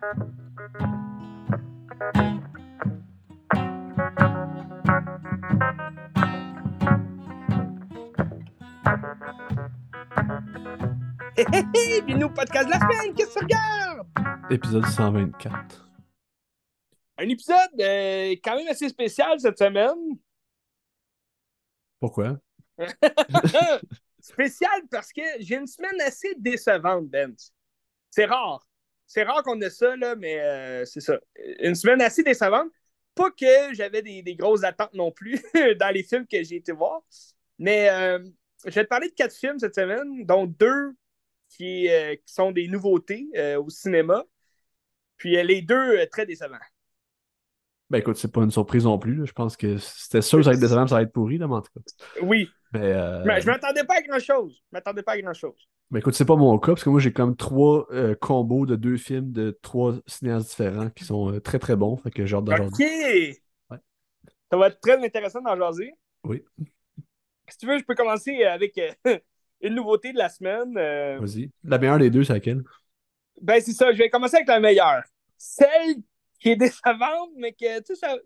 Hé hé hé, bienvenue au podcast de la semaine, qu'est-ce que tu regardes? Épisode 124. Un épisode euh, quand même assez spécial cette semaine. Pourquoi? spécial parce que j'ai une semaine assez décevante, Ben. C'est rare. C'est rare qu'on ait ça, là, mais euh, c'est ça. Une semaine assez décevante. Pas que j'avais des, grosses attentes non plus dans les films que j'ai été voir. Mais euh, je vais te parler de quatre films cette semaine, dont deux qui, euh, qui sont des nouveautés au cinéma. Puis les deux très décevants. Ben écoute, c'est pas une surprise non plus. là. Je pense que c'était sûr que ça va être décevant, ça va être pourri, là, mais en tout cas. Oui, Mais, euh, mais je m'attendais pas à grand-chose. Je m'attendais pas à grand-chose. ben, écoute, c'est pas mon cas, parce que moi j'ai comme trois euh, combos de deux films de trois cinéastes différents qui sont euh, très très bons. Fait que j'ai hâte OK! d'aujourd'hui. Ouais. Ça va être très intéressant d'en jaser. Oui, Si tu veux, je peux commencer avec une nouveauté de la semaine. Vas-y. La meilleure des deux, c'est laquelle? ben, c'est ça, je vais commencer avec la meilleure. Celle qui est décevante, mais que, tu sais, ça,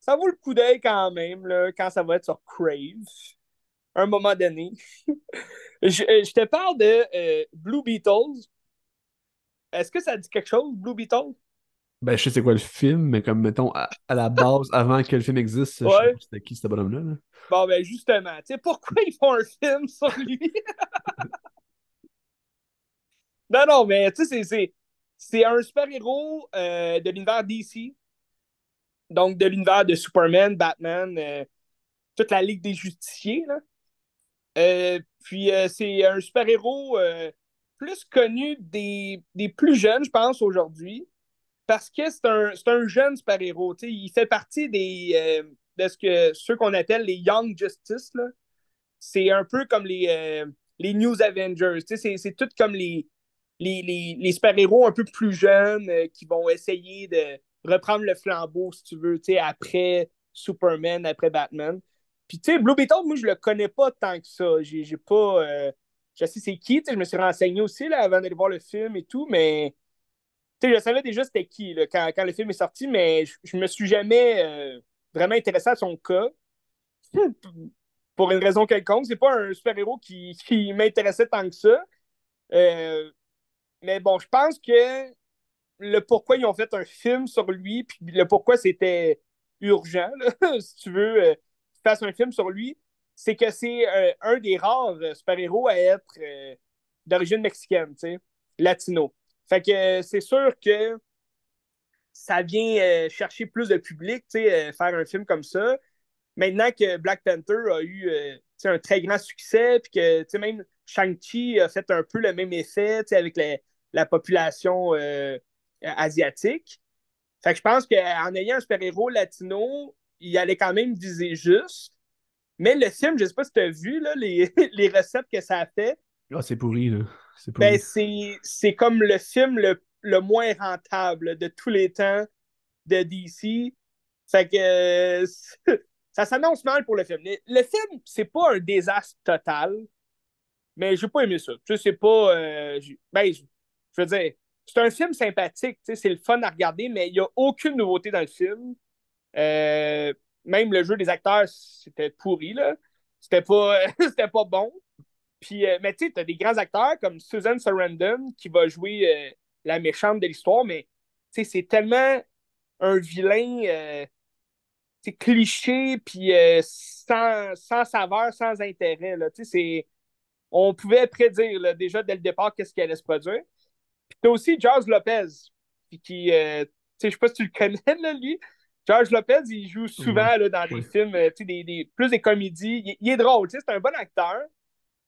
ça vaut le coup d'œil quand même, là, quand ça va être sur Crave, à un moment donné. je, euh, je te parle de euh, Blue Beetles. Est-ce que ça dit quelque chose, Blue Beetles? Ben je sais c'est quoi le film, mais comme mettons à, à la base, avant que le film existe, je sais pas c'était qui ce bonhomme-là. là. Bon, ben justement, tu sais, pourquoi ils font un film sur lui? non, non, mais tu sais, c'est- c'est, un super-héros euh, de l'univers DC. Donc, de l'univers de Superman, Batman, euh, toute la Ligue des Justiciers. Euh, puis, c'est un super-héros plus connu des, plus jeunes, je pense, aujourd'hui. Parce que c'est un, un jeune super-héros. Il fait partie des, de ce ceux qu'on appelle les Young Justice. C'est un peu comme les, les New Avengers. C'est tout comme les, les, les, les super-héros un peu plus jeunes euh, qui vont essayer de reprendre le flambeau, si tu veux, après Superman, après Batman. Puis, tu sais, Blue Beetle, moi, je le connais pas tant que ça. J'ai pas. euh, je sais c'est qui, je me suis renseigné aussi là, avant d'aller voir le film et tout, mais. Je savais déjà c'était qui là, quand, quand le film est sorti, mais je, je me suis jamais euh, vraiment intéressé à son cas. Pour une raison quelconque. C'est pas un super-héros qui, qui m'intéressait tant que ça. Euh, mais bon, je pense que le pourquoi ils ont fait un film sur lui, puis le pourquoi c'était urgent, si tu veux, euh, fassent un film sur lui, c'est que c'est euh, un des rares euh, super-héros à être euh, d'origine mexicaine, tu sais, latino. Fait que c'est sûr que ça vient chercher plus de public, tu sais, faire un film comme ça. Maintenant que Black Panther a eu tu un très grand succès, puis que tu même Shang-Chi a fait un peu le même effet tu sais, avec la, la population euh, asiatique. Fait que je pense qu'en ayant un super-héros latino, il allait quand même viser juste. Mais le film, je sais pas si tu as vu là, les, les recettes que ça a fait. Ah, c'est pourri, là. C'est pourri. Ben, c'est, comme le film le, le moins rentable de tous les temps de DC. Fait que euh, ça s'annonce mal pour le film. Le, le film, c'est pas un désastre total, mais j'ai pas aimé ça. Tu sais, c'est pas. euh, ben, je, veux dire, c'est un film sympathique, c'est le fun à regarder, mais il y a aucune nouveauté dans le film. Euh, même le jeu des acteurs, c'était pourri, là. C'était pas, pas bon. Puis, euh, mais tu sais, t'as des grands acteurs comme Susan Sarandon qui va jouer euh, la méchante de l'histoire, mais c'est tellement un vilain sais, cliché, puis sans, sans saveur, sans intérêt. Là. C'est- On pouvait prédire déjà dès le départ qu'est-ce qui allait se produire. Puis t'as aussi George Lopez, qui, euh, tu sais, je sais pas si tu le connais, là, lui. George Lopez, il joue souvent là, dans des films, euh, tu sais, des, des- plus des comédies. Il, il est drôle, tu sais, c'est un bon acteur.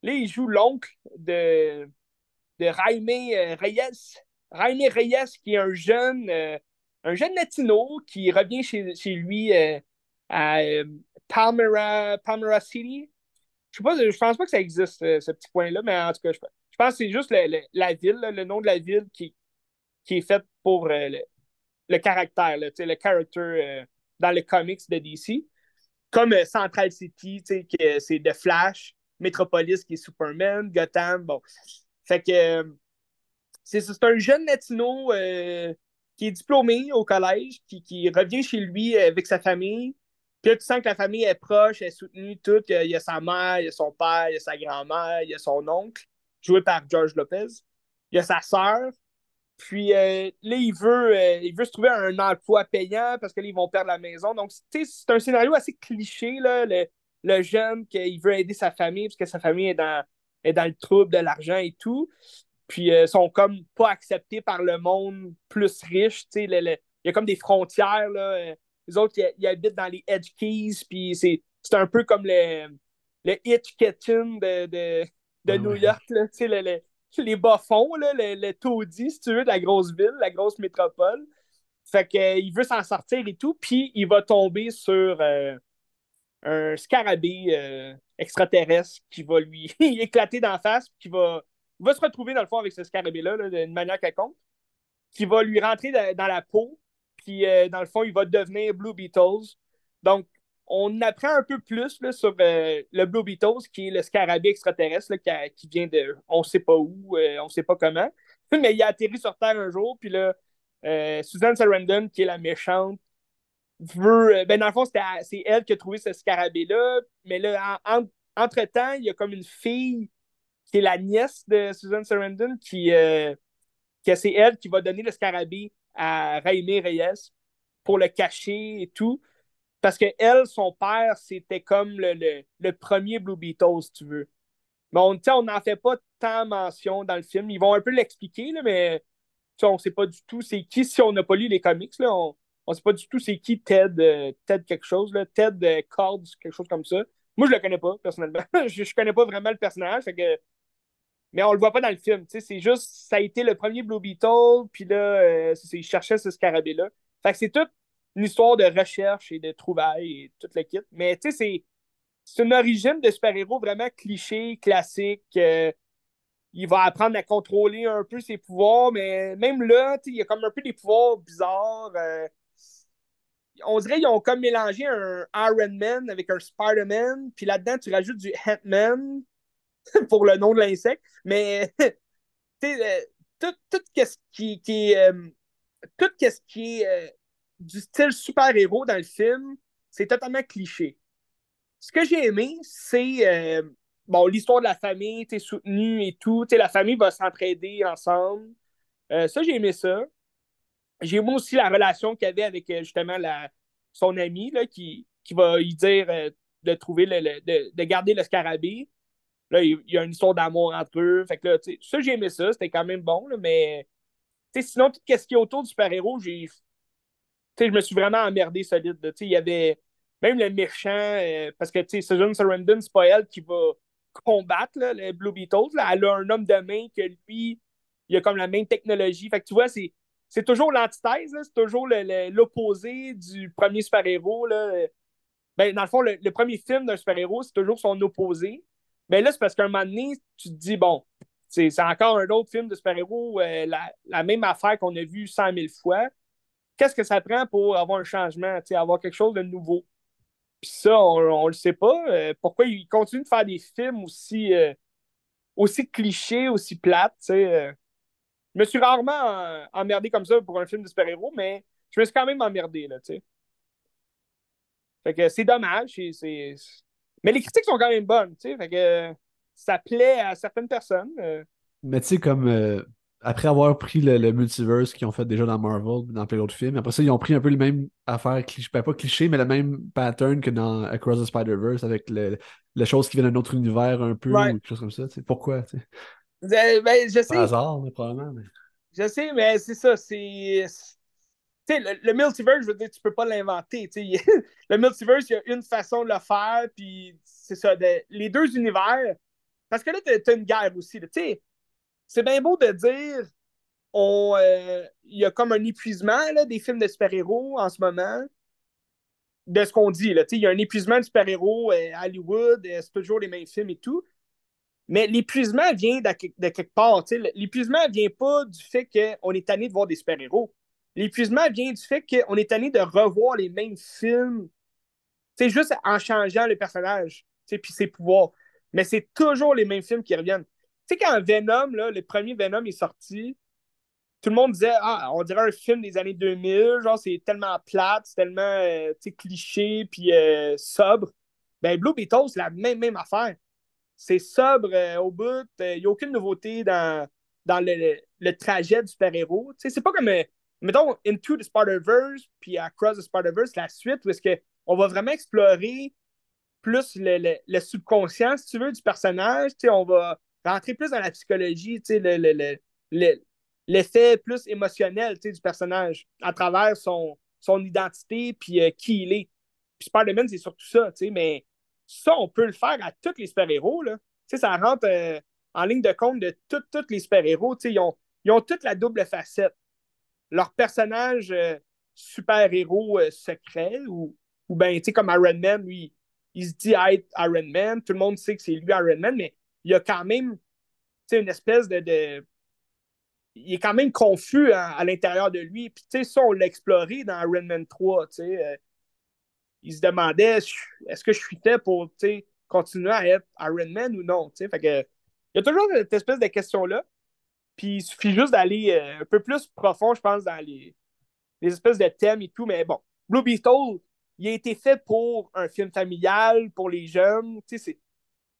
Là, il joue l'oncle de, de Jaime euh, Reyes. Jaime Reyes, qui est un jeune, euh, un jeune latino qui revient chez, chez lui euh, à Palmyra City. Je sais pas, je pense pas que ça existe, ce petit point-là, mais en tout cas, je, je pense que c'est juste la ville, le nom de la ville qui, est fait pour euh, le, caractère, le character euh, dans le comics de DC. Comme euh, Central City, que c'est The Flash, Metropolis qui est Superman, Gotham, bon. Fait que c'est un jeune latino qui est diplômé au collège, qui, qui revient chez lui avec sa famille. Puis là, tu sens que la famille est proche, elle est soutenue, tout. Il y a sa mère, il y a son père, il y a sa grand-mère, il y a son oncle, joué par George Lopez. Il y a sa sœur. Puis là, il veut, il veut se trouver un emploi payant parce que là, ils vont perdre la maison. Donc, c'est un scénario assez cliché, là, le, le jeune qui veut aider sa famille parce que sa famille est dans, est dans le trouble de l'argent et tout. Puis ils sont comme pas acceptés par le monde plus riche. Il y a comme des frontières. Là. Les autres, ils, habitent dans les Edge Keys. Puis c'est un peu comme le, le Hitch Kitchen de, de New York. Là, le, les bas-fonds, le, le taudis, si tu veux, de la grosse ville, la grosse métropole. Fait qu'il veut s'en sortir et tout. Puis il va tomber sur. Euh, un scarabée euh, extraterrestre qui va lui éclater d'en face, qui va, va se retrouver dans le fond avec ce scarabée-là d'une manière quelconque, qui va lui rentrer dans la peau, puis euh, dans le fond, il va devenir Blue Beetles. Donc, on apprend un peu plus là, sur euh, le Blue Beetles, qui est le scarabée extraterrestre qui, vient de on ne sait pas où, on ne sait pas comment, mais il a atterri sur Terre un jour, puis là, Susan Sarandon, qui est la méchante, veut. Euh, ben, dans le fond, c'est elle qui a trouvé ce scarabée-là. Mais là, entre-temps, il y a comme une fille qui est la nièce de Susan Sarandon qui, euh, que c'est elle qui va donner le scarabée à Raimi Reyes pour le cacher et tout. Parce que elle, son père, c'était comme le, le, premier Blue Beetle, si tu veux. Mais on n'en fait pas tant mention dans le film. Ils vont un peu l'expliquer, mais on ne sait pas du tout c'est qui si on n'a pas lu les comics. Là, on, ne sait pas du tout c'est qui Ted, euh, Ted quelque chose, là, Ted euh, Cords, quelque chose comme ça. Moi, je le connais pas, personnellement. je, ne connais pas vraiment le personnage, mais on le voit pas dans le film. C'est juste, ça a été le premier Blue Beetle, puis là, euh, il cherchait ce scarabée-là. Fait que c'est toute une histoire de recherche et de trouvailles et toute le kit. Mais tu sais, c'est une origine de super-héros vraiment cliché, classique. il va apprendre à contrôler un peu ses pouvoirs, mais même là, il y a comme un peu des pouvoirs bizarres on dirait qu'ils ont comme mélangé un Iron Man avec un Spider-Man, puis là-dedans, tu rajoutes du Ant-Man pour le nom de l'insecte. Mais euh, tout, tout ce qui, qui est, euh, tout ce qui est euh, du style super-héros dans le film, c'est totalement cliché. Ce que j'ai aimé, c'est bon, l'histoire de la famille, t'es soutenu et tout. La famille va s'entraider ensemble. ça, j'ai aimé ça. J'ai aimé aussi la relation qu'il avait avec euh, justement la, son ami là, qui, qui va lui dire euh, de trouver le, de, garder le scarabée. Là, il, y a une histoire d'amour entre eux. Fait que là, ça, j'ai aimé ça, c'était quand même bon, là, mais sinon, tout ce qui est autour du super-héros. Je me suis vraiment emmerdé solide. Il y avait même le méchant, euh, parce que Susan Sarandon, c'est pas elle qui va combattre là, le Blue Beetles. Là. Elle a un homme de main que lui, il a comme la même technologie. Fait que tu vois, c'est toujours l'antithèse, c'est toujours l'opposé du premier super-héros. Ben, dans le fond, le, premier film d'un super-héros, c'est toujours son opposé. Mais là, c'est parce qu'à un moment donné, tu te dis, bon, c'est encore un autre film de super-héros, euh, la, même affaire qu'on a vu cent mille fois. Qu'est-ce que ça prend pour avoir un changement, avoir quelque chose de nouveau? Puis ça, on le sait pas. Euh, pourquoi ils continuent de faire des films aussi, euh, aussi clichés, aussi plates, sais? Je me suis rarement euh, emmerdé comme ça pour un film de super-héros, mais je me suis quand même emmerdé, là, tu sais. Fait que c'est dommage. Mais les critiques sont quand même bonnes, tu sais. Fait que ça plaît à certaines personnes. Euh. Mais tu sais, comme euh, après avoir pris le, multiverse qu'ils ont fait déjà dans Marvel, dans plein d'autres films, après ça, ils ont pris un peu les mêmes affaires, cliché, ben, pas cliché, mais le même pattern que dans Across the Spider-Verse avec les choses qui viennent d'un autre univers un peu, ou quelque chose comme ça. Pourquoi, tu sais? Ben, je sais. hasard, mais probablement. Je sais, mais c'est ça. C'est. Sais, le, multiverse, je veux dire, tu peux pas l'inventer. le multiverse, il y a une façon de le faire, puis c'est ça. les deux univers. Parce que là, tu as une guerre aussi. Tu sais, c'est bien beau de dire on euh, il y a comme un épuisement là, des films de super-héros en ce moment. De ce qu'on dit. Il y a un épuisement de super-héros euh, Hollywood, euh, c'est toujours les mêmes films et tout. Mais l'épuisement vient de, quelque part. L'épuisement vient pas du fait qu'on est tanné de voir des super-héros. L'épuisement vient du fait qu'on est tanné de revoir les mêmes films. C'est juste en changeant le personnage, puis ses pouvoirs. Mais c'est toujours les mêmes films qui reviennent. Tu sais, quand Venom, là, le premier Venom est sorti, tout le monde disait Ah, on dirait un film des années 2000, genre c'est tellement plate, c'est tellement euh, cliché, puis euh, sobre. Ben, Blue Beetle, c'est la même, même affaire. C'est sobre euh, au bout, il n'y a aucune nouveauté dans, dans le, le, trajet du super-héros. C'est pas comme, mettons, Into the Spider-Verse, puis Across the Spider-Verse, la suite, où est-ce qu'on va vraiment explorer plus le, le, subconscient, si tu veux, du personnage. On va rentrer plus dans la psychologie, le, le, l'effet plus émotionnel du personnage à travers son, son identité puis euh, qui il est. Spider-Man, c'est surtout ça, mais ça, on peut le faire à tous les super-héros. Ça rentre euh, en ligne de compte de tous les super-héros. Ils ont, ils ont toute la double facette. Leur personnage euh, super-héros secret, ou, ou bien, comme Iron Man, lui, il se dit être Iron Man. Tout le monde sait que c'est lui Iron Man, mais il y a quand même une espèce de il est quand même confus à, l'intérieur de lui. Puis, tu sais, ça, on l'a exploré dans Iron Man 3. Tu sais, euh, il se demandait est-ce que je suis fait pour continuer à être Iron Man ou non. Fait que, il y a toujours cette espèce de question-là. Puis, il suffit juste d'aller euh, un peu plus profond, je pense, dans les, les espèces de thèmes et tout. Mais bon, Blue Beetle, il a été fait pour un film familial, pour les jeunes. Tu sais,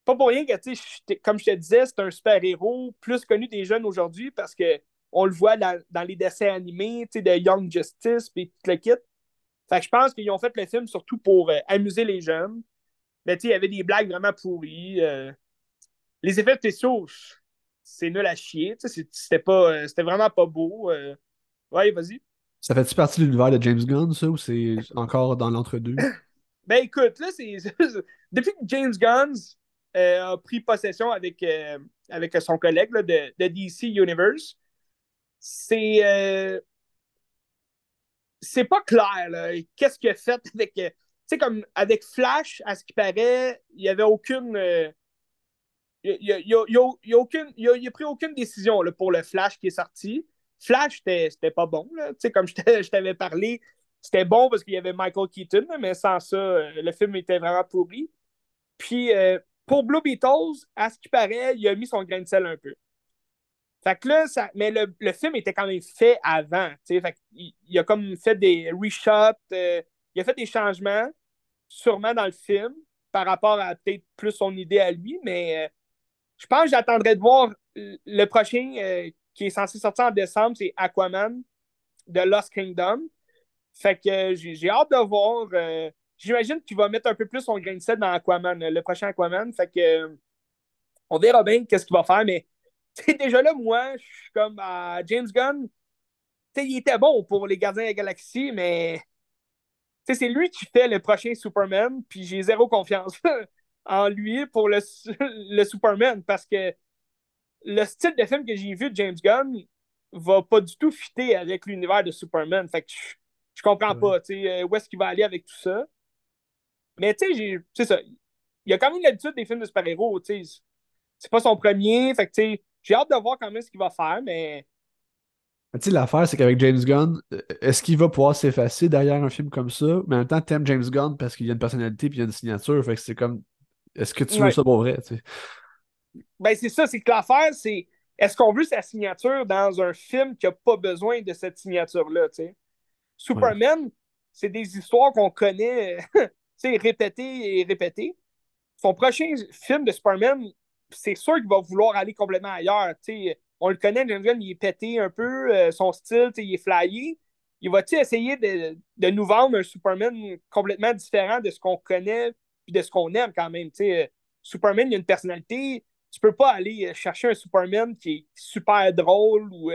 pas pour rien que, comme je te disais, c'est un super-héros plus connu des jeunes aujourd'hui parce qu'on le voit dans, les dessins animés de Young Justice et tout le kit. Fait que je pense qu'ils ont fait le film surtout pour euh, amuser les jeunes. Mais il y avait des blagues vraiment pourries. Euh. Les effets spéciaux, c'est nul à chier. C'était pas euh, c'était vraiment pas beau. Ouais, vas-y. Ça fait-tu partie de l'univers de James Gunn, ça, ou c'est encore dans l'entre-deux? ben écoute, là, c'est. Depuis que James Gunn a pris possession avec, euh, avec son collègue de, DC Universe. C'est. Euh, c'est pas clair, Qu'est-ce qu'il a fait avec. Tu sais, comme avec Flash, à ce qui paraît, il n'y avait aucune. il a, aucune, il a, pris aucune décision là, pour le Flash qui est sorti. Flash, c'était pas bon. Là. Comme je t'avais parlé, c'était bon parce qu'il y avait Michael Keaton, mais sans ça, le film était vraiment pourri. Puis, pour Blue Beatles, à ce qui paraît, il a mis son grain de sel un peu. Fait que là, ça... mais le, film était quand même fait avant. Fait il, a comme fait des reshots, euh, il a fait des changements, sûrement dans le film, par rapport à peut-être plus son idée à lui, mais euh, je pense que j'attendrai de voir le prochain euh, qui est censé sortir en décembre, c'est Aquaman de Lost Kingdom. Fait que j'ai hâte de voir j'imagine qu'il va mettre un peu plus son grain de sel dans Aquaman, le prochain Aquaman. Fait que on verra bien qu'est-ce qu'il va faire, mais déjà là, moi, je suis comme James Gunn. il était bon pour les Gardiens de la Galaxie, mais c'est lui qui fait le prochain Superman, puis j'ai zéro confiance en lui pour le, le Superman parce que le style de film que j'ai vu de James Gunn va pas du tout fitter avec l'univers de Superman. Fait que je, je comprends pas euh, où est-ce qu'il va aller avec tout ça. Mais tu sais, c'est ça. Il a quand même l'habitude des films de super-héros, tu sais. C'est pas son premier, fait que tu sais, j'ai hâte de voir quand même ce qu'il va faire, mais. Tu sais, l'affaire, c'est qu'avec James Gunn, euh, est-ce qu'il va pouvoir s'effacer derrière un film comme ça? Mais en même temps, t'aimes James Gunn parce qu'il y a une personnalité puis il y a une signature, fait que c'est comme. Est-ce que tu veux ça pour vrai, tu sais? Ben, c'est ça, c'est que l'affaire, c'est. Est-ce qu'on veut sa signature dans un film qui n'a pas besoin de cette signature-là, tu sais? Superman, c'est des histoires qu'on connaît répété et répété. Son prochain film de Superman, c'est sûr qu'il va vouloir aller complètement ailleurs. on le connaît, James Gunn, il est pété un peu, euh, son style, il est flyé. Il va essayer de, de, nous vendre un Superman complètement différent de ce qu'on connaît et de ce qu'on aime quand même. Euh, Superman, il a une personnalité. Tu peux pas aller euh, chercher un Superman qui est super drôle ou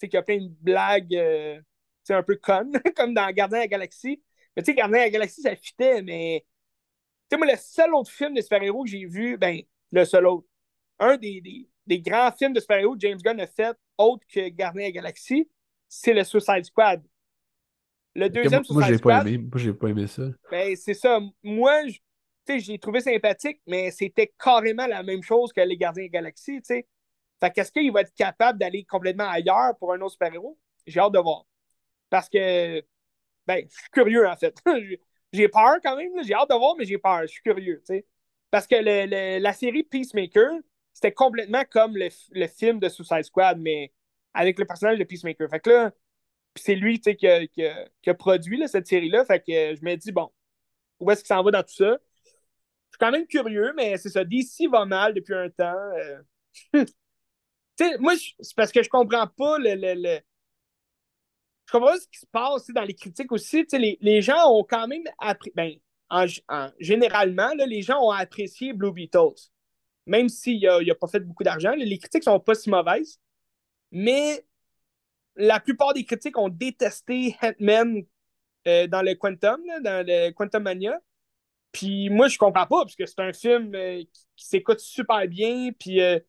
qui a plein de blagues un peu connes, comme dans Gardien de la Galaxie. Mais tu sais, Gardien de la Galaxie, ça fitait, mais. Tu sais, moi, le seul autre film de super-héros que j'ai vu, ben, le seul autre. Un des, des, grands films de super-héros que James Gunn a fait, autre que Gardien de la Galaxie, c'est le Suicide Squad. Le deuxième moi, Suicide Squad. Pas aimé. Moi, j'ai pas aimé ça. Ben, c'est ça. Moi, tu sais, j'ai trouvé sympathique, mais c'était carrément la même chose que les Gardiens de la Galaxie, tu sais. Fait qu'est-ce qu'il va être capable d'aller complètement ailleurs pour un autre super-héros? J'ai hâte de voir. Parce que ben, je suis curieux, en fait. j'ai peur quand même. J'ai hâte de voir, mais j'ai peur. Je suis curieux, tu sais. Parce que le, la série Peacemaker, c'était complètement comme le, le, film de Suicide Squad, mais avec le personnage de Peacemaker. Fait que là, c'est lui qui a, produit cette série-là. Fait que je me dis, bon, où est-ce qu'il s'en va dans tout ça? Je suis quand même curieux, mais c'est ça. DC va mal depuis un temps. Euh... moi, c'est parce que je comprends pas le, Je comprends ce qui se passe dans les critiques aussi. Les, les, gens ont quand même appris. Ben, en, généralement, les gens ont apprécié Blue Beatles. Même s'il n'a pas fait beaucoup d'argent, les critiques sont pas si mauvaises. Mais la plupart des critiques ont détesté Hitman euh, dans le Quantum, dans le Quantum Mania. Puis moi, je comprends pas, parce que c'est un film euh, qui, s'écoute super bien, puis euh,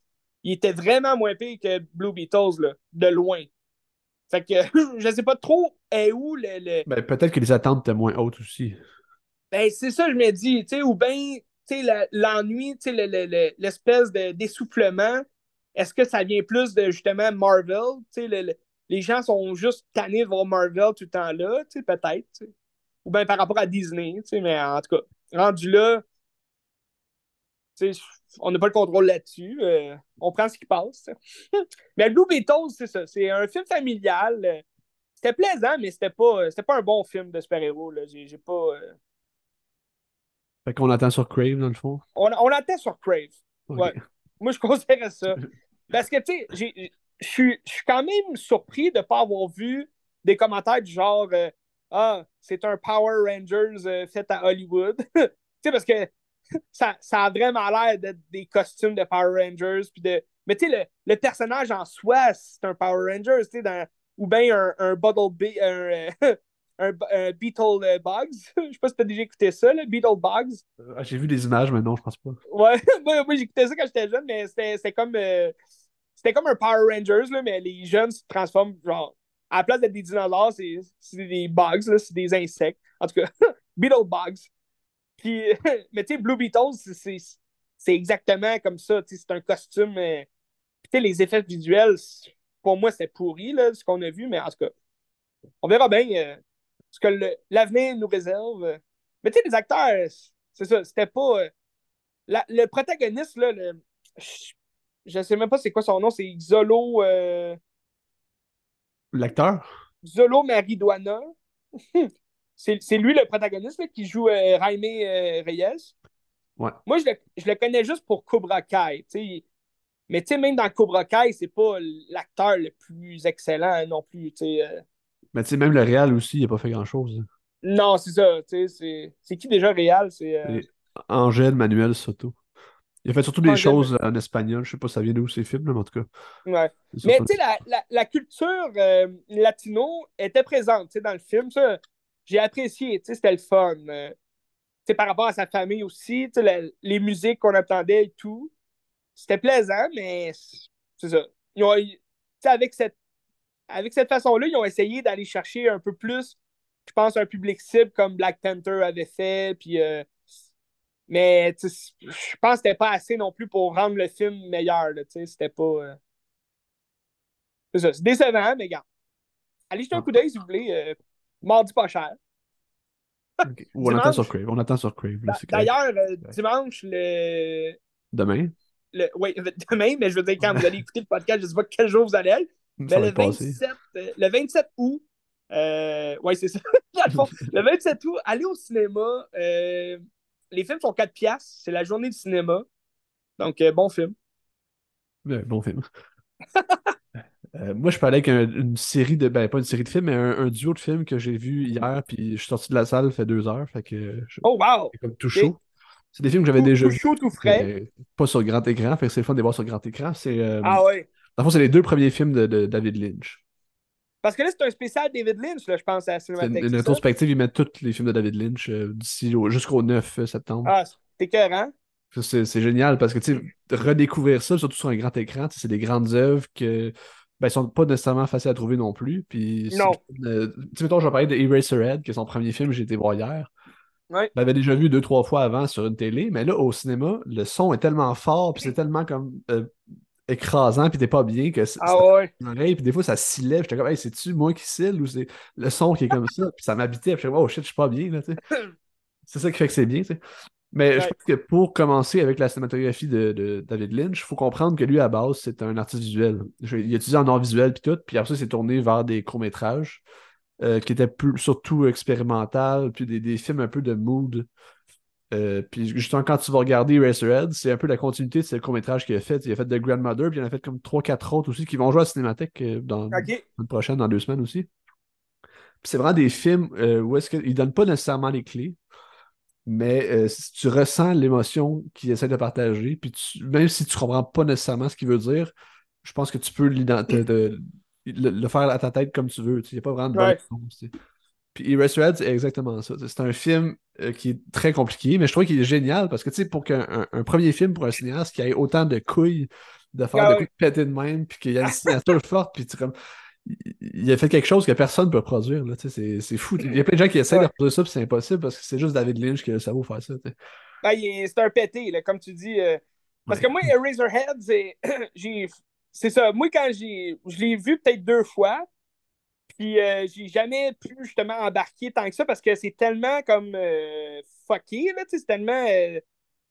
il était vraiment moins pire que Blue Beatles, de loin. Fait que je sais pas trop est où le. Ben, peut-être que les attentes étaient moins hautes aussi. Ben, c'est ça, je me dis, tu sais, ou bien, tu sais, l'ennui, tu sais, l'espèce d'essoufflement, est-ce que ça vient plus de, justement, Marvel, tu sais, les gens sont juste tannés de voir Marvel tout le temps là, tu sais, peut-être, ou bien par rapport à Disney, tu sais, mais en tout cas, rendu là, on n'a pas le contrôle là-dessus. Euh, on prend ce qui passe. mais Blue Beatles, c'est ça. C'est un film familial. Euh, c'était plaisant, mais c'était pas, pas un bon film de super-héros. J'ai pas. Euh, fait qu'on attend sur Crave, dans le fond? On, on attend sur Crave. Ouais. Moi, je considère ça. Parce que, tu sais, je suis quand même surpris de ne pas avoir vu des commentaires du genre Ah, c'est un Power Rangers fait à Hollywood. tu sais, parce que ça, ça a vraiment l'air d'être des costumes de Power Rangers. Puis de... Mais tu sais, le, personnage en soi, c'est un Power Rangers, tu sais, dans... ou bien un, un Bottle un, un, Beetle euh, Bugs. je sais pas si t'as déjà écouté ça, le Beetle Bugs. Ah, j'ai vu des images, mais non, je pense pas. Ouais, moi, moi j'écoutais ça quand j'étais jeune, mais c'était comme. Euh, c'était comme un Power Rangers, là, mais les jeunes se transforment, genre, à la place d'être des dinosaures, c'est des bugs, c'est des insectes. En tout cas, Beetle Bugs. mais tu sais, Blue Beatles, c'est exactement comme ça. C'est un costume. Euh, sais les effets visuels, pour moi, c'est pourri, là, ce qu'on a vu, mais en tout cas, on verra bien euh, ce que l'avenir nous réserve. Mais tu sais, les acteurs, c'est ça, c'était pas. Euh, le protagoniste, là, je, ne sais même pas c'est quoi son nom, c'est Xolo. L'acteur? Xolo Mariduana. C'est lui le protagoniste qui joue euh, Jaime euh, Reyes. Ouais. Moi, je le, je le, connais juste pour Cobra Kai. T'sais. Mais même dans Cobra Kai, c'est pas l'acteur le plus excellent non plus. Euh. Mais même le Real aussi, il n'a pas fait grand-chose. Hein. Non, c'est ça. C'est qui déjà Real? C'est Angèle Manuel Soto. Il a fait surtout des choses en espagnol. Je sais pas si ça vient d'où ces films, mais en tout cas. Ouais. Mais tu sais, la, la, la, culture latino était présente dans le film. Ça j'ai apprécié, tu sais, c'était le fun. Euh, tu sais, par rapport à sa famille aussi, tu sais, les musiques qu'on entendait et tout, c'était plaisant, mais c'est ça. Ils ont, avec cette, avec cette façon-là, ils ont essayé d'aller chercher un peu plus, je pense, un public cible comme Black Panther avait fait, puis... Euh, mais je pense que c'était pas assez non plus pour rendre le film meilleur. C'était pas. Euh, c'est ça. C'est décevant, mais gars. Allez jeter un coup d'œil si vous voulez. Mardi pas cher. Ou on attend sur Crave. On attend sur Crave. D'ailleurs, euh, dimanche, le. Demain? Le... Oui, demain, mais je veux dire, quand vous allez écouter le podcast, je ne sais pas quel jour vous allez être. Mais le 27, euh, le 27 août, euh... oui, c'est ça. le 27 août, allez au cinéma. Euh... Les films sont 4 piastres. C'est la journée du cinéma. Donc, euh, bon film. bon film. Euh, moi, je parlais avec une série de. Ben, pas une série de films, mais un, duo de films que j'ai vu hier, puis je suis sorti de la salle, fait deux heures. Fait que. oh, wow! comme tout chaud. C'est des films que j'avais déjà vus. Tout chaud, tout frais. pas sur grand écran, fait que c'est le fun de voir sur grand écran. C'est. Euh, ah ouais. Dans le fond, c'est les deux premiers films de, David Lynch. Parce que là, c'est un spécial David Lynch, là, je pense, à Cinémathèque. Une, une rétrospective, ils mettent tous les films de David Lynch euh, d'ici jusqu'au 9 septembre. Ah, c'est écœurant. C'est génial parce que, tu sais, redécouvrir ça, surtout sur un grand écran, c'est des grandes œuvres que ben, sont pas nécessairement faciles à trouver non plus. Puis, non. Euh, tu sais, mettons, je vais parler de Eraserhead, qui est son premier film que j'ai été voir hier. Ouais. Je l'avais déjà vu deux, trois fois avant sur une télé, mais là, au cinéma, le son est tellement fort, puis c'est tellement comme euh, écrasant, puis t'es pas bien que c'est. Ah ouais. puis des fois, ça s'y lève. J'étais comme, hey, c'est-tu moi qui cille ou c'est le son qui est comme ça? Puis ça m'habitait, puis je oh shit, je suis pas bien, là, tu sais. c'est ça qui fait que c'est bien, tu sais. Mais je pense que pour commencer avec la cinématographie de, de David Lynch, il faut comprendre que lui, à base, c'est un artiste visuel. Il a étudié en art visuel puis tout, puis après ça, il s'est tourné vers des courts-métrages euh, qui étaient plus, surtout expérimental, puis des, des films un peu de mood. Euh, puis justement, quand tu vas regarder Eraserhead, c'est un peu la continuité de ce court-métrage qu'il a fait. Il a fait The Grandmother, puis il en a fait comme 3-4 autres aussi qui vont jouer à la Cinémathèque euh, dans Ok. une prochaine, dans deux semaines aussi. Puis c'est vraiment des films euh, où est-ce qu'ils donnent pas nécessairement les clés, mais euh, si tu ressens l'émotion qu'il essaie de partager, puis tu- même si tu comprends pas nécessairement ce qu'il veut dire, je pense que tu peux le, le faire à ta tête comme tu veux. Il n'y a pas vraiment de bonne Ouais. réponse, tu sais. Puis Eraserhead, c'est exactement ça. C'est un film euh, qui est très compliqué, mais je trouve qu'il est génial parce que, tu sais, pour qu'un un- premier film pour un cinéaste qui ait autant de couilles, de faire Ah de ouais. coups de péter de même, puis qu'il y a une signature forte, puis tu comme. Il a fait quelque chose que personne ne peut produire. là, C'est c'est fou. Il y a plein de gens qui essaient de Ouais. reproduire ça, puis c'est impossible parce que c'est juste David Lynch qui a le cerveau faire ça. Ben, c'est un pété, là, comme tu dis. euh, Parce Ouais. que moi, Eraserhead, c'est. j'ai- C'est ça. Moi, quand j'ai. Je l'ai vu peut-être deux fois. Puis euh, j'ai jamais pu justement embarquer tant que ça parce que c'est tellement comme euh, fucké, là, c'est tellement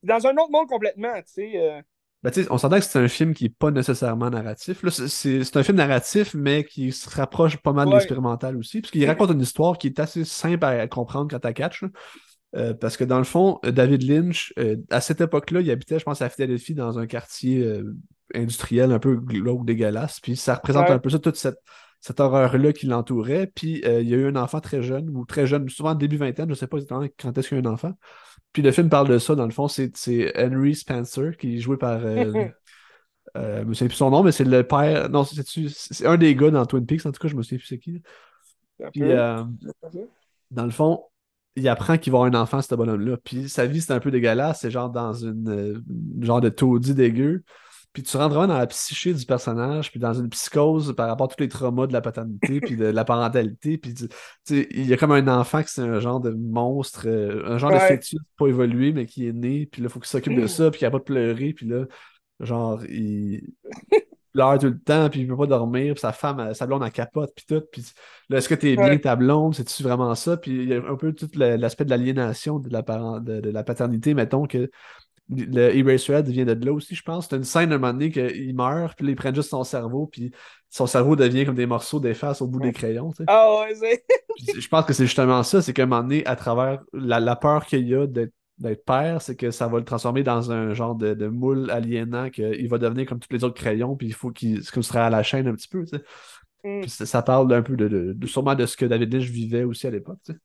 dans un autre monde complètement, tu sais. Ben, on s'entend que c'est un film qui n'est pas nécessairement narratif. C'est- un film narratif, mais qui se rapproche pas mal de l'expérimental aussi. Parce qu'il raconte une histoire qui est assez simple à comprendre quand tu catch. Euh, parce que dans le fond, David Lynch, euh, à cette époque-là, il habitait, je pense, à Philadelphie, dans un quartier euh, industriel un peu glauque, dégueulasse. Puis ça représente Ouais. un peu ça, toute cette, cette horreur-là qui l'entourait. Puis il y a eu un enfant très jeune, ou très jeune, souvent début vingtaine, je sais pas exactement quand est-ce qu'il y a un enfant. Puis le film parle de ça, dans le fond, c'est Henry Spencer, qui est joué par. euh, euh, je me souviens plus son nom, mais c'est le père. Non, c'est c'est un des gars dans Twin Peaks, en tout cas, je me souviens plus c'est qui. Puis, euh, dans le fond, il apprend qu'il va avoir un enfant, ce bonhomme-là. Puis sa vie, c'est un peu dégueulasse. C'est genre dans une euh, genre de taudis dégueu. Puis tu rentres vraiment dans la psyché du personnage, puis dans une psychose par rapport à tous les traumas de la paternité, puis de la parentalité. Puis tu tu sais, il y a comme un enfant qui c'est un genre de monstre, euh, un genre de Ouais. fœtus pas évolué, mais qui est né. Puis là, il faut qu'il s'occupe de ça, puis qu'il a pas de pleurer. Puis là, genre, il pleure tout le temps, puis il peut pas dormir, puis sa femme, elle- sa blonde, elle capote, puis tout. Puis là, est-ce que t'es bien Ouais. ta blonde? C'est-tu vraiment ça? Puis il y a un peu tout l'aspect de l'aliénation de la, parent- de, de la paternité, mettons que le Eraserhead vient de là aussi, je pense. C'est une scène à un moment donné qu'il meurt, puis là, ils prennent juste son cerveau, puis son cerveau devient comme des morceaux d'efface au bout des crayons, tu sais. Ah ouais, c'est. Je pense que c'est justement ça, c'est qu'à un moment donné, à travers la, la peur qu'il y a d'être d'être père, c'est que ça va le transformer dans un genre de, de moule aliénant, qu'il va devenir comme tous les autres crayons, puis il faut qu'il. Ce serait à la chaîne un petit peu, tu sais. Puis ça, ça parle un peu de, de- de- sûrement de ce que David Lynch vivait aussi à l'époque, tu sais.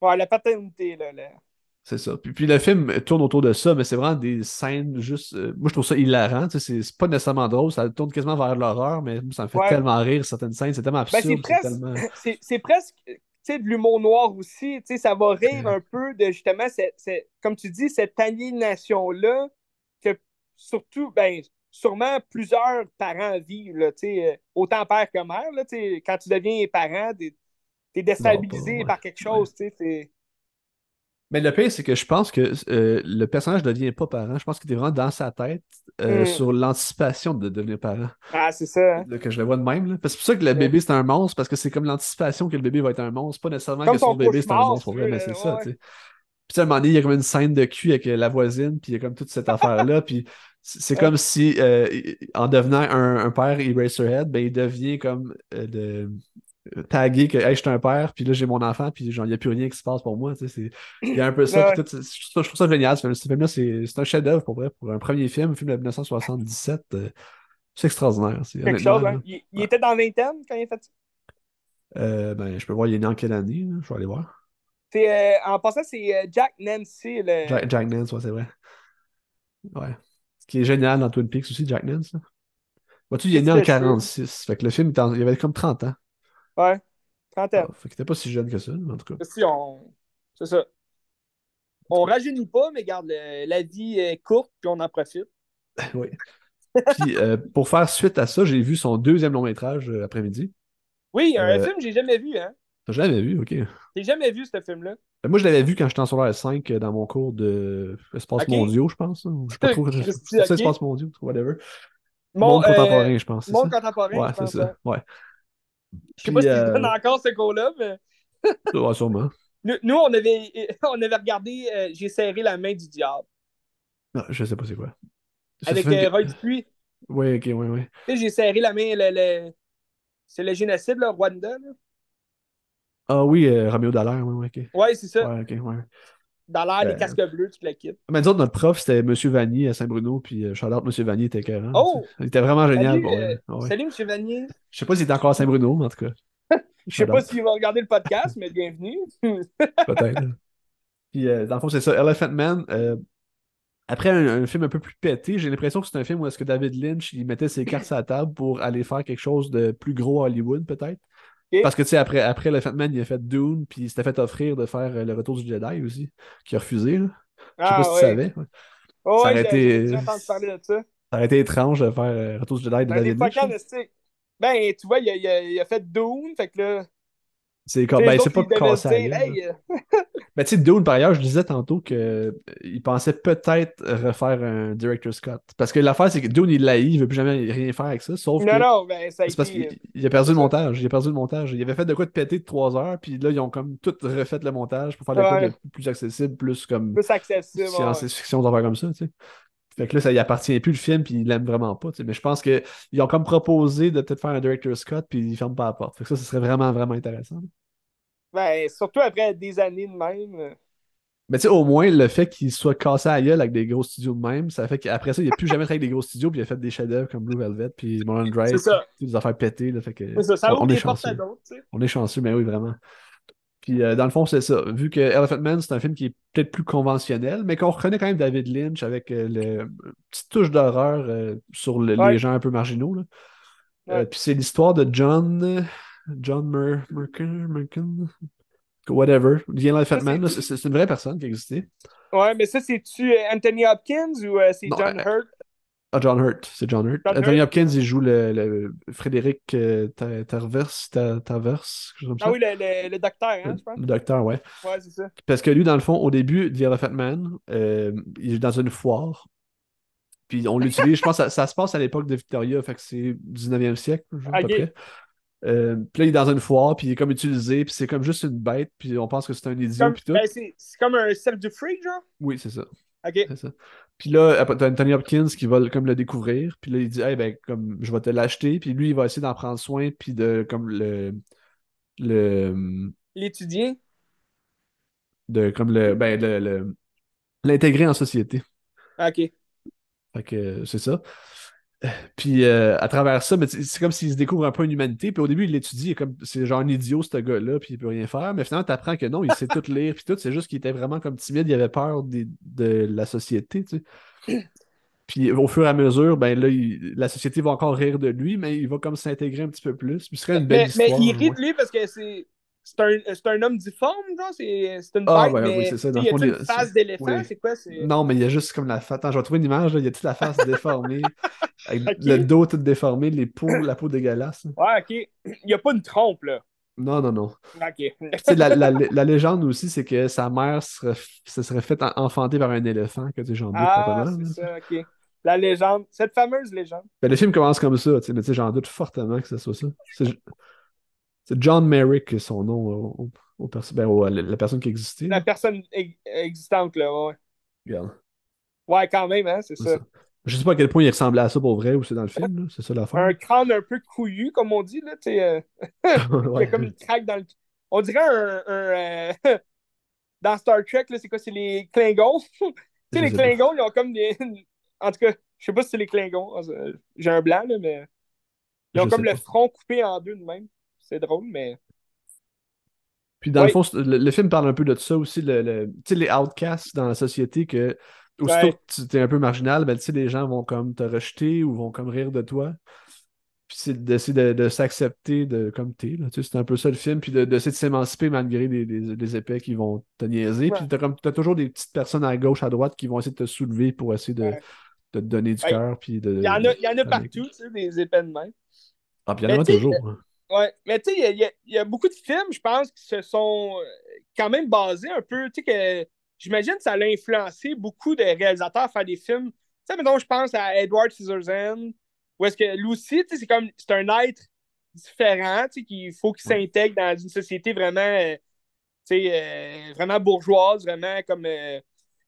Ouais, la paternité, là. là. C'est ça. Puis, puis le film tourne autour de ça, mais c'est vraiment des scènes juste. euh, moi, je trouve ça hilarant. tu C'est c'est pas nécessairement drôle, ça tourne quasiment vers l'horreur, mais ça me fait Ouais. tellement rire certaines scènes. C'est tellement Ben, absurde. c'est presque, c'est, c'est tu de l'humour noir aussi. tu sais, Ça va rire un peu de justement, cette- cette- comme tu dis, cette aliénation-là que surtout, ben, sûrement plusieurs parents vivent, là, tu sais, euh, autant père que mère. Là, tu sais, quand tu deviens parent, t'es, t'es déstabilisé Non, pas- par quelque chose. tu sais, c'est- Mais le pire, c'est que je pense que euh, le personnage ne devient pas parent. Je pense qu'il est vraiment dans sa tête euh, Mm. sur l'anticipation de devenir parent. Ah, c'est ça. hein. Là, que je le vois de même. là. Parce que c'est pour ça que le bébé, c'est un monstre, parce que c'est comme l'anticipation que le bébé va être un monstre. Pas nécessairement Comme que son bébé, c'est un monstre vrai, mais c'est ça, tu sais. Puis à un moment donné, il y a comme une scène de cul avec euh, la voisine, puis il y a comme toute cette affaire-là. Puis c'est comme si, euh, en devenant un, un père Eraserhead, ben, il devient comme euh, de tagué que hey, je suis un père, puis là j'ai mon enfant, puis genre il n'y a plus rien qui se passe pour moi. tu sais, c'est- Il y a un peu ça. Tout, je, trouve, ça génial. Ce film- ce film-là, c'est c'est un chef-d'œuvre pour vrai. Pour un premier film, un film de 1977, euh, c'est extraordinaire. c'est- Quelque chose. hein? Il, il était dans la vingtaine quand il a fait ça? Euh, ben, je peux voir, il est né en quelle année? Je vais aller voir. C'est, euh, en passant, c'est Jack Nancy. Le... Jack, Jack Nance, ouais, c'est vrai. Ouais. Ce qui est génial dans Twin Peaks aussi, Jack Nance. Vois-tu, il est né en Qu'est-ce que je 46. Fait que le film, il avait comme 30 ans. Ouais, trentaine. Ah, fait qu'il était pas si jeune que ça, mais en tout cas. Si on... C'est ça. On rajeunit pas, mais garde le- la vie est courte, puis on en profite. oui. Puis, euh, pour faire suite à ça, j'ai vu son deuxième long métrage euh, après-midi. Oui, un Euh, film que j'ai jamais vu, hein. T'as jamais vu, ok. J'ai jamais vu ce film-là. Ben, Moi, je l'avais vu quand j'étais en secondaire 5 euh, dans mon cours de espace mondiaux, je pense. hein, Je sais pas trop. Christy, C'est ça, ok. espace mondiaux, whatever. Mon, Monde euh, contemporain, je pense. c'est Monde ça? contemporain, Ouais, je c'est ça. ouais. Je sais pas Puis, s'ils euh, donnent encore ce cours-là, mais. ouais, sûrement. Nous, nous, on, avait, on avait regardé euh, J'ai serré la main du diable. Non, je sais pas c'est quoi. Ça, Avec fait- euh, Roy Dupuis. Ouais, ok. Tu sais, j'ai serré la main. Le, le- C'est le génocide, là, Rwanda. Là. Ah oui, euh, Romeo Dallaire, ouais, ouais, ok. Ouais, c'est ça. Ouais, ok, ouais. Dans l'air, les Euh, casques bleus, tu le quittes. Mais autres, notre prof, c'était M. Vanier à Saint-Bruno, puis euh, Charlotte, M. Vanier était écœurant. Oh! Il était vraiment génial. Salut, euh, salut, M. Vanier. Je sais pas s'il est encore à Saint-Bruno, mais en tout cas. Je sais pas s'il va regarder le podcast, mais bienvenue. Peut-être. Puis, euh, dans le fond, c'est ça. Elephant Man, euh, après un, un film un peu plus pété, j'ai l'impression que c'est un film où est-ce que David Lynch, il mettait ses cartes à la table pour aller faire quelque chose de plus gros à Hollywood, peut-être. Parce que, tu sais, après, après Elephant Man, il a fait Dune, puis il s'était fait offrir de faire euh, Le Retour du Jedi aussi, qui a refusé, là. Je sais Ah, pas si tu savais. ouais. Oh, Ça aurait été- parler de ça. Ça aurait été étrange de faire euh, Retour du Jedi de Ben, David Lynch. Ben, tu vois, il a, il a- il a fait Dune, fait que là. C'est comme, ben, c'est pas cassé hey, euh, Ben, tu sais, Dune, par ailleurs, je disais tantôt qu'il pensait peut-être refaire un Director Scott. Parce que l'affaire, c'est que Dune, il l'a il veut plus jamais rien faire avec ça. Sauf Non, que non, ben, ça a c'est parce qu'il il a perdu le montage. Il a perdu le montage. Il avait fait de quoi de péter de 3 heures, puis là, ils ont comme tout refait le montage pour faire de quoi Ouais. de plus accessible, plus comme Plus accessible. ouais. science-fiction, des affaires comme ça, tu sais. Fait que là, ça y appartient plus le film, puis il l'aime vraiment pas. Mais je pense qu'ils ont comme proposé de peut-être faire un Director Scott, puis ils ferment pas la porte. Fait que ça, ce serait vraiment, vraiment intéressant. Ben, surtout après des années de même. Mais tu sais, au moins, le fait qu'il soit cassé à gueule avec des gros studios de même, ça fait qu'après ça, il n'a plus jamais travaillé avec des gros studios, puis il a fait des chefs-d'œuvre comme Blue Velvet, puis Mulholland Drive, des affaires pétées, là, fait que ça, ça on, ouvre est des portes à chanceux. d'autres, tu sais. On est chanceux, mais oui, vraiment. Puis euh, dans le fond, c'est ça. Vu que Elephant Man, c'est un film qui est peut-être plus conventionnel, mais qu'on reconnaît quand même David Lynch avec euh, le petite touche d'horreur euh, sur le- Ouais. les gens un peu marginaux. là. Euh, Ouais. puis c'est l'histoire de John. John Mer Merkin, whatever. The Elephant Ça, Man, là, c'est- une vraie personne qui existait. Ouais, mais ça, c'est-tu euh, Anthony Hopkins ou euh, c'est John euh, Hurt? Ah, John Hurt, c'est John Hurt. John Anthony Hurt? Hopkins, il joue le, le Frédéric euh, Ta- Tarverse, Ta- Tarverse, quelque chose comme ça. Ah oui, le, le, le docteur, hein, je pense. Le docteur, ouais. Ouais, c'est ça. Parce que lui, dans le fond, au début, The Elephant Man, euh, il est dans une foire. Puis on l'utilise, je pense que ça, ça se passe à l'époque de Victoria, fait que c'est 19e siècle, genre, à peu près. Euh, puis là, il est dans une foire, puis il est comme utilisé, puis c'est comme juste une bête, puis on pense que c'est un idiot, puis tout. ben, c'est comme un cercle du freak, genre? Oui, c'est ça. Ok. C'est ça. Puis là, t'as Anthony Hopkins qui va le- comme le découvrir, puis là, il dit, hey, ben, comme, je vais te l'acheter, puis lui, il va essayer d'en prendre soin, puis de, comme, le, le, L'étudiant. de, comme, le, ben, le, l'intégrer en société. Ok. Fait que c'est ça. Puis euh, à travers ça, mais c'est comme s'il se découvre un peu une humanité. Puis au début, il l'étudie, comme c'est genre un idiot, ce gars-là, puis il peut rien faire. Mais finalement, tu apprends que non, il sait tout lire, puis tout. C'est juste qu'il était vraiment comme timide, il avait peur des- de la société, tu sais. Puis au fur et à mesure, ben là, il- la société va encore rire de lui, mais il va comme s'intégrer un petit peu plus. Puis ce serait une belle Mais, mais il rit de lui parce que c'est. C'est un, c'est un homme difforme, genre? C'est une Ah, bête, ben mais oui, c'est ça, dans y a une face d'éléphant? oui. C'est quoi? Non, mais il y a juste comme la face. Attends, je vais trouver une image, là. Il y a toute la face déformée, avec le dos tout déformé, les peaux, la peau dégueulasse. Ouais, ok. Il n'y a pas une trompe, là. Non, non, non. Ok. La, la- la légende aussi, c'est que sa mère serait, se serait faite en- enfanter par un éléphant, que tu sais, j'en doute pas Ah, c'est ça, ok. La légende. Cette fameuse légende. Ben, le film commence comme ça, tu sais, mais tu sais, j'en doute fortement que ce soit ça. C'est John Merrick, son nom, au, au- ben, au- la, la personne qui existait. La personne existante, là, ouais. Regarde, Ouais, quand même, hein, c'est ça. ça. Je sais pas à quel point il ressemblait à ça pour vrai ou c'est dans le film, là. C'est ça l'affaire. Un crâne un peu couillu, comme on dit, là, tu sais. euh, Il y Ouais. a comme une craque dans le. On dirait un. un, euh, Dans Star Trek, là, c'est quoi? C'est les Klingons? tu sais, les. Klingons, ils ont comme des. En tout cas, je sais pas si c'est les Klingons. J'ai un blanc, là, mais. Ils ont Je comme le pas. front coupé en deux de même. C'est drôle, mais. Puis dans le fond, le, le film parle un peu de ça aussi, le, le- tu sais, les outcasts dans la société, que aussitôt Ouais. que tu es un peu marginal, ben, tu sais, les gens vont comme te rejeter ou vont comme rire de toi. Puis c'est d'essayer de, de s'accepter de, comme t'es, là, tu sais, c'est un peu ça le film, puis de- d'essayer de, s'émanciper malgré les, les, les épais qui vont te niaiser. Ouais. Puis t'as comme, t'as toujours des petites personnes à gauche, à droite qui vont essayer de te soulever pour essayer de, Ouais. de te donner du cœur, puis de... Il y en a, il y en a de- partout, tu sais, des épais de même. Ah, puis il y en a toujours. hein. Ouais, mais tu sais, il y a- y, beaucoup de films, je pense, qui se sont euh, quand même basés un peu, tu sais, que j'imagine que ça a influencé beaucoup de réalisateurs à faire des films. Tu sais, mettons, je pense à Edward Scissorhands, où est-ce que lui aussi, tu sais, c'est comme, c'est un être différent, tu sais, qu'il faut qu'il s'intègre dans une société vraiment, euh, tu sais, euh, vraiment bourgeoise, vraiment comme. euh,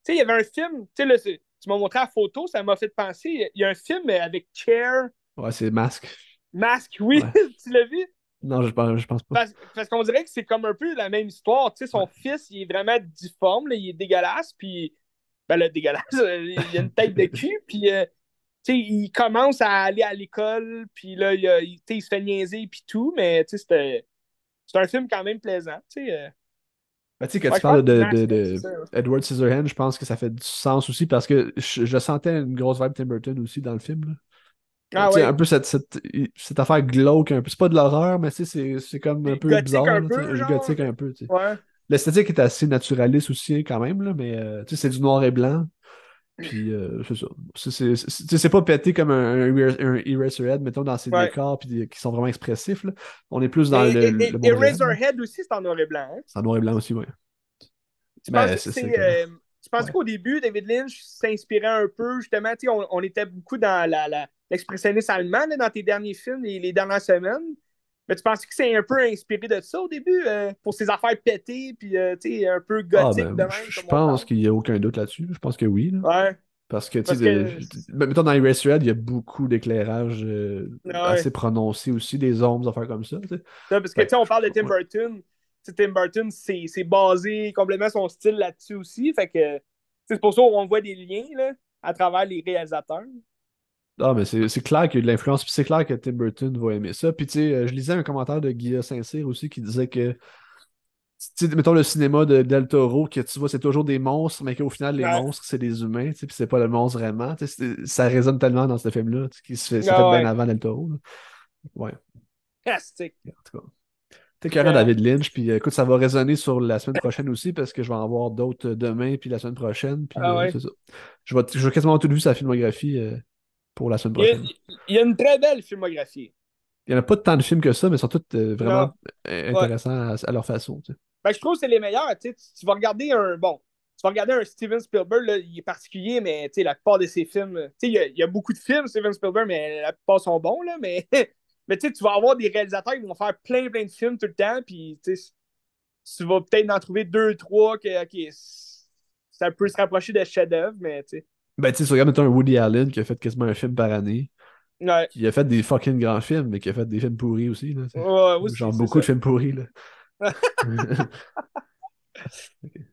Tu sais, il y avait un film, tu sais, là, tu m'as montré la photo, ça m'a fait penser. Il y a un film avec Cher, Ouais, c'est Masque. Masque, oui, Ouais. tu l'as vu? Non, je pense, je pense pas. Parce, parce qu'on dirait que c'est comme un peu la même histoire. Tu sais, son fils, il est vraiment difforme, là, il est dégueulasse, puis. Ben là, dégueulasse, il a une tête de cul, puis. euh, tu sais, il commence à aller à l'école, puis là, il, a- il- se fait niaiser, puis tout, mais tu sais. C'est un film quand même plaisant, tu sais. euh. Ben, tu sais, quand Ouais, tu parles de, de, ça. Edward Scissorhands, je pense que ça fait du sens aussi parce que je, je sentais une grosse vibe Tim Burton aussi dans le film. Ah sais, ouais. Un peu cette, cette, cette affaire glauque, un peu. C'est pas de l'horreur, mais c'est comme un peu Gothique bizarre. un peu, genre. gothique un peu. Ouais. L'esthétique est assez naturaliste aussi, quand même, là, mais euh, c'est du noir et blanc. Puis, euh, c'est ça. C'est- pas pété comme un, un, un Eraserhead, mettons, dans ses Ouais. décors, puis qui sont vraiment expressifs. Là. On est plus dans Et, le, et- le. Razorhead aussi, c'est en noir et blanc. Hein? C'est en noir et blanc aussi, oui. Tu Ben, c'est que- euh, ouais. qu'au début, David Lynch s'inspirait un peu, justement, on, on était beaucoup dans la, la- l'expressionnisme allemand là, dans tes derniers films, les, les dernières semaines. Mais tu penses que c'est un peu inspiré de ça au début, euh, pour ses affaires pétées, puis euh, un peu Ah, gothique ben, de même? je pense qu'il n'y a aucun doute là-dessus. Je pense que oui. là. Ouais. Parce que, tu sais, que- ben, mettons dans Eraserhead, il y a beaucoup d'éclairage euh, ouais. assez prononcé aussi, des ombres, des affaires comme ça. parce que, Ouais. tu sais, on parle de Tim. Burton. Tim Burton, c'est basé complètement son style là-dessus aussi. Fait que, c'est pour ça qu'on voit des liens, là, à travers les réalisateurs. Ah, mais c'est clair qu'il y a de l'influence, puis c'est clair que Tim Burton va aimer ça. Puis, tu sais, euh, je lisais un commentaire de Guillaume Saint-Cyr aussi qui disait que, tu sais, mettons le cinéma de Del Toro, que tu vois, c'est toujours des monstres, mais qu'au final, les Ouais. monstres, c'est des humains, tu sais, puis c'est pas le monstre vraiment. Tu sais, ça résonne tellement dans ce film-là, tu sais, qui se fait, c'est Ah fait ouais. bien avant Del Toro. là. Ouais, en tout cas. T'es carré Euh, David Lynch, puis euh, écoute, ça va résonner sur la semaine prochaine aussi, parce que je vais en voir d'autres demain, puis la semaine prochaine, puis Ah euh, ouais. c'est ça. Je vais, je vais quasiment tout vu sa filmographie euh, pour la semaine Il y, a, prochaine. il y a une très belle filmographie. Il n'y en a pas tant de films que ça, mais ils sont tous euh, vraiment euh, intéressants à, à leur façon. tu sais. Ben, je trouve que c'est les meilleurs. Tu, sais, tu- tu vas regarder un. Bon, tu vas regarder un Steven Spielberg, là, il est particulier, mais tu sais, la plupart de ses films. Tu sais, il y, a, il y a beaucoup de films, Steven Spielberg, mais la plupart sont bons, là. Mais, mais tu sais, tu vas avoir des réalisateurs qui vont faire plein, plein de films tout le temps, puis tu vas peut-être en trouver deux, trois que, ok, ça peut se rapprocher de chef-d'œuvre, mais tu sais. Ben, tu sais, mettons, un Woody Allen qui a fait quasiment un film par année, Ouais, qui a fait des fucking grands films, mais qui a fait des films pourris aussi. Là, ouais, aussi, Genre beaucoup de films pourris. Là.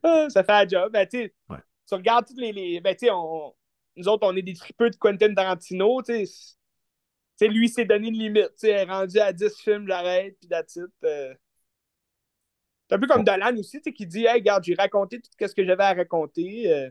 Ah, ça fait un job. Ben, tu sais, Ouais. tu regardes toutes les. les- ben, tu sais, on... nous autres, on est des tripeux de Quentin Tarantino, tu sais. Lui, il s'est donné une limite. Tu sais, rendu à 10 films, j'arrête, puis that's it. Euh... C'est un peu comme Dolan aussi, tu sais, qui dit Hey, regarde, j'ai raconté tout ce que j'avais à raconter. euh,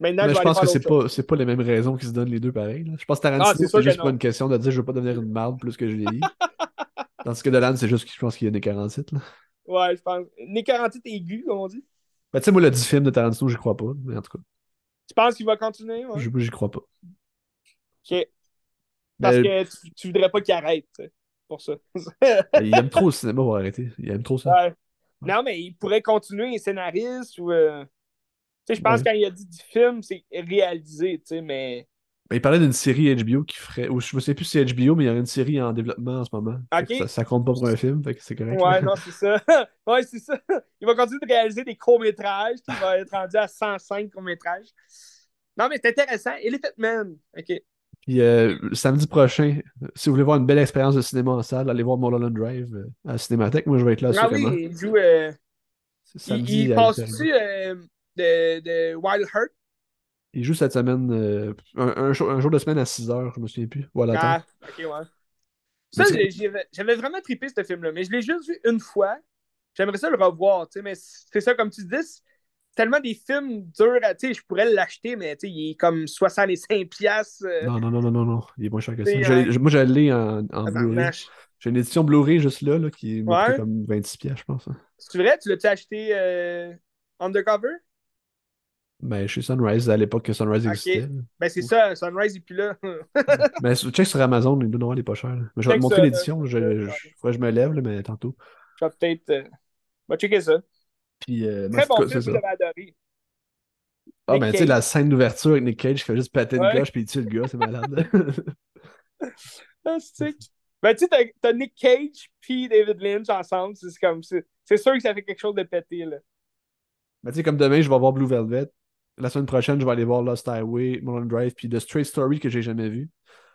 Maintenant, Mais je pense que c'est pas, c'est pas les mêmes raisons qui se donnent les deux pareils. Je pense que Ah, Tarantino, c'est sûr c'est juste non. une question de dire je veux pas devenir une marde plus que je vieillis. Tandis que Dolan, c'est juste que je pense qu'il y a né 47. Là. Ouais, je pense. Né 48 aigu, comme on dit. Ben, tu sais, moi, le 10 films de Tarantino, j'y crois pas. Mais en tout cas, Tu penses qu'il va continuer? Ouais? j'y crois pas. Ok. Parce Mais- que tu, tu voudrais pas qu'il arrête, tu sais, pour ça. Ben, il aime trop le cinéma pour arrêter. Il aime trop ça. Ouais. Non, mais il pourrait continuer, scénariste ou. euh, je pense Ouais. quand il a dit du film, c'est réalisé, tu sais, mais. Il parlait d'une série HBO qui ferait. Ou je me sais plus si c'est HBO, mais il y a une série en développement en ce moment. Fait. Ça, ça compte pas pour un film, fait que c'est correct. Ouais, non, c'est ça. ouais, c'est ça. Il va continuer de réaliser des courts-métrages, il va être rendu à 105 courts-métrages. Non, mais c'est intéressant. Elephant Man. OK. Puis euh, samedi prochain, si vous voulez voir une belle expérience de cinéma en salle, allez voir Mulholland Drive euh, à la Cinémathèque. Moi, je vais être là Ah oui, il joue. euh, il il passe-tu euh, de, de Wild Heart? Il joue cette semaine, euh, un, un jour, un jour de semaine à 6 heures, je me souviens plus. Voilà. Ah, ok, ouais. Ça, j'avais vraiment trippé ce film-là, mais je l'ai juste vu une fois. J'aimerais ça le revoir, tu sais, mais c'est ça, comme tu dis, tellement des films durs, à- tu sais, je pourrais l'acheter, mais tu sais, il est comme 65 piastres. euh, Non, non, non, non, non, non. Il est moins cher que ça. Euh, moi, je l'ai en, en Blu-ray. J'ai une édition Blu-ray juste là, là qui coûté Ouais. comme 26 pièces, je pense. hein. C'est vrai? Tu l'as-tu acheté euh, Undercover? Ben, chez Sunrise, à l'époque que Sunrise existait. Ben, c'est ça, Sunrise, et puis là. Ben, sur- check sur Amazon, il doit en avoir les pas chers. là. Mais je vais Check te montrer l'édition. Je, je, faudrait que je me lève, là, mais tantôt. Je vais peut-être. euh, va checker ça. Puis, euh, mais Très bon film, c'est vous ça? l'avez adoré. Ah, Nick ben, tu sais, la scène d'ouverture avec Nick Cage qui fait juste péter une Ouais. cloche puis il tue le gars, c'est malade. Ah, c'est- Ben, tu sais, t'as- Nick Cage puis David Lynch ensemble, c'est comme. c'est- c'est sûr que ça fait quelque chose de pété, là. Mais tu sais, comme demain, je vais voir Blue Velvet. La semaine prochaine, je vais aller voir Lost Highway, Mulholland Drive, puis The Straight Story que j'ai jamais vu.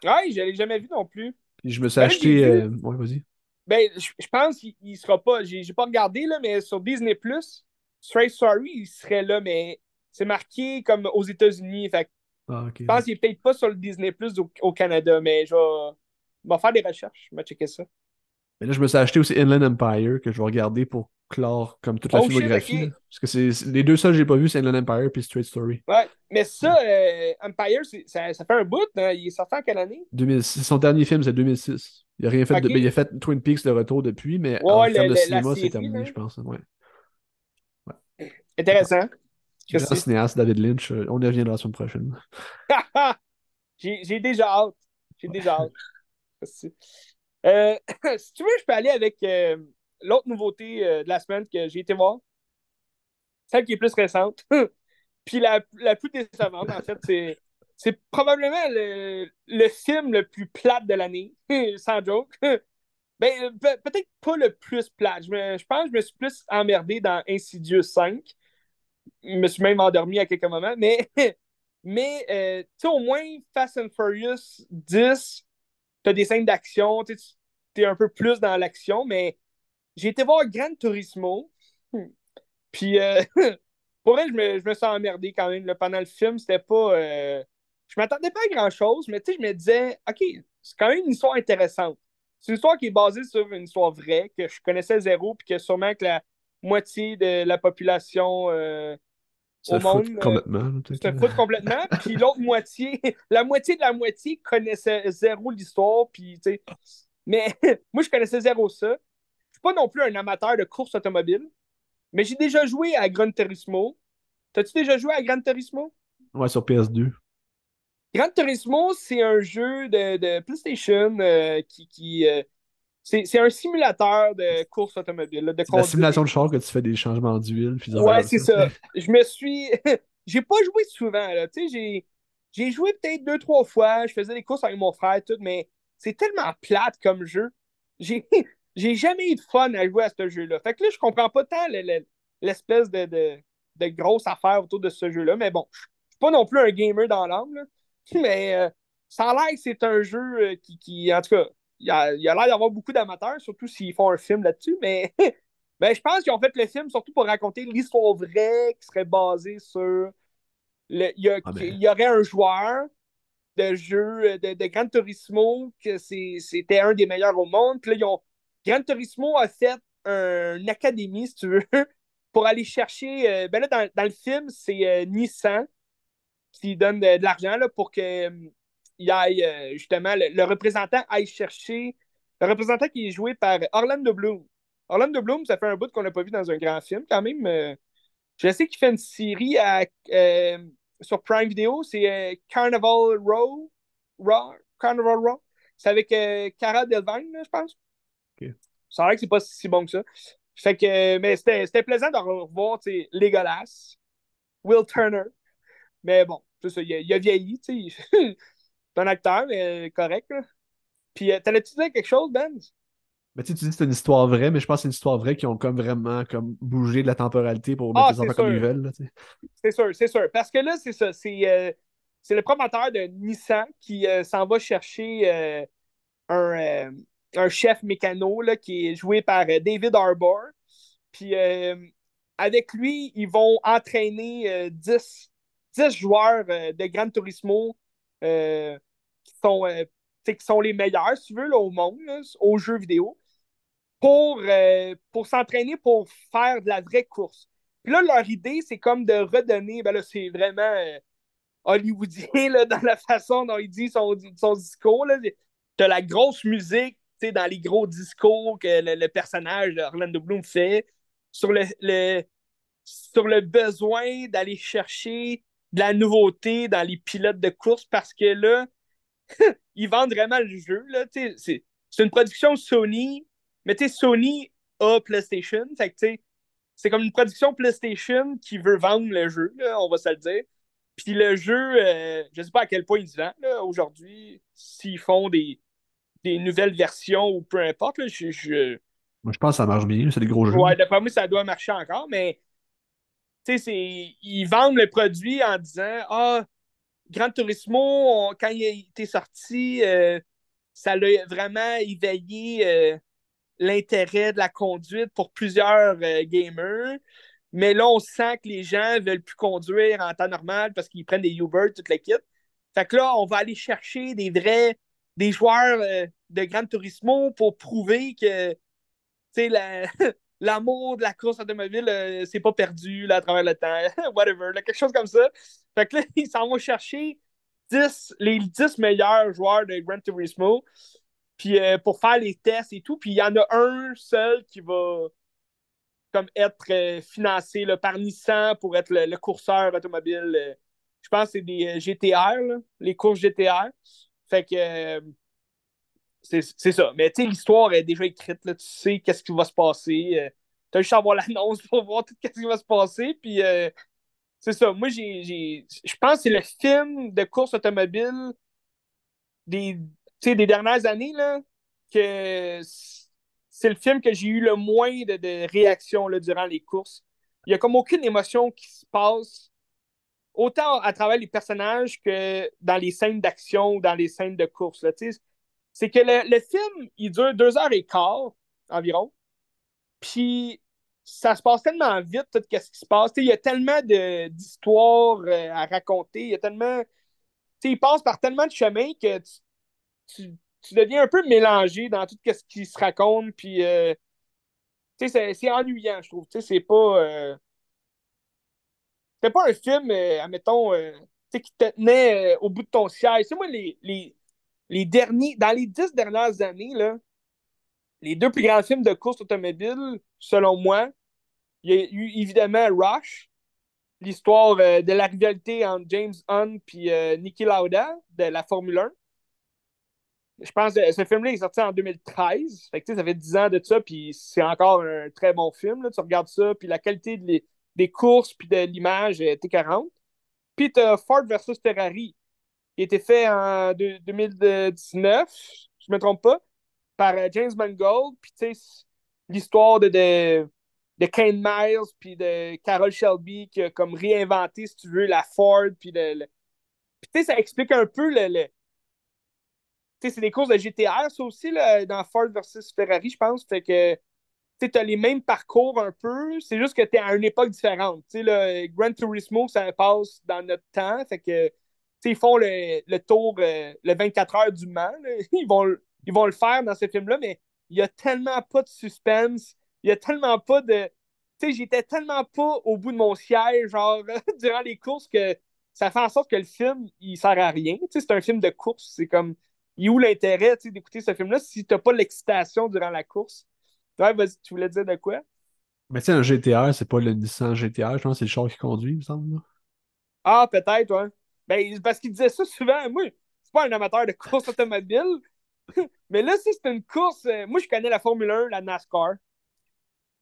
Ouais, je l'ai jamais vu non plus. Puis je me suis Ben, acheté. euh, Ouais, vas-y. Ben, je, je pense qu'il il sera pas. J'ai pas regardé, là, mais sur Disney Plus, Straight Story, il serait là, mais c'est marqué comme aux États-Unis. Fait que Ah, je pense qu'il est peut-être pas sur le Disney Plus au, au Canada, mais je vais, je vais faire des recherches. Je vais checker ça. Mais là, je me suis acheté aussi Inland Empire que je vais regarder pour clore comme toute la Oh, filmographie. Parce que c'est les deux seuls que j'ai pas vus, c'est Inland Empire puis Straight Story. Ouais, mais ça, euh, Empire, ça, ça fait un bout. hein. Il est sorti en quelle année? 2006. Son dernier film, c'est 2006. Il a rien fait de... Ok. ben, il a fait Twin Peaks de retour depuis, mais Ouais, en le- termes de le- cinéma, c'est terminé, je pense. Ouais. Intéressant. Grand Merci. cinéaste, David Lynch. euh, On y reviendra la semaine prochaine. J'ai j'ai déjà hâte. J'ai déjà hâte. Merci. Euh, si tu veux, je peux aller avec euh, l'autre nouveauté euh, de la semaine que j'ai été voir. Celle qui est plus récente. Puis la, la plus décevante, en fait, c'est, probablement le, le film le plus plate de l'année, sans joke. Ben, pe- peut-être pas le plus plate. Je, me- je pense que je me suis plus emmerdé dans Insidious 5. Je me suis même endormi à quelques moments, mais, mais tu au moins, Fast and Furious 10, t'as des scènes d'action, tu t'es un peu plus dans l'action, mais j'ai été voir Gran Turismo. Hmm. Puis, euh, pour vrai, je me, je me suis emmerdé quand même. là. pendant le film, c'était pas. euh, je m'attendais pas à grand-chose, mais tu sais, je me disais, OK, c'est quand même une histoire intéressante. C'est une histoire qui est basée sur une histoire vraie, que je connaissais zéro, puis que sûrement que la moitié de la population euh, Au fout monde, complètement. foutent complètement. Puis l'autre moitié, la moitié de la moitié connaissait zéro l'histoire. Puis, tu sais. Mais moi, je connaissais zéro ça. Je suis pas non plus un amateur de course automobile, mais j'ai déjà joué à Gran Turismo. T'as-tu déjà joué à Gran Turismo? Ouais, sur PS2. Gran Turismo, c'est un jeu de, de PlayStation euh, qui. qui euh, c'est un simulateur de course automobile. là, de C'est la simulation de char que tu fais des changements d'huile. Ouais, c'est ça. Je me suis. j'ai pas joué souvent, là. Tu sais, j'ai. Joué peut-être deux, trois fois. Je faisais des courses avec mon frère, tout, mais c'est tellement plate comme jeu. J'ai. Jamais eu de fun à jouer à ce jeu-là. Fait que là, je comprends pas tant le- le- l'espèce de, de, de grosse affaire autour de ce jeu-là. Mais bon, je suis pas non plus un gamer dans l'âme. Mais euh, ça a l'air que c'est un jeu euh, qui, qui, en tout cas, il a il a l'air d'avoir beaucoup d'amateurs, surtout s'ils font un film là-dessus. Mais ben, je pense qu'ils ont fait le film surtout pour raconter l'histoire vraie qui serait basée sur. le- Il y, a- Ah ben. il y aurait un joueur de jeu de, de Gran Turismo que c'était un des meilleurs au monde. Puis là, ils ont, Gran Turismo a fait un- une académie, si tu veux, pour aller chercher. euh, ben là, dans, dans le film, c'est euh, Nissan qui donne de, de l'argent là, pour que euh, il aille, euh, justement, le, le représentant aille chercher. Le représentant qui est joué par Orlando Bloom. Orlando Bloom, ça fait un bout qu'on n'a pas vu dans un grand film quand même. euh, je sais qu'il fait une série à, euh, sur Prime Video, c'est Carnival Row. Raw, Carnival Row. C'est avec euh, Cara Delevingne, là, je pense. A l'air que c'est pas si bon que ça. Fait que, mais c'était plaisant de revoir, Legolas, Will Turner. Mais bon, c'est ça, il a, il a vieilli. c'est un acteur, mais correct, là. Puis, euh, t'allais-tu dire quelque chose, Ben? Mais tu sais, tu dis que c'est une histoire vraie, mais je pense que c'est une histoire vraie qui ont comme vraiment comme bougé de la temporalité pour Ah, mettre les c'est enfants comme ils veulent. C'est sûr, c'est sûr. Parce que là, c'est ça. C'est euh, le promoteur de Nissan qui euh, s'en va chercher euh, un, euh, un chef mécano là, qui est joué par euh, David Harbour. Puis euh, avec lui, ils vont entraîner euh, 10, 10 joueurs euh, de Gran Turismo euh, qui, sont, euh, tu sont les meilleurs, si tu veux, au monde, aux jeux vidéo, pour, euh, pour s'entraîner pour faire de la vraie course. Puis là, leur idée, c'est comme de redonner, ben là, c'est vraiment euh, hollywoodien là, dans la façon dont il dit son, son discours. Là. T'as la grosse musique, tu dans les gros discours que le, le personnage d'Orlando Bloom fait sur le, le- sur le besoin d'aller chercher de la nouveauté dans les pilotes de course parce que là, ils vendent vraiment le jeu. Là, c'est, c'est une production Sony, mais tu Sony a PlayStation. Fait que, c'est comme une production PlayStation qui veut vendre le jeu, là, on va se le dire. Puis le jeu, euh, je sais pas à quel point ils se vendent là, aujourd'hui, s'ils font des, des nouvelles versions ou peu importe. Là, je, je, Moi, je pense que ça marche bien, c'est des gros jeux. Ouais, d'après moi, ça doit marcher encore, mais sais, ils vendent le produit en disant Ah, Gran Turismo, quand il était sorti, euh, ça l'a vraiment éveillé euh, l'intérêt de la conduite pour plusieurs euh, gamers. Mais là, on sent que les gens ne veulent plus conduire en temps normal parce qu'ils prennent des Uber, toute kit. Fait que là, on va aller chercher des vrais des joueurs de Gran Turismo pour prouver que la, l'amour de la course automobile, c'est pas perdu à travers le temps. Whatever, quelque chose comme ça. Fait que là, ils s'en vont chercher 10, les 10 meilleurs joueurs de Gran Turismo puis, pour faire les tests et tout. Puis il y en a un seul qui va comme être financé là, par Nissan pour être le, courseur automobile. je pense que c'est des GTR, les courses GTR. Fait que c'est ça. Mais tu sais, l'histoire est déjà écrite. Là. Tu sais qu'est-ce qui va se passer. tu as juste à voir l'annonce pour voir tout ce qui va se passer. Puis c'est ça. Moi, j'ai, je pense que c'est le film de course automobile des, des dernières années là, que c'est le film que j'ai eu le moins de, réactions là, durant les courses. Il n'y a comme aucune émotion qui se passe, autant à travers les personnages que dans les scènes d'action ou dans les scènes de course. C'est que le, le, film, il dure deux heures et quart environ. Puis ça se passe tellement vite, tout ce qui se passe. Il y a tellement d'histoires euh, à raconter. Il y a tellement. il passe par tellement de chemins que tu, deviens un peu mélangé dans tout ce qui se raconte. Puis, euh, c'est ennuyant, je trouve. C'est pas. Euh, c'est pas un film, admettons, qui te tenait au bout de ton siège. C'est moi, les, les, les, derniers. Dans les dix dernières années, là, les deux plus grands films de course automobile, selon moi, il y a eu évidemment Rush, l'histoire euh, de la rivalité entre James Hunt et euh, Niki Lauda de la Formule 1. Je pense que ce film-là est sorti en 2013. Fait ça fait 10 ans de ça, puis c'est encore un très bon film. Là. Tu regardes ça, puis la qualité des courses puis de l'image est 40. Puis tu as Ford versus Ferrari, qui a été fait en 2019, je ne me trompe pas, par euh, James Mangold. Puis tu sais, l'histoire de, de de Kane Miles puis de Carol Shelby qui a comme réinventé, si tu veux, la Ford. Puis le, Puis tu sais, ça explique un peu le. Tu sais, c'est des courses de GTR, ça aussi, dans Ford versus Ferrari, je pense. Fait que tu as les mêmes parcours un peu, c'est juste que tu es à une époque différente. Tu sais, le Gran Turismo, ça passe dans notre temps. Fait que ils font le, le tour euh, le 24 heures du Mans. Ils, vont, ils vont le faire dans ce film-là, mais il n'y a tellement pas de suspense il y a tellement pas de. Tu sais, j'étais tellement pas au bout de mon siège, genre, durant les courses, que ça fait en sorte que le film, il sert à rien. Tu sais, c'est un film de course. C'est comme. Il est où l'intérêt, tu sais, d'écouter ce film-là si t'as pas l'excitation durant la course? Ouais, vas-y, tu voulais dire de quoi? Mais tu sais, un GTR, c'est pas le Nissan GTR, je pense que c'est le char qui conduit, il me semble. Ah, peut-être, ouais. Ben, parce qu'il disait ça souvent. Moi, c'est pas un amateur de course automobile. Mais là, si c'est une course, euh, moi, je connais la Formule 1, la NASCAR.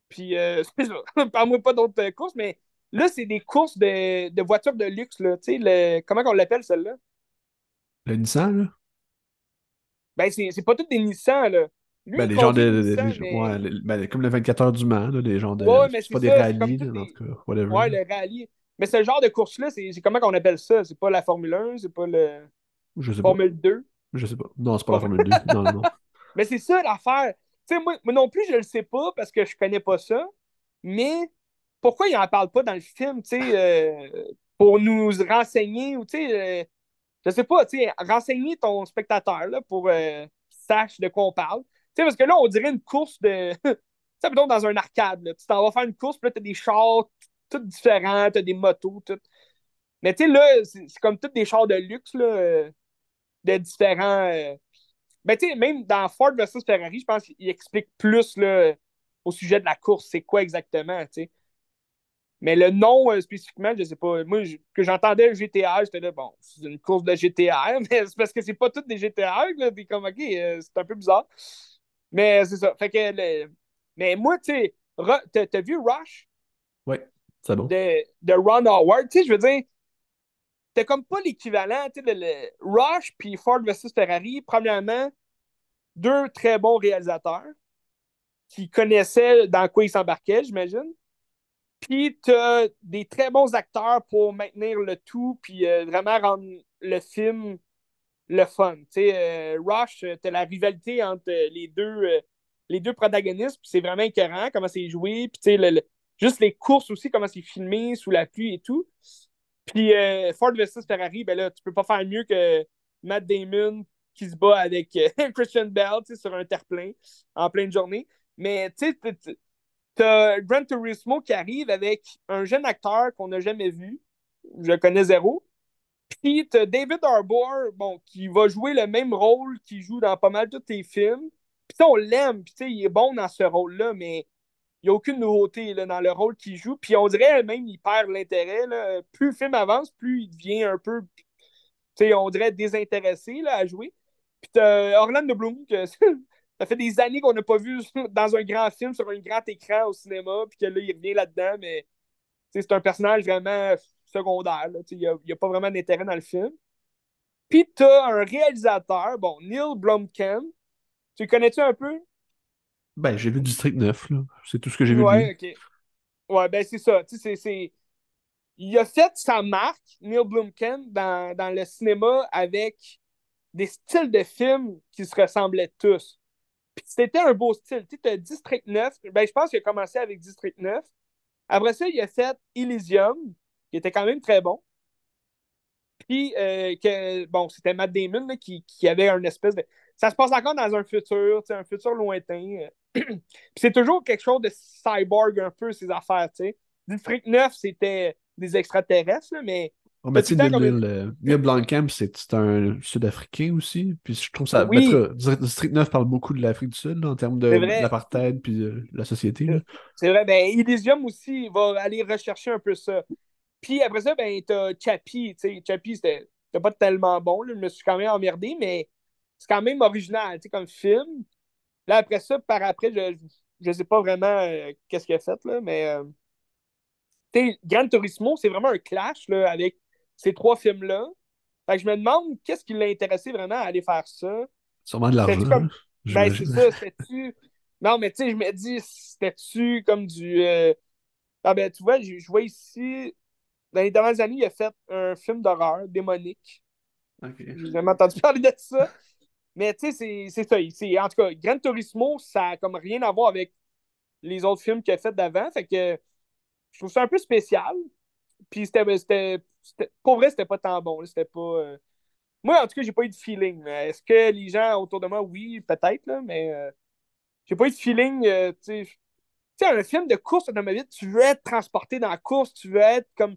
Puis, euh, parle-moi pas d'autres euh, courses, mais là, c'est des courses de, de voitures de luxe. Là. Le, comment on l'appelle, celle-là? Le Nissan, là? Ben, c'est pas toutes des Nissan, là. Lui, ben, des gens de. ouais, ben, comme le 24 heures du Mans, là, des gens de. Ouais, mais c'est pas des rallyes, en tout cas. Whatever. Ouais, le rallye. Mais ce genre de course-là, c'est comment qu'on appelle ça? C'est pas la Formule 1, c'est pas le. Je sais Formule 2. Je sais pas. Non, c'est pas la Formule 2. non, non. Mais c'est ça l'affaire sais, moi, non plus, je le sais pas parce que je connais pas ça, mais pourquoi il en parle pas dans le film, tu sais, euh, pour nous renseigner ou, tu sais, euh, je sais pas, tu sais, renseigner ton spectateur, là, pour euh, qu'il sache de quoi on parle. Tu sais, parce que là, on dirait une course de. tu plutôt dans un arcade, là. Tu t'en vas faire une course, puis là, t'as des chars tous différents, t'as des motos, tout. Mais tu sais, là, c'est comme tous des chars de luxe, là, de différents ben, tu sais, même dans Ford versus Ferrari, je pense qu'il explique plus là, au sujet de la course, c'est quoi exactement, tu sais. Mais le nom euh, spécifiquement, je sais pas. Moi, que j'entendais le GTR, j'étais là, bon, c'est une course de GTR, mais c'est parce que c'est pas toutes des GTR, là, puis comme, ok, euh, c'est un peu bizarre. Mais c'est ça. Fait que, mais moi, tu sais, t'as vu Rush? Oui, c'est bon. De, de Ron Howard, tu sais, je veux dire, t'as comme pas l'équivalent, tu sais, le, Rush puis Ford versus Ferrari, premièrement, deux très bons réalisateurs qui connaissaient dans quoi ils s'embarquaient, j'imagine. Puis t'as des très bons acteurs pour maintenir le tout, puis euh, vraiment rendre le film le fun. Tu sais, euh, Rush, t'as la rivalité entre les deux, euh, les deux protagonistes, c'est vraiment écœurant comment c'est joué, puis tu sais, le- juste les courses aussi, comment c'est filmé sous la pluie et tout. Puis euh, Ford versus Ferrari, ben là, tu peux pas faire mieux que Matt Damon qui se bat avec euh, Christian Bell sur un terre-plein en pleine journée. Mais tu sais, t'as Gran Turismo qui arrive avec un jeune acteur qu'on n'a jamais vu. Je connais zéro. Puis t'as David Harbour, bon, qui va jouer le même rôle qu'il joue dans pas mal de tous tes films. Puis on l'aime, puis il est bon dans ce rôle-là, mais il n'y a aucune nouveauté là, dans le rôle qu'il joue. Puis on dirait même il perd l'intérêt. Plus le film avance, plus il devient un peu, on dirait désintéressé là, à jouer. Puis t'as Orlando Bloom, que ça fait des années qu'on n'a pas vu dans un grand film, sur un grand écran au cinéma, puis que là, il revient là-dedans, mais c'est un personnage vraiment secondaire. Il n'y a, pas vraiment d'intérêt dans le film. Puis t'as un réalisateur, bon, Neil Blomkamp. Tu connais-tu un peu? Ben, j'ai vu District 9, là. C'est tout ce que j'ai vu de Ouais, lui. ok. Ouais, ben c'est ça. Tu sais, c'est, Il a fait sa marque, Neil Blomkamp, dans, dans le cinéma avec des styles de films qui se ressemblaient tous. Puis c'était un beau style. Tu sais, t'as District 9. Ben, je pense qu'il a commencé avec District 9. Après ça, il a fait Elysium, qui était quand même très bon. Puis, euh, que, bon, c'était Matt Damon là, qui, qui avait un espèce de. Ça se passe encore dans un futur, tu sais, un futur lointain. C'est toujours quelque chose de cyborg un peu, ces affaires, tu sais. District 9, c'était des extraterrestres, là, mais Oh, tu sais, temps Neil, euh, Blomkamp, c'est un Sud-Africain aussi. Puis je trouve ça. Oui. ben, District 9 parle beaucoup de l'Afrique du Sud, là, en termes de l'apartheid puis de la société. c'est vrai, ben, Elysium aussi, va aller rechercher un peu ça. Puis après ça, ben, t'as Chappie, tu sais. Chappie, c'était pas tellement bon, là, je me suis quand même emmerdé, mais c'est quand même original, tu sais, comme film. Là, après ça, par après, je, je sais pas vraiment euh, qu'est-ce qu'il a fait, là, mais euh, tu sais, Gran Turismo, c'est vraiment un clash, là, avec ces trois films-là. Fait que je me demande qu'est-ce qui l'a intéressé vraiment à aller faire ça? Sûrement de l'argent. Comme- Ben, c'est ça, c'était-tu. Non, mais tu sais, je me dis, c'était-tu comme du. euh, Ah, ben, tu vois, je je vois ici, dans les dernières années, il a fait un film d'horreur démonique. Ok. J'ai jamais entendu parler de ça. Mais tu sais, c'est- ça. En tout cas, Gran Turismo, ça a comme rien à voir avec les autres films qu'il a fait d'avant. Fait que je trouve ça un peu spécial. Puis c'était. c'était- Pour vrai, c'était pas tant bon. C'était pas. euh, Moi, en tout cas, j'ai pas eu de feeling. Est-ce que les gens autour de moi, oui, peut-être, mais euh, j'ai pas eu de feeling. euh, tu sais, un film de course automobile, tu veux être transporté dans la course, tu veux être comme.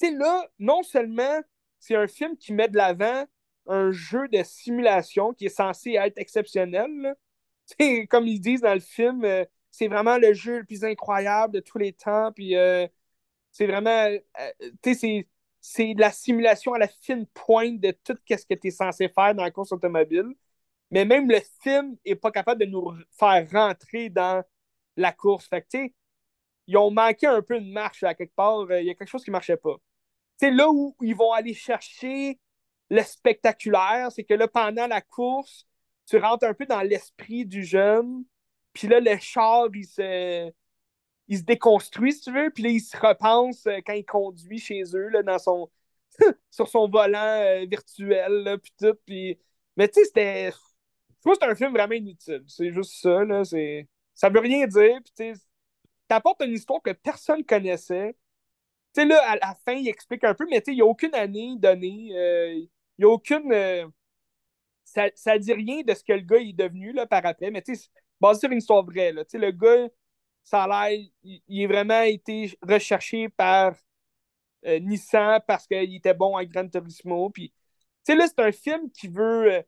Tu sais, là, non seulement c'est un film qui met de l'avant un jeu de simulation qui est censé être exceptionnel, comme ils disent dans le film, euh, c'est vraiment le jeu le plus incroyable de tous les temps, puis euh, c'est vraiment. euh, c'est. C'est de la simulation à la fine pointe de tout ce que tu es censé faire dans la course automobile. Mais même le film n'est pas capable de nous faire rentrer dans la course. Ils ont manqué un peu de marche à quelque part. Il y a quelque chose qui ne marchait pas. Sais, là où ils vont aller chercher le spectaculaire, c'est que là, pendant la course, tu rentres un peu dans l'esprit du jeune. Puis là, le char, il se, il se déconstruit, si tu veux. Puis là, il se repense euh, quand il conduit chez eux, là, dans son, sur son volant euh, virtuel, là, puis tout. Puis... Mais tu sais, c'était. Je trouve que c'est un film vraiment inutile. C'est juste ça, là. C'est... Ça veut rien dire. Puis tu t'apportes une histoire que personne connaissait. Tu sais, là, à la fin, il explique un peu, mais il n'y a aucune année donnée. euh, n'y a aucune. euh, Ça, ça dit rien de ce que le gars est devenu, là, par après. Mais tu sais, basé sur une histoire vraie, là. Le gars, ça a l'air. Il, il a vraiment été recherché par euh, Nissan parce qu'il était bon à Gran Turismo. Puis, tu sais, là, c'est un film qui veut. euh,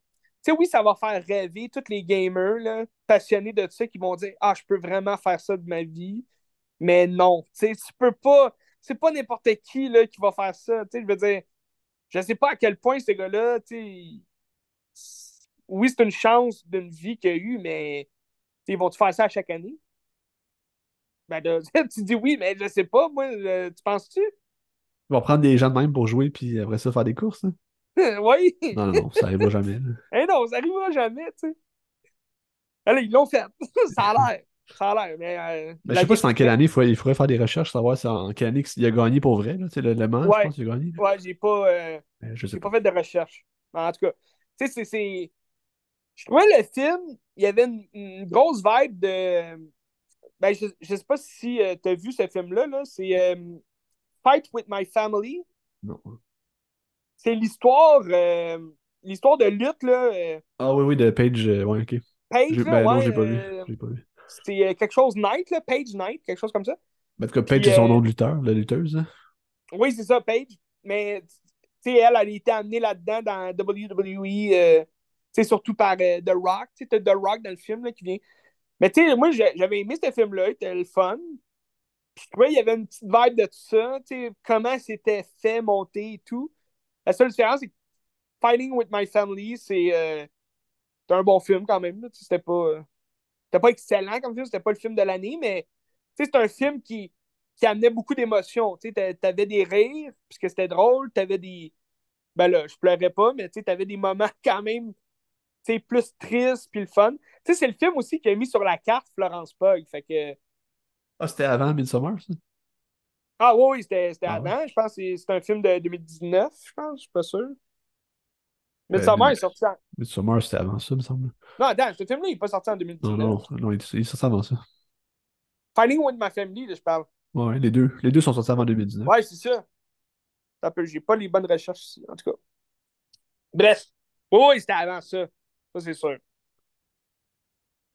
tu sais, oui, ça va faire rêver tous les gamers là, passionnés de ça qui vont dire Ah, je peux vraiment faire ça de ma vie. Mais non, tu sais, tu peux pas. C'est pas n'importe qui là, qui va faire ça. Tu sais, je veux dire, je sais pas à quel point ce gars-là, tu sais. c'est- Oui, c'est une chance d'une vie qu'il a eue, mais ils vont-tu faire ça à chaque année? Ben, tu dis oui, mais je sais pas, moi, tu penses-tu? Ils vont prendre des gens de même pour jouer, puis après ça, faire des courses. hein? oui! Non, non, non, ça arrivera jamais. Eh non, ça arrivera jamais, tu sais. Allez, ils l'ont fait. ça a l'air. L'air, mais. euh, je sais pas si en vérité- quelle année, il faudrait, il faudrait faire des recherches, savoir si en quelle année il a gagné pour vrai. Là, le, le Ouais. je pense qu'il a gagné. Ouais, j'ai pas. euh, Ben, je sais J'ai pas. pas fait de recherche. En tout cas, tu sais, c'est- c'est. Je trouvais le film, il y avait une, une grosse vibe de. Ben, je, je sais pas si tu as vu ce film-là, là. C'est euh, Fight with My Family. Non. C'est l'histoire. euh, l'histoire de lutte, là. euh, Ah oui, oui, de Page. euh, ouais, ok. J'ai- là, Ben non, ouais, l'ai pas vu. euh, pas vu. C'est euh, quelque chose Knight, là. Page Knight, quelque chose comme ça. Ben, en tout cas, Page, c'est son euh, nom de lutteur, la lutteuse. hein. Oui, c'est ça, Paige. Mais, tu sais, elle, elle a été amenée là-dedans dans WWE, euh, tu sais, surtout par euh, The Rock. Tu sais, t'as The Rock dans le film, là, qui vient. Mais, tu sais, moi, j'avais aimé ce film-là, il était le fun. Puis, tu vois, il y avait une petite vibe de tout ça, tu sais, comment c'était fait, monté et tout. La seule différence, c'est que Fighting with My Family, c'est euh, un bon film quand même, C'était pas, euh, c'était pas excellent comme film, c'était pas le film de l'année, mais, tu c'est un film qui qui amenait beaucoup d'émotions. Tu sais, t'avais des rires, puisque c'était drôle, t'avais des. Ben là, je pleurais pas, mais tu sais, t'avais des moments quand même, tu plus tristes, puis le fun. Tu sais, c'est le film aussi qui a mis sur la carte Florence Pugh. Fait que. Ah, c'était avant Midsommar, ça? Ah oui, c'était c'était Ah ouais. avant. Je pense que c'est c'est un film de 2019, je pense, je suis pas sûr. Mère mais- est sorti en. Midsommar, c'était avant ça, me semble. Non, attends, ce film-là, il n'est pas sorti en Non, 2019. non, non, il il est sorti avant ça. Finding with My Family, là, je parle. Ouais, les deux. Les deux sont sortis avant 2019. Ouais, c'est ça. J'ai pas les bonnes recherches ici, en tout cas. Bref. Oui, c'était avant ça. Ça, c'est sûr.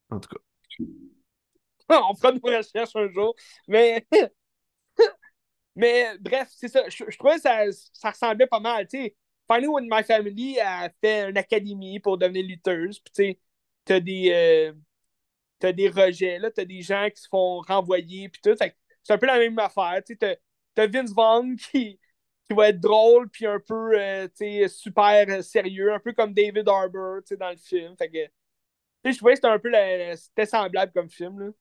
En tout cas. On fera une recherche un jour. Mais, mais bref, c'est ça. Je, je trouvais que ça, ça ressemblait pas mal. Tu sais, Finding with My Family a fait une académie pour devenir lutteuse. Puis, tu sais, t'as des, euh, des rejets, là. T'as des gens qui se font renvoyer. Puis tout. C'est un peu la même affaire. Tu sais, t'as, Vince Vaughn qui, qui va être drôle. Puis un peu, euh, super euh, sérieux. Un peu comme David Harbour, dans le film. Fait que, je trouvais que c'était un peu c'était semblable comme film, là.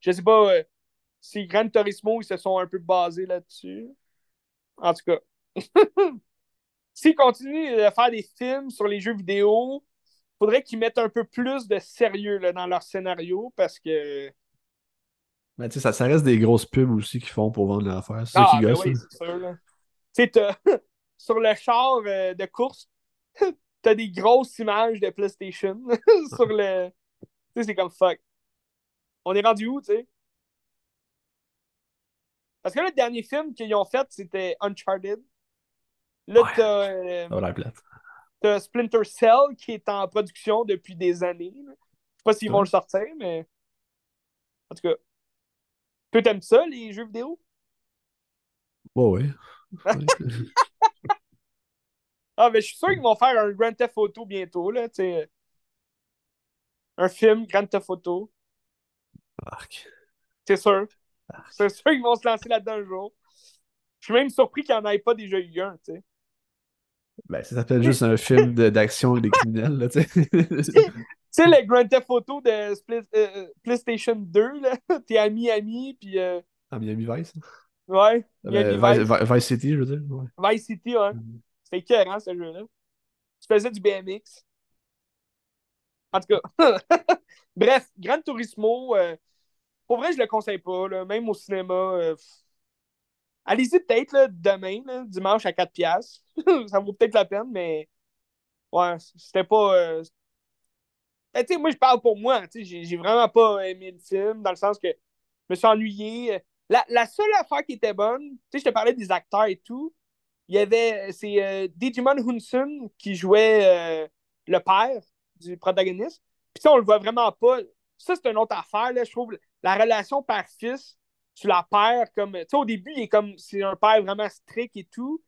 Je sais pas euh, si Gran Turismo, ils se sont un peu basés là-dessus. En tout cas. S'ils continuent de faire des films sur les jeux vidéo, faudrait qu'ils mettent un peu plus de sérieux là, dans leur scénario parce que. Mais tu sais, ça, ça reste des grosses pubs aussi qu'ils font pour vendre l'affaire. C'est ça Ah, qui ben gosse. oui, c'est sûr. là. Tu sais, sur le char euh, de course, t'as des grosses images de PlayStation sur le. Tu sais, c'est comme fuck. On est rendu où, tu sais? Parce que là, le dernier film qu'ils ont fait, c'était Uncharted. Là, Ouais. t'as, euh, Ça plate. t'as Splinter Cell qui est en production depuis des années. là. Je sais pas s'ils vont le sortir, mais. En tout cas. Toi, t'aimes ça, les jeux vidéo? Ouais, ouais. Ouais. Ah, mais je suis sûr qu'ils vont faire un Grand Theft Auto bientôt, là, tu sais. Un film Grand Theft Auto. C'est sûr. C'est sûr qu'ils vont se lancer là-dedans un jour. Je suis même surpris qu'il n'y en ait pas déjà eu un, tu sais. Ben, ça s'appelle juste un film de- d'action avec des criminels, là, tu sais. Tu sais, le Grand Theft Auto de Split- euh, PlayStation 2, là, t'es à Miami, puis euh, À Miami Vice. ouais, Ben, Miami Vice, Vice, Vi- Vice City, je veux dire. Ouais. Vice City, ouais. C'était écœurant, ce jeu-là. Tu faisais du BMX. En tout cas, bref, Gran Turismo, euh, pour vrai, je le conseille pas, là, même au cinéma. euh, pff. Allez-y peut-être demain, dimanche à 4$. piastres. Ça vaut peut-être la peine, mais ouais, c'était pas. euh, Ben, moi, je parle pour moi. J'ai j'ai vraiment pas aimé le film, dans le sens que je me suis ennuyé. La, seule affaire qui était bonne, je te parlais des acteurs et tout. Il y avait, c'est euh, Digimon Hunsun qui jouait euh, le père du protagoniste. Puis ça, on le voit vraiment pas. Ça, c'est une autre affaire, là, je trouve. La relation père-fils, tu la perds comme. Tu sais, au début, il est comme. C'est un père vraiment strict et tout.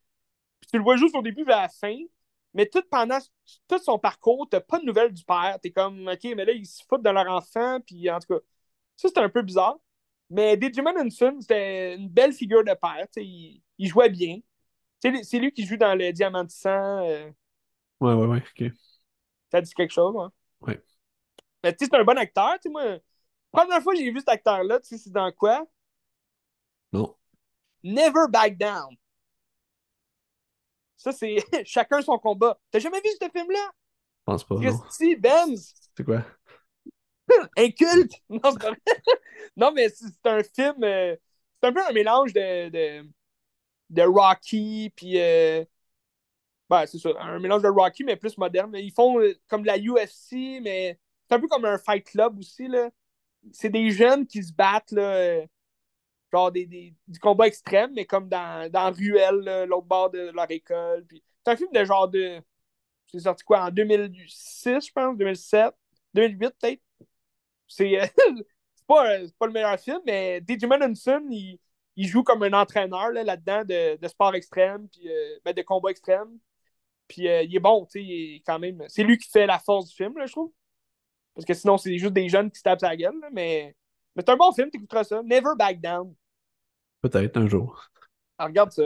Puis tu le vois juste au début vers la fin. Mais tout pendant tout son parcours, t'as pas de nouvelles du père. T'es comme, OK, mais là, ils se foutent de leur enfant. Puis en tout cas, ça, c'était un peu bizarre. Mais Digimon Hunsun, c'était une belle figure de père. tu sais, Il, il jouait bien. Tu sais, C'est lui qui joue dans le Diamant de sang. euh, Ouais, ouais, ouais, ok. ça dit quelque chose, hein? Ouais. Mais tu sais, c'est un bon acteur. Tu sais, moi, première fois que j'ai vu cet acteur-là, tu sais, c'est dans quoi? Non. Never Back Down. Ça, c'est chacun son combat. T'as jamais vu ce film-là? Je pense pas. Christy Benz. C'est quoi? Inculte! Non, c'est pas vrai. Non, mais c'est c'est un film. euh, c'est un peu un mélange de, de, de Rocky, puis. euh, ben, c'est ça, un mélange de Rocky, mais plus moderne. Ils font euh, comme de la UFC, mais c'est un peu comme un fight club aussi, là. C'est des jeunes qui se battent, là. Genre des, des- du combat extrême, mais comme dans, dans l'autre bord de leur école. Puis c'est un film de genre de. C'est sorti quoi en 2006, je pense, 2007, 2008 peut-être. C'est euh, pas, euh, pas le meilleur film, mais Digimon Henson, il, il joue comme un entraîneur là, là-dedans de, de sport extrême, puis euh, ben, de combat extrême. Puis euh, il est bon, tu sais, quand même. C'est lui qui fait la force du film, là, je trouve. Parce que sinon, c'est juste des jeunes qui se tapent sa gueule, mais, mais c'est un bon film, t'écouteras ça. Never Back Down. Peut-être un jour. Alors, regarde ça.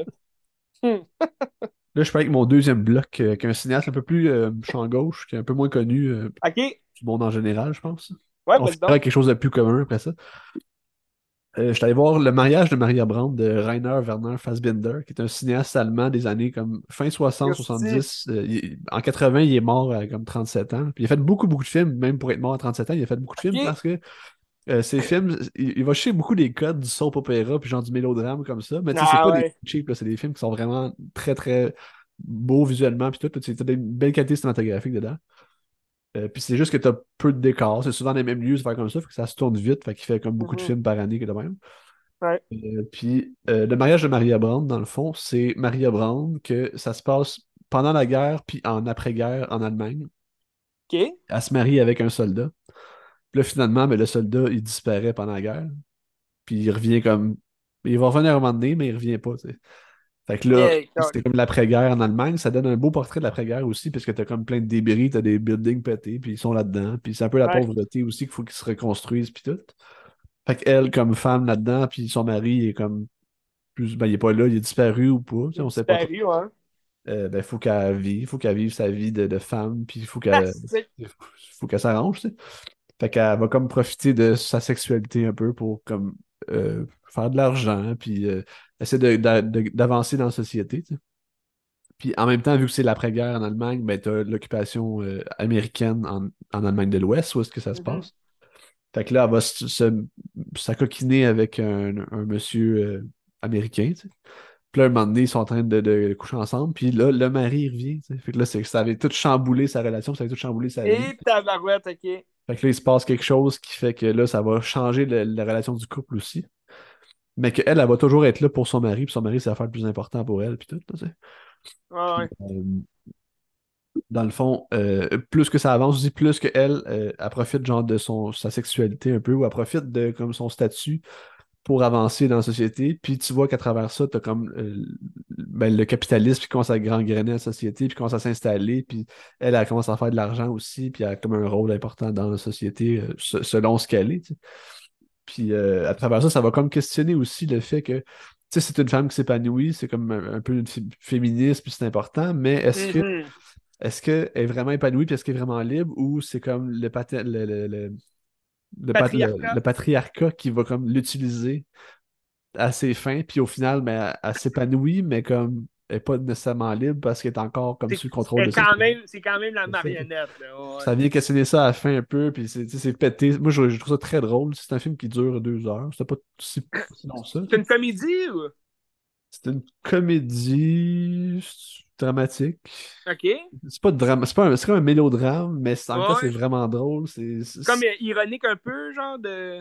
Hmm. Là, je parle avec mon deuxième bloc, euh, avec un cinéaste un peu plus euh, champ gauche, qui est un peu moins connu euh. Ouais, du monde en général, je pense. vas-y On fera quelque chose de plus commun après ça. Euh, je suis allé voir Le mariage de Maria Brandt de Rainer Werner Fassbinder, qui est un cinéaste allemand des années comme fin 60, Merci. 70. Euh, il- en 80, il est mort à comme 37 ans. Puis il a fait beaucoup, beaucoup de films, même pour être mort à 37 ans, il a fait beaucoup de films parce que euh, ces films, il, il va chercher beaucoup des codes du soap opéra, puis genre du mélodrame comme ça. Mais tu sais, c'est Ah pas ouais. des cheap, là, c'est des films qui sont vraiment très, très beaux visuellement, puis tout. Tu sais, T'as une belle qualité cinématographique dedans. Euh, puis c'est juste que t'as peu de décors. C'est souvent les mêmes lieux, faire comme ça, fait que ça se tourne vite, fait qu'il fait comme beaucoup de Mhm. films par année que de même. Ouais. Euh, puis le mariage de Maria Brand, dans le fond, c'est Maria Brand que ça se passe pendant la guerre puis en après-guerre en Allemagne. OK. Elle se marie avec un soldat. Puis là, finalement, ben, le soldat, il disparaît pendant la guerre. Puis il revient comme. Il va revenir un moment donné, mais il revient pas, tu sais. Fait que là, c'était comme l'après-guerre en Allemagne. Ça donne un beau portrait de l'après-guerre aussi, parce que t'as comme plein de débris, t'as des buildings pétés, puis ils sont là-dedans. Puis c'est un peu la Ouais. pauvreté aussi qu'il faut qu'ils se reconstruisent, puis tout. Fait qu'elle, comme femme là-dedans, puis son mari il est comme. Plus, ben, il est pas là, il est disparu ou pas. sais, on sait pas. trop. Disparu. Euh, ben, faut qu'elle vive, faut qu'elle vive sa vie de, de femme, puis il faut qu'elle faut qu'elle s'arrange, tu sais. Fait qu'elle va comme profiter de sa sexualité un peu pour comme euh, faire de l'argent, puis euh, essayer d'avancer dans la société, tu. Puis en même temps, vu que c'est l'après-guerre en Allemagne, ben t'as l'occupation euh, américaine en, en Allemagne de l'Ouest, où est-ce que ça se Mhm. passe. Fait que là, elle va s'acoquiner avec un, un monsieur américain, tu sais. Puis là, un moment donné, ils sont en train de, de coucher ensemble. Puis là, le mari il revient. tu. Fait que là, ça avait tout chamboulé sa relation, ça avait tout chamboulé sa vie. Et tabarouette, OK. Fait que là, il se passe quelque chose qui fait que là, ça va changer le- la relation du couple aussi. Mais qu'elle, elle va toujours être là pour son mari, puis son mari, c'est l'affaire le plus important pour elle, puis tout. tu sais. Ouais, ouais. Euh, dans le fond, euh, plus que ça avance, aussi plus qu'elle, euh, elle profite genre de son, sa sexualité un peu, ou elle profite de comme son statut pour avancer dans la société. Puis tu vois qu'à travers ça, tu as comme euh, ben, le capitalisme qui commence à gangréner la société, puis commence à s'installer, puis elle, elle commence à faire de l'argent aussi, puis elle a comme un rôle important dans la société euh, se- selon ce qu'elle est. Puis euh, à travers ça, ça va comme questionner aussi le fait que tu sais, c'est une femme qui s'épanouit, c'est comme un, un peu une fé- féministe, puis c'est important, mais est-ce que Mhm. est-ce qu'elle est vraiment épanouie, puis est-ce qu'elle est vraiment libre, ou c'est comme le, le, le, le- le pat- le- Patriarcat. le patriarcat qui va comme l'utiliser à ses fins, puis au final, mais elle, elle s'épanouit, mais comme elle n'est pas nécessairement libre parce qu'elle est encore comme sous le contrôle de quand même, c'est quand même la marionnette. Là, ouais. Ça vient questionner ça à la fin un peu, puis c'est pété. Moi, je, je trouve ça très drôle. C'est un film qui dure deux heures. C'était pas si, ça. C'est une comédie ou? C'est une comédie dramatique. OK. C'est pas drame, c'est pas comme un mélodrame, mais c'est- en même temps, Ouais. c'est vraiment drôle. C'est, Comme ironique un peu, genre de.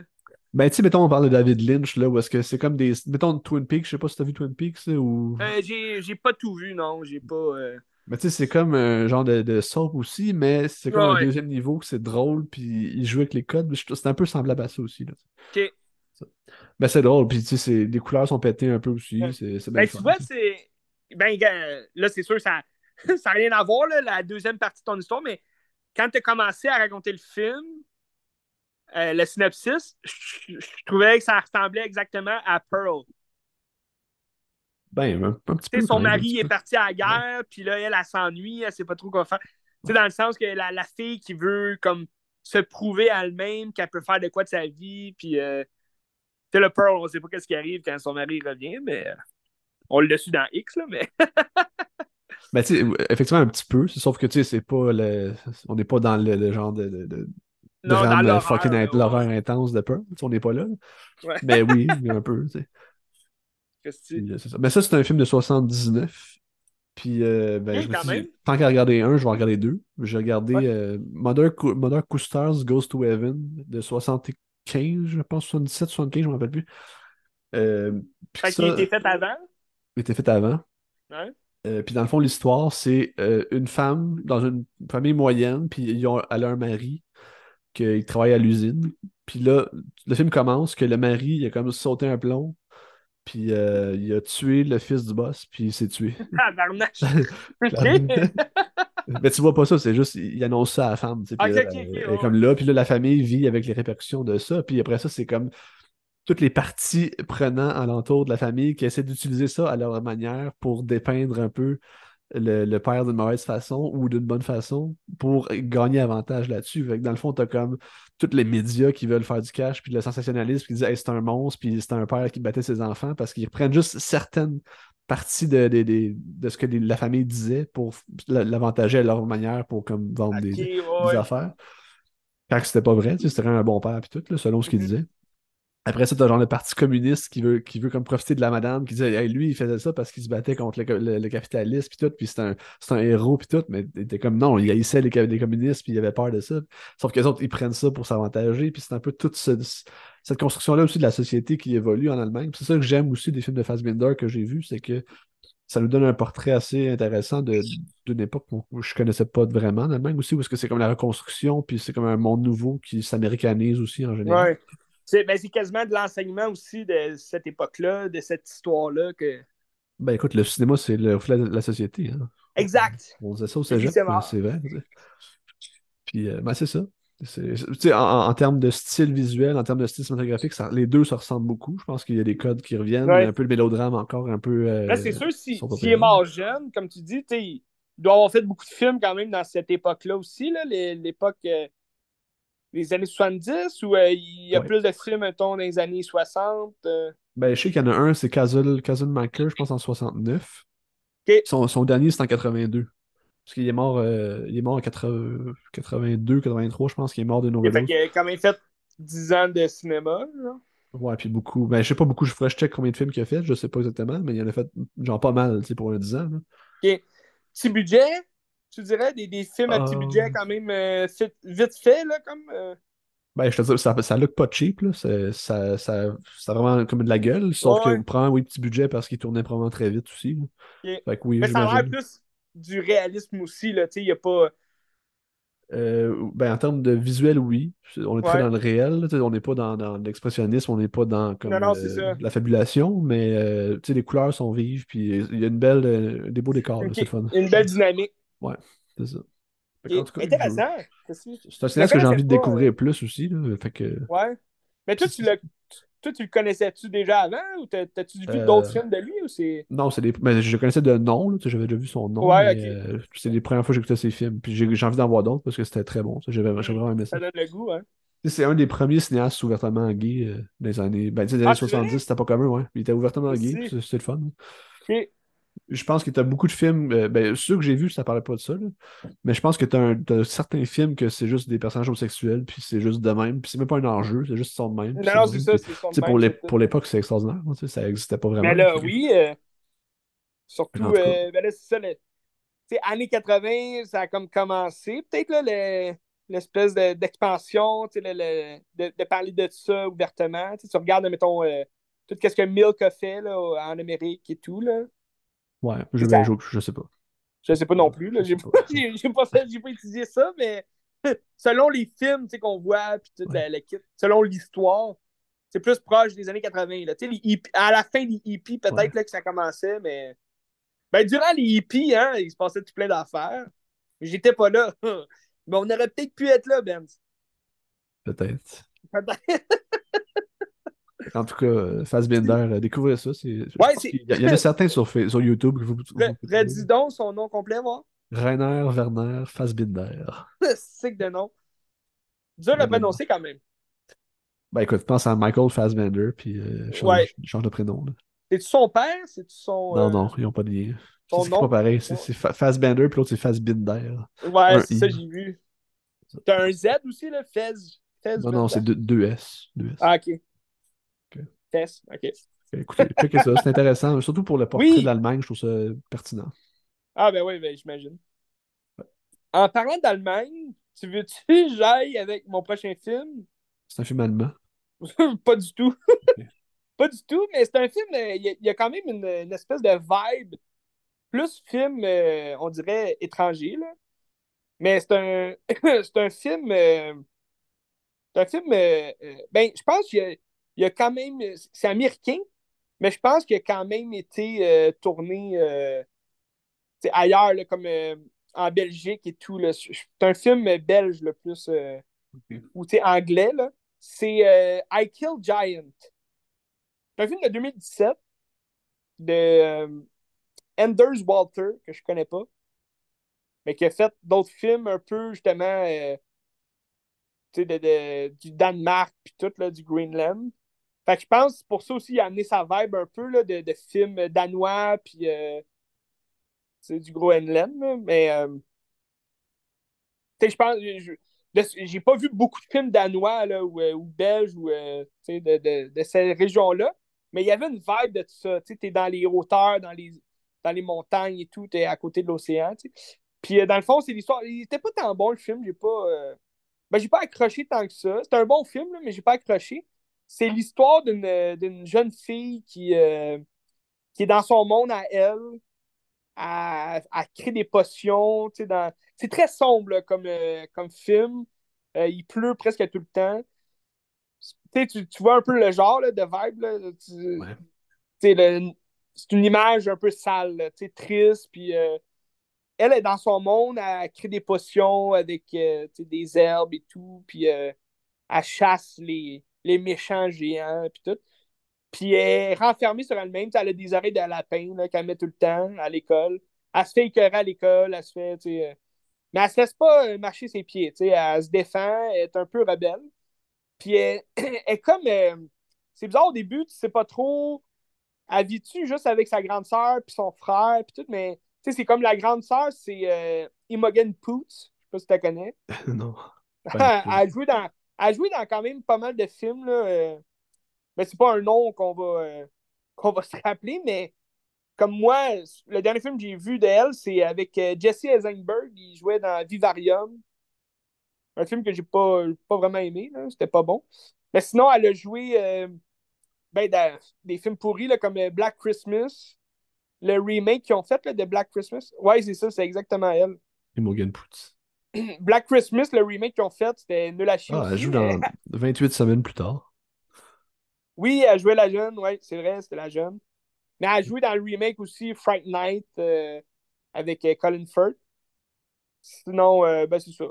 Ben, tu sais, mettons, on parle de David Lynch, là, où est-ce que c'est comme des. Mettons Twin Peaks, je sais pas si t'as vu Twin Peaks, là, ou. Euh, j'ai pas tout vu, non. J'ai pas. euh, Mais tu sais, c'est comme un genre de, de soap aussi, mais c'est comme un deuxième niveau que c'est drôle, puis il joue avec les codes. C'est un peu semblable à ça aussi, là. OK. Ben, c'est drôle, puis tu sais, les couleurs sont pétées un peu aussi. Ouais. C'est Ben, tu vois, ça. c'est. Ben, là, c'est sûr, ça n'a rien à voir, là, la deuxième partie de ton histoire, mais quand tu as commencé à raconter le film, euh, le synopsis, je je trouvais que ça ressemblait exactement à Pearl. Ben, un, un petit peu. son mari est parti à la guerre, puis là, elle, elle, s'ennuie, elle sait pas trop quoi faire. Tu sais, dans le sens que la, la fille qui veut, comme, se prouver elle-même qu'elle peut faire de quoi de sa vie, puis, euh, tu sais, le Pearl, on sait pas qu'est-ce qui arrive quand son mari revient, mais euh, on l'a su dans X, là, mais. Ben, tu sais, effectivement, un petit peu, sauf que, tu sais, c'est pas le... On n'est pas dans le, le genre de, de- de- de Non, fucking l'horreur intense de peur. On n'est pas là. Ouais. Mais oui, mais un peu. tu sais. Puis, euh, c'est ça. Mais ça, c'est un film de 79. Puis, euh, ben, je me tant qu'à regarder un, je vais en regarder deux. J'ai regardé Ouais. euh, Mother, Coasters Goes to Heaven de 75, je pense, 77, 75, je ne me rappelle plus. Euh, Fait qu'il a été fait avant? il était fait avant. Ouais. Euh, puis dans le fond, l'histoire, c'est euh, une femme dans une famille moyenne, puis ils ont, elle a un mari qui travaille à l'usine. Puis là, le film commence que le mari, il a comme sauté un plomb, puis euh, il a tué le fils du boss, puis il s'est tué. Mais tu vois pas ça, c'est juste, il annonce ça à la femme. tu sais, puis Ok, là, ok, ok, elle est ouais. comme là, puis là, la famille vit avec les répercussions de ça. Puis après ça, c'est comme toutes les parties prenant alentour de la famille qui essaient d'utiliser ça à leur manière pour dépeindre un peu le, le père d'une mauvaise façon ou d'une bonne façon pour gagner avantage là-dessus. Que dans le fond, t'as comme tous les médias qui veulent faire du cash, puis le sensationnalisme, qui disent hey, c'est un monstre, puis c'est un père qui battait ses enfants, parce qu'ils reprennent juste certaines parties de, de, de- de ce que la famille disait pour l'avantager à leur manière pour comme vendre des, ouais, des ouais. affaires. Quand c'était pas vrai, tu sais, c'était un bon père, puis tout, là, selon ce qu'il Mhm. disait. Après ça, t'as genre le parti communiste qui veut, qui veut comme profiter de la madame, qui disait, hey, lui, il faisait ça parce qu'il se battait contre le, le- capitalisme, puis tout, puis c'est un, un héros, puis tout, mais était comme, non, il haïssait les, communistes, puis il avait peur de ça. Sauf que les autres, ils prennent ça pour s'avantager, puis c'est un peu toute ce- cette construction-là aussi de la société qui évolue en Allemagne. C'est ça que j'aime aussi des films de Fassbinder que j'ai vus, c'est que ça nous donne un portrait assez intéressant d'une époque où je connaissais pas vraiment en Allemagne aussi, est-ce que c'est comme la reconstruction, puis c'est comme un monde nouveau qui s'américanise aussi en général. C'est ben, c'est quasiment de l'enseignement aussi de cette époque-là, de cette histoire-là. que Ben écoute, le cinéma, c'est le reflet de la société. hein. Exact. On disait ça au C'est cégep, vrai. Puis, euh, ben, c'est ça. En, en termes de style visuel, en termes de style cinématographique, ça- les deux se ressemblent beaucoup. Je pense qu'il y a des codes qui reviennent. Ouais. Un peu le mélodrame encore, un peu. euh, Là, c'est sûr, si- sont pas s'il est mort jeune, comme tu dis, il doit avoir fait beaucoup de films quand même dans cette époque-là aussi, là, les- années 70, où euh, il y a Ouais. plus de films, mettons, dans les années 60. euh? Ben, je sais qu'il y en a un, c'est Castle, Castle Maker, je pense en 69. Ok. Son, son dernier, c'est en 82. Parce qu'il est mort, euh, il est mort en 80 82, 83, je pense qu'il est mort Il a fait qu'il a quand même fait 10 ans de cinéma. là. Ouais, puis beaucoup. Ben, je sais pas beaucoup, je ferais, je check combien de films qu'il a fait, je sais pas exactement, mais il en a fait genre pas mal, tu sais, pour un 10 ans. là. Ok. Petit budget, tu dirais, des, des films à petit Ah. budget quand même euh, fit- vite fait, là, comme. euh, Ben, je te dis, ça, ça look pas cheap, là. Ça, ça, ça a vraiment comme de la gueule, sauf Ouais. que prend, oui, petit budget parce qu'il tournait probablement très vite aussi. là. Ok. Fait que oui, Mais ça a l'air plus du réalisme aussi, là, tu sais, il n'y a pas. Euh, ben, en termes de visuel, oui. On est très dans le réel. là, On n'est pas dans, dans l'expressionnisme, on n'est pas dans comme, Non, non, euh, la fabulation, mais euh, les couleurs sont vives, puis il y a une belle, euh, des beaux décors, là, Ok. c'est fun. Une belle dynamique. C'est ça. Cas, Intéressant. C'est un cinéaste que j'ai envie de découvrir plus aussi. Là, fait que, Ouais. Mais toi, tu, l'as- toi, tu le connaissais-tu déjà avant ou t'as- t'as-tu vu Euh, d'autres films de lui ou c'est? Non, c'est des... mais je le connaissais de nom, j'avais déjà vu son nom, Ouais, euh, c'est les premières fois que j'écoutais ses films. Puis j'ai j'ai envie d'en voir d'autres parce que c'était très bon. ça. J'avais vraiment aimé ça. Ça donne le goût, hein? C'est un des premiers cinéastes ouvertement gay euh, des années. Ben, des Ah, années c'est 70, c'était pas commun, ouais. Il était ouvertement gay, c'est- c'était le fun. Je pense que t'as beaucoup de films. euh, ben, ceux que j'ai vus, ça parlait pas de ça, là. Mais je pense que t'as un- t'as certains films que c'est juste des personnages homosexuels, puis c'est juste de même. Puis c'est même pas un enjeu, c'est juste sont de même. puis Non, non, bon. c'est ça, Puis, c'est son tu sais, pour l'époque, c'est extraordinaire. tu Ça existait pas vraiment. Mais là, oui. euh, surtout, euh, ben là, c'est ça. le- Tu années 80, ça a comme commencé. Peut-être là, le- l'espèce de- d'expansion, tu sais, le- le- de, de parler de ça ouvertement. Tu tu regardes, mettons, euh, tout ce que Milk a fait là, en Amérique et tout. Là. Ouais, je, ça- ben, je, sais pas. Je sais pas non plus. Là. J'ai pas, pas. j'ai, j'ai pas fait, j'ai pas étudié ça, mais selon les films tu sais, qu'on voit, puis toute la- la kit, selon l'histoire, c'est plus proche des années 80. Là. Tu sais, les hippies- à la fin des hippies, peut-être Ouais. là, que ça commençait, mais. Ben, durant les hippies, hein, il se passait tout plein d'affaires. J'étais pas là. Mais on aurait peut-être pu être là, Ben. Peut-être. Peut-être. En tout cas, euh, Fassbinder, euh, découvrez ça. c'est- Ouais, c'est- qu'il y, il y en a certains sur, sur YouTube que vous, Redis donc son nom complet, voir. Rainer Werner Fassbinder. Sick de nom. Dur à prononcer quand même. Ben écoute, pense à Michael Fassbender, puis euh, change, Ouais. change de prénom. là. C'est-tu son père? C'est-tu son. Non, euh, non, ils n'ont pas de lien. C'est pas pareil. C'est c'est Fa- Fassbender, puis l'autre, c'est Fassbinder. Ouais, c'est ça, j'ai vu. T'as un Z aussi, là, Fez. Fez Non, non, c'est 2S. Ah, ok. Ok. Écoutez, checkez ça, c'est intéressant. Surtout pour le portrait Oui. de l'Allemagne, je trouve ça pertinent. Ah, ben oui, ben, j'imagine. En parlant d'Allemagne, tu veux-tu que j'aille avec mon prochain film? C'est un film allemand. pas du tout. pas du tout, mais c'est un film, euh, il y, a- il y a quand même une, une espèce de vibe, plus film, euh, on dirait, étranger, là. Mais c'est un, c'est un film, euh, c'est un film, euh, ben, je pense qu'il y a, il y a quand même, c'est américain, mais je pense qu'il a quand même été euh, tourné euh, ailleurs, là, comme euh, en Belgique et tout. C'est un film belge le plus, euh, Ok. ou anglais. C'est I Kill Giant. C'est un film de 2017 de Anders Walter, que je connais pas, mais qui a fait d'autres films un peu, justement, de- du Danemark, puis tout, là, du Greenland. Fait que je pense c'est pour ça aussi il a amené sa vibe un peu là, de, de films danois, puis euh, tu sais, du Groenland, mais euh, tu je pense, j'ai pas vu beaucoup de films danois là, ou, euh, ou belges ou tu de, de, de ces régions-là, mais il y avait une vibe de tout ça. Tu t'es dans les hauteurs, dans les, dans les montagnes et tout, t'es à côté de l'océan. tu. Puis dans le fond, c'est l'histoire. Il était pas tant bon le film, j'ai pas. Ben, j'ai pas accroché tant que ça. C'est un bon film, là, mais j'ai pas accroché. C'est l'histoire d'une d'une jeune fille qui, euh, qui est dans son monde à elle, à, à créer des potions. tu sais, Dans... C'est très sombre là, comme, euh, comme film. Euh, il pleut presque tout le temps. Tu, sais, tu, vois un peu le genre là, de vibe. Ouais. c'est une image un peu sale, sais, triste. Puis elle est dans son monde, elle crée des potions avec euh, des herbes et tout. Puis euh, elle chasse les, les méchants géants. Puis tout. Puis elle est renfermée sur elle-même. Elle a des oreilles de lapin qu'elle met tout le temps à l'école. Elle se fait écœurer à l'école. Elle se fait. tu sais, euh, Mais elle se laisse pas euh, marcher ses pieds. tu sais, Elle se défend. Elle est un peu rebelle. Puis elle, elle est comme. euh, c'est bizarre au début, tu sais pas trop. Elle vit-tu juste avec sa grande sœur puis son frère puis tout, mais tu sais, c'est comme la grande sœur, c'est euh, Imogen Poots. Je sais pas si tu la connais. non. elle, a joué dans, elle a joué dans quand même pas mal de films. Là, euh, mais c'est pas un nom qu'on va, euh, va se rappeler, mais comme moi, le dernier film que j'ai vu d'elle, c'est avec euh, Jesse Eisenberg. Il jouait dans Vivarium. Un film que j'ai pas, pas vraiment aimé. là. C'était pas bon. Mais sinon, elle a joué euh, ben, dans des films pourris là, comme Black Christmas. Le remake qu'ils ont fait là, de Black Christmas. Ouais, c'est ça, c'est exactement elle. Et Morgan Putz. Black Christmas, le remake qu'ils ont fait, c'était nul à chier. Ah, elle joue dans 28 semaines plus tard. Oui, elle jouait la jeune, oui, c'est vrai, c'était la jeune. Mais elle a joué dans le remake aussi, Fright Night, euh, avec euh, Colin Firth. Sinon, euh, ben c'est ça.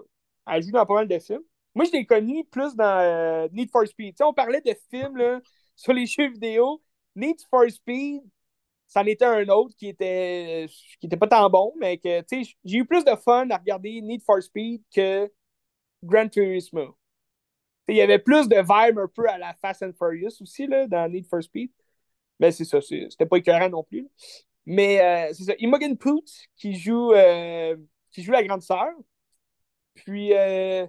Elle joue dans pas mal de films. Moi, je l'ai connue plus dans Need for Speed. On parlait de films là, sur les jeux vidéo. Need for Speed, c'en était un autre qui était, qui pas tant bon, mais que, tu sais, j'ai eu plus de fun à regarder Need for Speed que Gran Turismo. Il y avait plus de vibe un peu à la Fast and Furious aussi, là, dans Need for Speed. Mais c'est ça, c'était pas écœurant non plus. Mais euh, c'est ça, Imogen Poots qui joue, euh, qui joue la grande sœur. Puis, euh,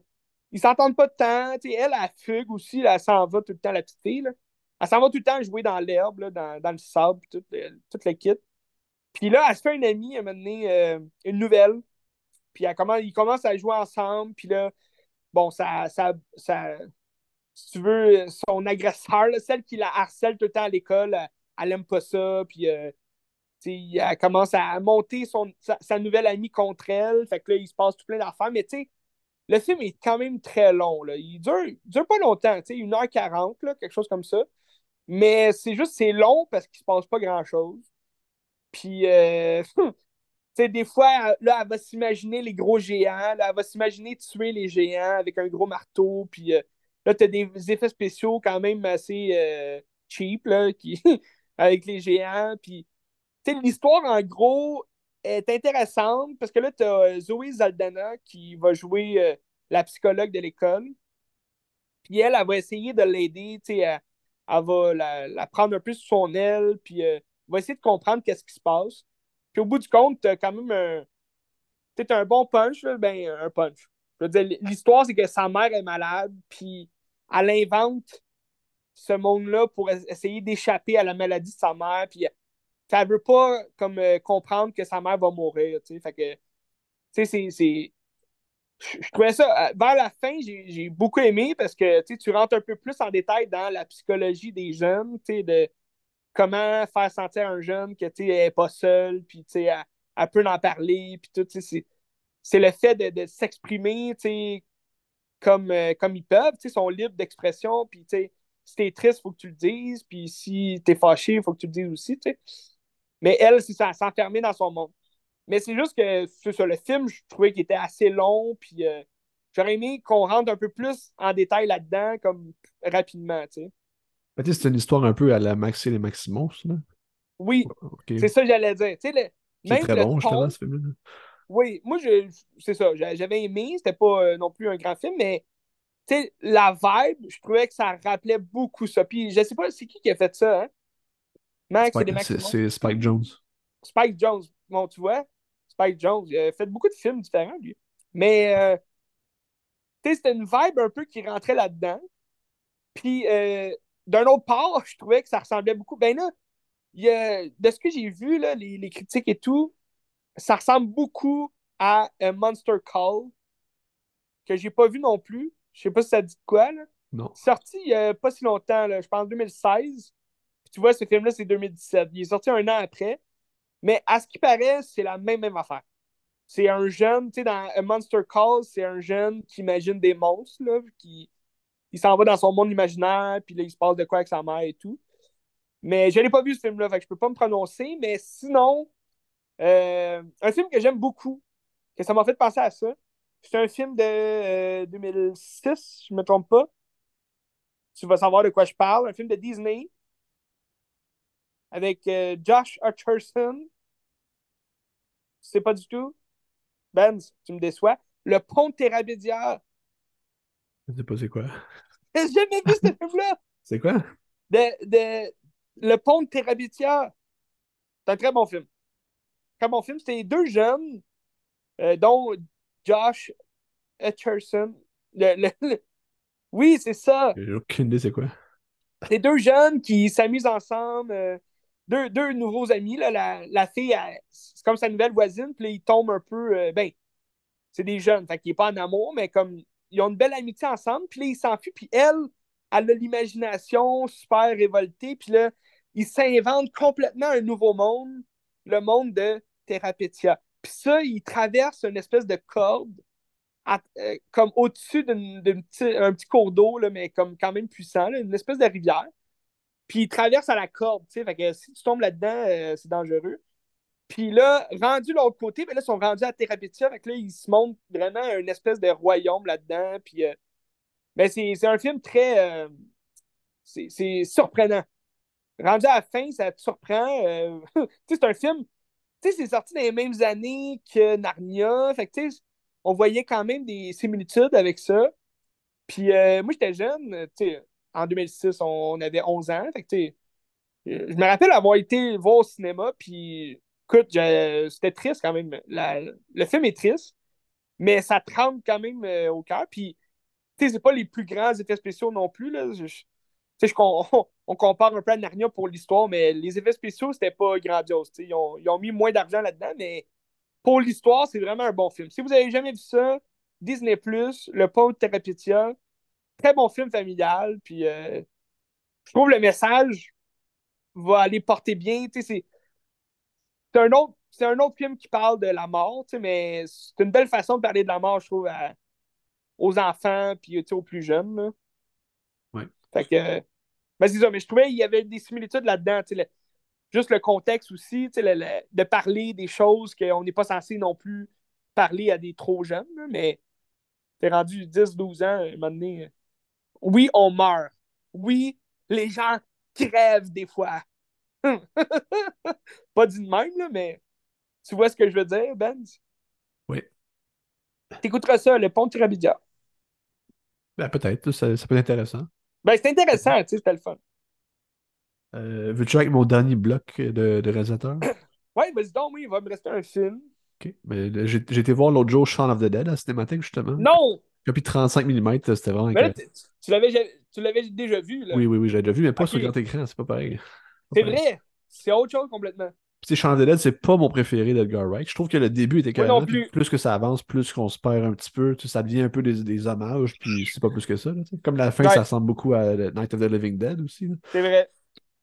ils s'entendent pas de temps. Tu sais, elle, elle fugue aussi, là, elle s'en va tout le temps, la petite fille. là. Elle s'en va tout le temps jouer dans l'herbe, dans, le sable, tout, le- tout le kit. Puis là, elle se fait une amie, un moment donné, euh, une nouvelle. Puis elle commence, ils commencent à jouer ensemble. Puis là, bon, ça, ça, ça, si tu veux, son agresseur, celle qui la harcèle tout le temps à l'école, elle, elle aime pas ça. Puis euh, elle commence à monter son, sa, nouvelle amie contre elle. Fait que là, il se passe tout plein d'affaires. Mais tu sais, le film est quand même très long. Là. Il dure, dure pas longtemps, tu sais, 1h40, là, quelque chose comme ça. Mais c'est juste, c'est long parce qu'il se passe pas grand-chose. Puis, euh, tu sais, des fois, là, elle va s'imaginer les gros géants. Là, elle va s'imaginer tuer les géants avec un gros marteau. Puis euh, là, tu as des effets spéciaux quand même assez euh, cheap, là, qui, avec les géants. Puis, tu sais, l'histoire, en gros, est intéressante parce que là, tu as Zoé Zaldana qui va jouer euh, la psychologue de l'école. Puis elle, elle va essayer de l'aider, tu sais, elle, elle va la, la prendre un peu sous son aile, puis euh, va essayer de comprendre qu'est-ce qui se passe. Puis au bout du compte, tu as quand même un, t'as un bon punch, là, ben, un punch. Je veux dire, l'histoire, c'est que sa mère est malade, puis elle invente ce monde-là pour essayer d'échapper à la maladie de sa mère, puis elle veut pas comme euh, comprendre que sa mère va mourir, tu sais. Fait que, tu sais, c'est je trouvais ça, euh, vers la fin, j'ai beaucoup aimé parce que tu rentres un peu plus en détail dans la psychologie des jeunes, de comment faire sentir un jeune que tu n'est pas seul, puis elle, elle peut en parler, puis tout. C'est le fait de, de s'exprimer comme, euh, comme ils peuvent, ils sont libres d'expression, puis si t'es triste, il faut que tu le dises, puis si t'es fâché, il faut que tu le dises aussi. Mais elle, c'est ça, s'enfermer dans son monde. Mais c'est juste que sur le film, je trouvais qu'il était assez long, puis euh, j'aurais aimé qu'on rentre un peu plus en détail là-dedans, comme rapidement, tu sais. c'est une histoire un peu à la Maxi et les Maximos, là? Oui, c'est ça que j'allais dire. Tu sais, le, très bon, justement, ce film-là. Oui, moi, c'est ça, j'avais aimé, c'était pas euh, non plus un grand film, mais tu sais, la vibe, je trouvais que ça rappelait beaucoup ça. Puis je sais pas, c'est qui qui a fait ça, hein? Max C'est Spike Jones. Spike Jones, bon, tu vois, Spike Jones. Il a fait beaucoup de films différents, lui. Mais, euh, tu sais, c'était une vibe un peu qui rentrait là-dedans. Puis, euh, d'un autre part, je trouvais que ça ressemblait beaucoup. Ben là, il y a, de ce que j'ai vu, là, les, les, critiques et tout, ça ressemble beaucoup à un Monster Call, que j'ai pas vu non plus. Je sais pas si ça dit quoi, là. Non. Sorti il y a pas si longtemps, là, je pense 2016. Puis tu vois, ce film-là, c'est 2017. Il est sorti un an après. Mais à ce qui paraît, c'est la même, même affaire. C'est un jeune, tu sais, dans A Monster Call, c'est un jeune qui imagine des monstres, là, qui il s'en va dans son monde imaginaire, puis là, il se passe de quoi avec sa mère et tout. Mais je n'ai pas vu ce film-là, fait que je peux pas me prononcer, mais sinon, euh, un film que j'aime beaucoup, que ça m'a fait penser à ça, c'est un film de 2006, euh, je me trompe pas. Tu vas savoir de quoi je parle. Un film de Disney avec euh, Josh Hutcherson. C'est pas du tout? Benz, tu me déçois. Le pont de Terabédia. Je sais pas c'est quoi. J'ai jamais vu ce film-là. C'est quoi? De, de, le pont de. C'est un très bon film. Très bon film. C'était deux jeunes, euh, dont Josh Hutcherson. Oui, c'est ça. J'ai aucune idée c'est quoi. C'est deux jeunes qui s'amusent ensemble. Euh, deux, nouveaux amis. Là, la, fille, c'est comme sa nouvelle voisine, puis ils tombent un peu. Euh, ben, c'est des jeunes, fait qu'il n'est pas en amour, mais comme ils ont une belle amitié ensemble, puis là, ils s'enfuient, puis elle, elle a l'imagination super révoltée, puis là, ils s'inventent complètement un nouveau monde, le monde de Therapetia. Puis ça, ils traversent une espèce de corde, euh, comme au-dessus d'un petit, petit cours d'eau, mais comme quand même puissant, une espèce de rivière. Puis il traverse à la corde, tu sais. Fait que si tu tombes là-dedans, euh, c'est dangereux. Puis là, rendu l'autre côté, ben là, ils sont rendus à Therapetia. Fait que là, ils se montrent vraiment une espèce de royaume là-dedans. Puis euh, ben, c'est un film très. Euh, c'est surprenant. Rendu à la fin, ça te surprend. tu sais, c'est un film. Tu sais, c'est sorti dans les mêmes années que Narnia. Fait que, tu sais, on voyait quand même des similitudes avec ça. Puis moi, j'étais jeune, tu sais en 2006, on, avait 11 ans. je me rappelle avoir été voir au cinéma, puis écoute, c'était triste quand même. le film est triste, mais ça tremble quand même euh, au cœur. Puis, c'est pas les plus grands effets spéciaux non plus. Là. on, compare un peu à Narnia pour l'histoire, mais les effets spéciaux, c'était pas grandiose. Ils ont, ils ont, mis moins d'argent là-dedans, mais pour l'histoire, c'est vraiment un bon film. Si vous avez jamais vu ça, Disney, Le Pont de Therapetia, très bon film familial. Puis euh, je trouve le message va aller porter bien. C'est un autre. C'est un autre film qui parle de la mort, mais c'est une belle façon de parler de la mort, je trouve, aux enfants puis aux plus jeunes. Oui. Fait que. Ben, c'est ça, mais je trouvais qu'il y avait des similitudes là-dedans. juste le contexte aussi, de parler des choses qu'on n'est pas censé non plus parler à des trop jeunes, mais t'es rendu 10-12 ans, à un moment donné, oui, on meurt. Oui, les gens crèvent des fois. Pas dit de même, là, mais tu vois ce que je veux dire, Benz? Oui. T'écouteras ça, le pont de Tirabidia. Ben, peut-être, ça, peut être intéressant. Ben, c'est intéressant, tu sais, c'était le fun. Euh, Veux-tu avec mon dernier bloc de, de réalisateur? ouais, vas-y donc, oui, il va me rester un film. Ok. Mais là, j'ai été voir l'autre jour Shaun of the Dead à la cinémathèque, justement. Non! Copie 35 mm, c'était vraiment Mais là, incroyable. tu l'avais tu l'avais déjà vu, là. Oui, oui, oui, j'avais déjà vu, mais pas Ok. sur grand écran, c'est pas pareil. C'est vrai! C'est autre chose complètement. Puis, Dead, c'est pas mon préféré d'Edgar Wright. Je trouve que le début était non carrément. plus. Plus que ça avance, plus qu'on se perd un petit peu. Tu sais, ça devient un peu des, des hommages, puis c'est pas plus que ça. là, tu sais. Comme la fin, Ouais. ça ressemble beaucoup à Night of the Living Dead aussi. C'est vrai.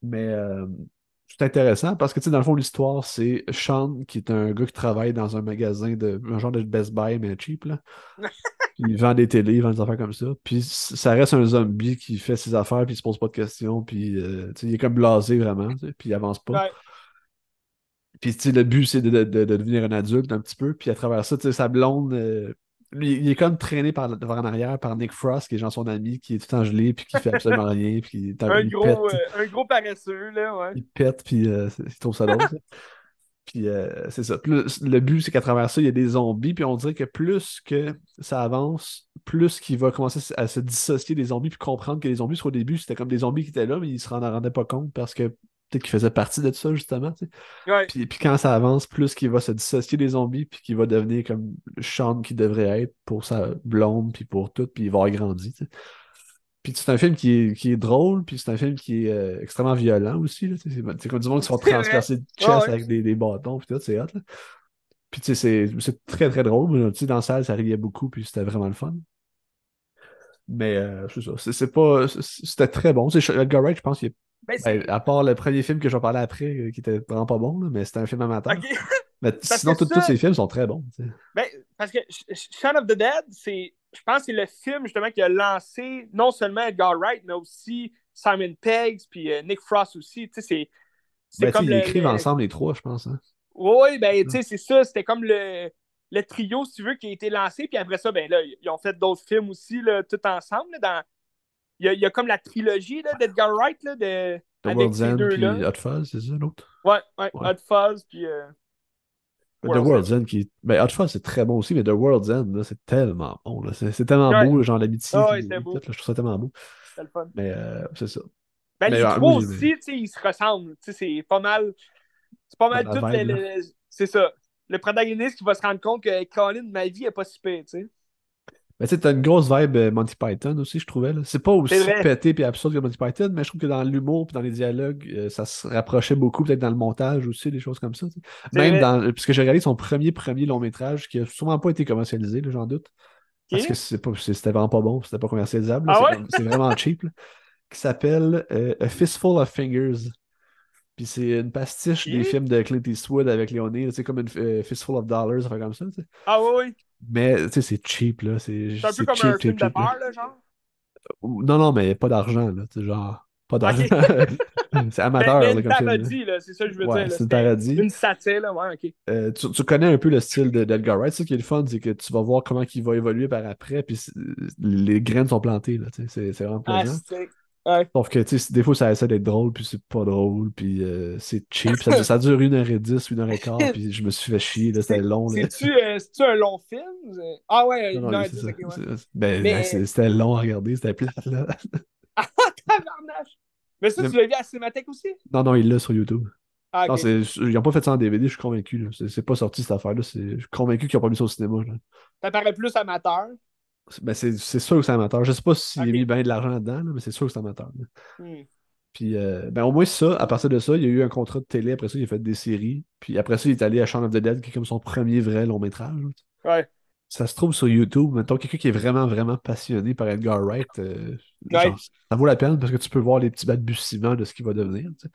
Mais euh, c'est intéressant parce que, tu sais, dans le fond, l'histoire, c'est Sean, qui est un gars qui travaille dans un magasin de. un genre de Best Buy, mais cheap, là. Il vend des télés, il vend des affaires comme ça. Puis ça reste un zombie qui fait ses affaires, puis il se pose pas de questions, puis euh, tu sais, il est comme blasé vraiment, puis il avance pas. Ouais. Puis tu sais, le but, c'est de, de- de devenir un adulte un petit peu. Puis à travers ça, tu sais, sa blonde, euh, il est comme traîné par, vers en arrière par Nick Frost, qui est genre son ami, qui est tout le temps gelé, puis qui fait absolument rien, puis un- gros, pète, euh, un gros paresseux, là, ouais. il pète, puis euh, il trouve ça drôle. Puis euh, c'est ça. Le, but, c'est qu'à travers ça, il y a des zombies, puis on dirait que plus que ça avance, plus qu'il va commencer à se dissocier des zombies, puis comprendre que les zombies, au début, c'était comme des zombies qui étaient là, mais il se en rendait pas compte parce que peut-être qu'il faisait partie de ça, justement. tu sais. Ouais. Puis, puis quand ça avance, plus qu'il va se dissocier des zombies, puis qu'il va devenir comme Sean qui devrait être pour sa blonde, puis pour tout, puis il va tu sais. Puis c'est un film qui est, qui est drôle, puis c'est un film qui est euh, extrêmement violent aussi. là, tu sais. C'est comme du monde qui se font transpercer de chest Ouais, avec des, des bâtons, puis tout, c'est hot. là. Puis tu sais, c'est c'est très très drôle. mais, Tu sais, dans la salle, ça riait beaucoup, puis c'était vraiment le fun. Mais euh, c'est ça. C'est pas. C'était très bon. Edgar Wright, je pense qu'il est Ben, ben, à part le premier film que je vais parler après, euh, qui était vraiment pas bon, là, mais c'était un film amateur. Mais sinon, tous ça- tous ces films sont très bons. Ben, parce que Sh- Sh- Shaun of the Dead, c'est, je pense que c'est le film justement qui a lancé non seulement Edgar Wright, mais aussi Simon Pegg, puis euh, Nick Frost aussi. Tu sais, c'est, c'est Ben, comme ils le. écrivent le- ensemble les trois, je pense. hein. Oui, ben, tu sais, c'est ça. C'était comme le, le trio, si tu veux, qui a été lancé. Puis après ça, ben là, ils ont fait d'autres films aussi, là, tout ensemble. là, dans... il, y a, il y a comme la trilogie là, d'Edgar Wright, là, de... The avec World's ces deux-là. Hot Fuzz, c'est ça l'autre? Ouais, ouais, Ouais. Hot Fuzz, puis. euh, The World's End qui. Ben, Hot Fuzz, c'est très bon aussi, mais The World's End, là, c'est tellement bon. là. C'est c'est tellement Ouais. beau, genre l'amitié. Ah ouais, je trouve ça tellement beau. c'était le fun. Mais euh, c'est ça. Ben, Mais, les euh, trois oui, aussi, mais- tu sais, ils se ressemblent. Tu sais, c'est pas mal. C'est pas mal tout. vibe, le- le- C'est ça. Le protagoniste qui va se rendre compte que Colin, ma vie est pas si pire, tu sais. Mais tu sais, t'as une grosse vibe euh, Monty Python aussi, je trouvais. C'est pas aussi pété et absurde que Monty Python, mais je trouve que dans l'humour et dans les dialogues, euh, ça se rapprochait beaucoup, peut-être dans le montage aussi, des choses comme ça. Même vrai. dans. Puisque j'ai regardé son premier premier long métrage qui a sûrement pas été commercialisé, j'en doute. Parce que c'était vraiment pas bon, c'était pas commercialisable. Ah c'est ouais? comme- c'est vraiment cheap. là, qui s'appelle euh, A Fistful of Fingers. Puis c'est une pastiche des films de Clint Eastwood avec Léoné, c'est comme une euh, Fistful of Dollars, ça fait comme ça. Ah oui, oui. Mais tu sais, c'est cheap, là. C'est un peu comme cheap, un film de cheap, là. peur, là, genre? Non, non, mais pas d'argent, là. Tu genre, pas d'argent. c'est amateur, mais, là, mais une comme là. parodie, là, c'est ça que je veux Ouais, dire. là. c'est une parodie. Une satire, là, ouais, ok. Euh, tu, tu connais un peu le style de- d'Edgar Wright. Ce qui est le fun, c'est que tu vas voir comment il va évoluer par après, puis les graines sont plantées, là. C'est vraiment Ah, plaisant. Ouais. Sauf que, tu sais, des fois, ça essaie d'être drôle, puis c'est pas drôle, puis euh, c'est cheap. Ça, ça dure une heure et dix, une heure et quart, puis je me suis fait chier, là, c'était long. C'est-tu euh, c'est-tu un long film? Ah ouais, Non, une heure dix, ouais. Ben, Mais- c'était long à regarder, c'était plate, là. Tabarnache! Mais ça, tu l'as vu à Cinémathèque aussi? Non, non, il l'a sur YouTube. Ah, Non, ils n'ont pas fait ça en DVD, je suis convaincu. C'est pas sorti cette affaire-là. Je suis convaincu qu'ils n'ont pas mis ça au cinéma. là. Ça paraît plus amateur. C'est- Ben, c'est sûr que c'est amateur. Je sais pas s'il a mis bien de l'argent dedans, là, mais c'est sûr que c'est amateur. Hmm. Puis, euh, ben, au moins, ça, à partir de ça, il y a eu un contrat de télé. Après ça, il a fait des séries. Puis après ça, il est allé à Shaun of the Dead, qui est comme son premier vrai long métrage. Ouais. Ça se trouve sur YouTube. Mettons, quelqu'un qui est vraiment, vraiment passionné par Edgar Wright, euh, Ouais. genre, ça vaut la peine parce que tu peux voir les petits balbutiements de ce qu'il va devenir. tu sais.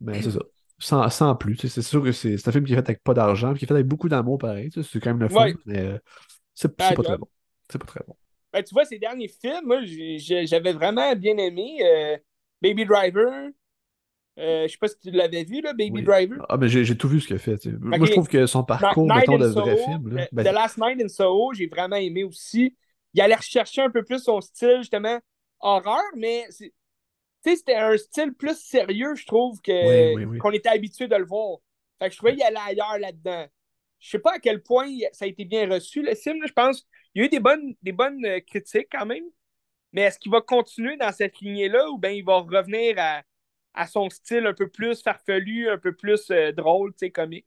Mais c'est ça. Sans, sans plus. tu sais, C'est sûr que c'est un film qui est fait avec pas d'argent, qui est fait avec beaucoup d'amour, pareil. tu sais, C'est quand même le fun, Ouais. mais euh, c'est pas très bon. C'est pas très bon. Ben, tu vois, ces derniers films, moi, j'avais vraiment bien aimé euh, Baby Driver. Euh, je sais pas si tu l'avais vu, là, Baby Oui. Driver. Ah, mais j'ai tout vu ce qu'il a fait. Moi, je trouve que son parcours, Night mettons, de vrai Soho, film. Là, euh, ben, The Last Night in Soho, j'ai vraiment aimé aussi. Il allait rechercher un peu plus son style, justement, horreur, mais c'était un style plus sérieux, je trouve, que Oui, oui, oui. qu'on était habitué de le voir. Fait que je trouvais qu'il allait ailleurs là-dedans. Je sais pas à quel point ça a été bien reçu, le film, je pense. Il y a eu des bonnes, des bonnes euh, critiques quand même. Mais est-ce qu'il va continuer dans cette lignée-là ou bien il va revenir à, à son style un peu plus farfelu, un peu plus euh, drôle, tu sais, comique?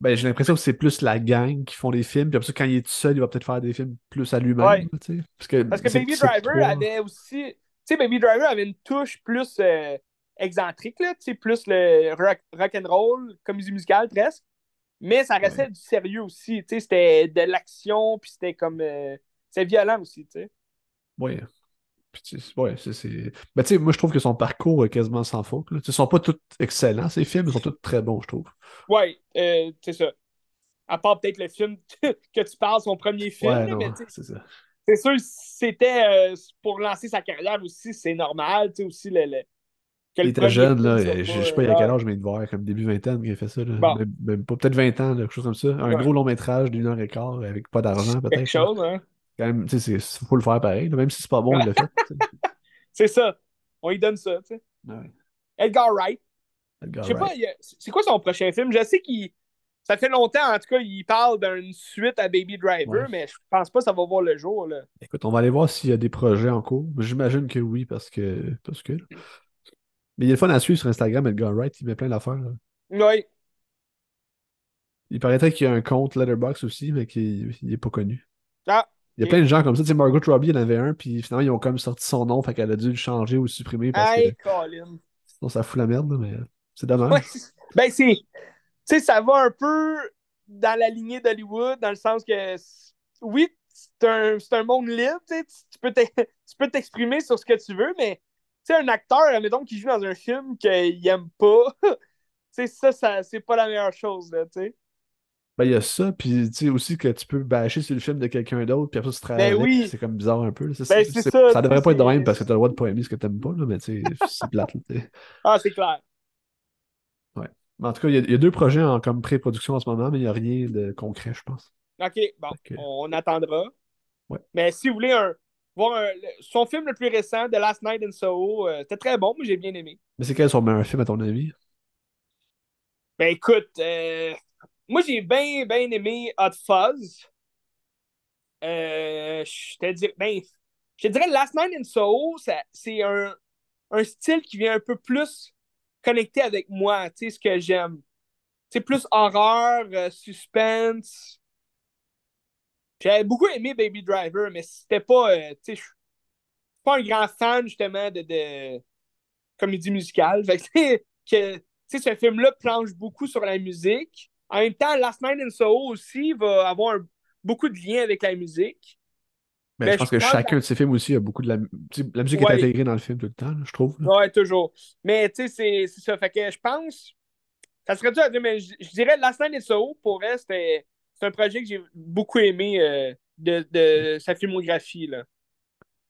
Ben, j'ai l'impression que c'est plus la gang qui font des films, puis après ça, quand il est tout seul, il va peut-être faire des films plus à lui-même, Ouais. Parce que, Parce que c'est- Baby Driver avait aussi. Tu sais, Baby Driver avait une touche plus euh, excentrique, là, tu sais, plus le rock, rock and roll, comédie musicale presque. Mais ça restait du sérieux aussi, tu sais, c'était de l'action, puis c'était comme. euh, c'est violent aussi, tu sais. Sais, ouais, c'est. Ben, tu sais, moi, je trouve que son parcours est quasiment sans faute. Ils sont pas tous excellents, ces films, ils sont tous très bons, je trouve. Ouais, euh, c'est ça. À part peut-être le film que tu parles, son premier film, Ouais, là, non, mais c'est ça. c'est sûr, c'était euh, pour lancer sa carrière aussi, c'est normal, tu sais, aussi le. Il le était jeune, là. Je je sais pas, il y a quel euh, âge, mais il devait avoir comme début vingtaine qu'il a fait ça. Là. Bon. Même, même pas, peut-être 20 ans, là, quelque chose comme ça. Un Ouais. gros long métrage d'une heure et quart avec pas d'argent, quelque peut-être. là. chose, hein. Quand même, tu sais, faut le faire pareil. Même si c'est pas bon, il l'a fait. C'est ça. On lui donne ça, tu sais. Ouais. Edgar Wright. Edgar Je sais Wright. pas, il c'est quoi son prochain film? Je sais qu'il. Ça fait longtemps, en tout cas, il parle d'une suite à Baby Driver, Ouais. mais je pense pas que ça va voir le jour, là. Écoute, on va aller voir s'il y a des projets en cours. J'imagine que oui, parce que. Parce que. Mais il y a le fun à suivre sur Instagram, Edgar Wright, il met plein d'affaires. Oui. Il paraîtrait qu'il y a un compte Letterboxd aussi, mais qu'il il est pas connu. Ah, Il y a plein de gens comme ça. Tu sais, Margot Robbie en avait un, puis finalement, ils ont comme sorti son nom, fait qu'elle a dû le changer ou le supprimer parce hey, que Colin. sinon ça fout la merde, mais c'est dommage. Ouais, ben, c'est. Tu sais, ça va un peu dans la lignée d'Hollywood, dans le sens que. Oui, c'est un, un monde libre, tu sais, tu peux t'exprimer sur ce que tu veux, mais. Sais, un acteur, admettons, qui joue dans un film qu'il aime pas, tu sais, ça, ça c'est pas la meilleure chose, là, tu sais. Ben, il y a ça, puis tu sais aussi que tu peux bâcher sur le film de quelqu'un d'autre, puis après ça, tu travailles Ben oui. c'est comme bizarre un peu. là. Ben, ça, ça devrait pas être de même parce que t'as le droit de pas aimer ce que t'aimes pas, là, mais tu sais, c'est plate. là. Ah, c'est clair. Mais en tout cas, il y, a, il y a deux projets en, comme pré-production en ce moment, mais il n'y a rien de concret, je pense. OK, bon, on attendra. Ouais. Mais si vous voulez un, voir un- le- son film le plus récent, The Last Night in Soho, euh, c'était très bon, moi j'ai bien aimé. Mais c'est quel son meilleur film, à ton avis? Ben écoute, euh, moi j'ai bien, bien aimé Hot Fuzz. Euh, je te dirais, ben, je te dirais Last Night in Soho, c'est un, un style qui vient un peu plus connecter avec moi, tu sais, ce que j'aime. C'est plus horreur, suspense. J'avais beaucoup aimé Baby Driver, mais c'était pas, euh, tu sais, je suis pas un grand fan justement de, de comédie musicale. Fait que, tu sais, que, ce film-là planche beaucoup sur la musique. En même temps, Last Night in Soho aussi va avoir un- beaucoup de liens avec la musique. Ben, Ben, je pense je que chacun de ces films aussi a beaucoup de la. La musique Ouais. est intégrée dans le film tout le temps, là, je trouve. là. Ouais, toujours. Mais tu sais, c'est ça. Fait que je pense. Ça serait dur à dire, mais je, je dirais Last Night in Soho, pour elle, c'était c'est un projet que j'ai beaucoup aimé euh, de, de sa filmographie. Là.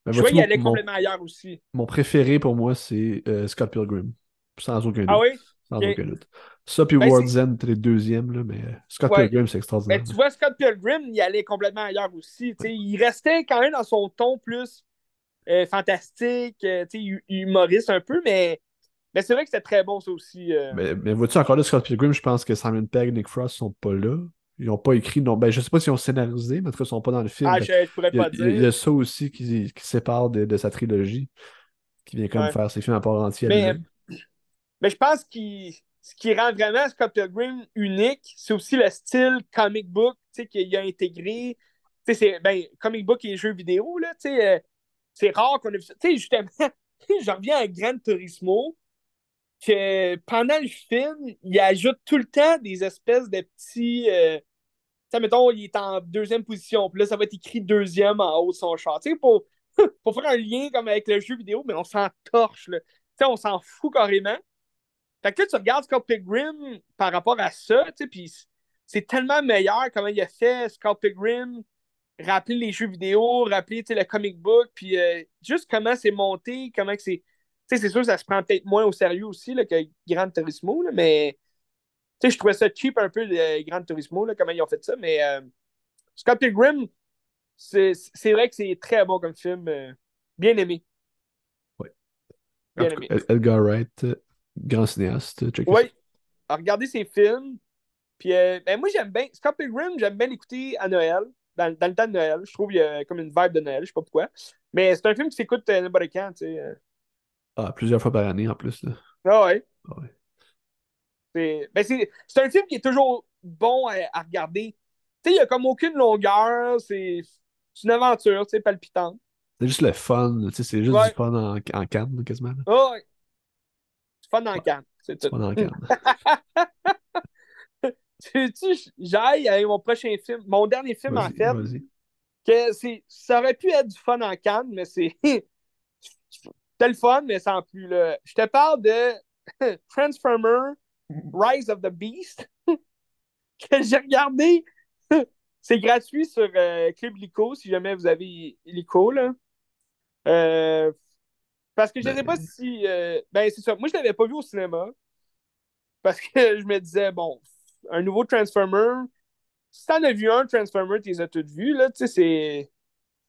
Ben, Je vois vois-tu, qu'il allait mon, complètement ailleurs aussi. mon préféré pour moi, c'est euh, Scott Pilgrim. Sans aucun doute. Ah oui? Sans aucun doute. Ça, puis Ben, World's End, c'était les deuxièmes, là, mais euh, Scott Ouais. Pilgrim, c'est Ben, extraordinaire. tu vois, Scott Pilgrim, il allait complètement ailleurs aussi. Il restait quand même dans son ton plus euh, fantastique, humoriste un peu, mais, mais c'est vrai que c'était très bon ça aussi. euh. Mais, mais vois-tu, encore là, Scott Pilgrim, je pense que Simon Pegg et Nick Frost sont pas là. Ils n'ont pas écrit. Non, ben, je sais pas s'ils ont scénarisé, mais en tout cas, ils sont pas dans le film. Ah, je, pourrais il, y a, pas il y a- il y dire. a ça aussi qui, qui sépare de, de sa trilogie, qui vient comme Ouais. faire ses films à part entière. Mais, mais je pense que ce qui rend vraiment Scott Pilgrim unique, c'est aussi le style comic book tu sais, qu'il a intégré. Tu sais, c'est ben, comic book et jeux vidéo, là, tu sais, euh, c'est rare qu'on ait vu ça. Tu sais, justement, je reviens à Gran Turismo, que pendant le film, il ajoute tout le temps des espèces de petits. euh, sais, mettons, il est en deuxième position, puis là, ça va être écrit deuxième en haut de son char. Tu sais, pour, pour faire un lien comme avec le jeu vidéo, mais on s'en torche, là. Tu sais, on s'en fout carrément. Fait que là, tu regardes Scott Pilgrim par rapport à ça, tu sais, puis c'est tellement meilleur comment il a fait Scott Pilgrim, rappeler les jeux vidéo, rappeler, tu sais, le comic book, puis euh, juste comment c'est monté, comment que c'est... Tu sais, c'est sûr ça se prend peut-être moins au sérieux aussi là, que Gran Turismo, là, mais... Tu sais, je trouvais ça cheap un peu, le Gran Turismo, là, comment ils ont fait ça, mais euh, Scott Pilgrim, c'est vrai que c'est très bon comme film. euh, bien aimé. Ouais. Bien aimé. Edgar Wright, euh, grand cinéaste, Oui. À regarder ses films. Puis, euh, ben, moi, j'aime bien. Scott Pilgrim, j'aime bien l'écouter à Noël. Dans, dans le temps de Noël. Je trouve qu'il y a comme une vibe de Noël. Je sais pas pourquoi. Mais c'est un film qui s'écoute euh, n'importe quand, tu sais. euh. Ah, plusieurs fois par année en plus. Là. Ah ouais. Ah ouais. C'est ben, c'est un film qui est toujours bon à, regarder. Tu sais, il n'y a comme aucune longueur, c'est une aventure, tu sais, palpitante. C'est juste le fun, tu sais, c'est juste du fun en, en canne, quasiment. Oh, ouais. Fun en canne, c'est tout. Fun en canne. tu j'aille avec mon prochain film, mon dernier film en fait, que c'est, ça aurait pu être du fun en canne, mais c'est. C'était le fun, mais sans plus. Là. Je te parle de Transformer Rise of the Beast que j'ai regardé. c'est gratuit sur euh, Club Lico si jamais vous avez Lico. Là. Euh, parce que je ne sais pas ben. si. Euh, ben, c'est ça. Moi, je ne l'avais pas vu au cinéma. Parce que je me disais, bon, un nouveau Transformer. Si t'en as vu un Transformer, tu les as tous vus, là, tu sais,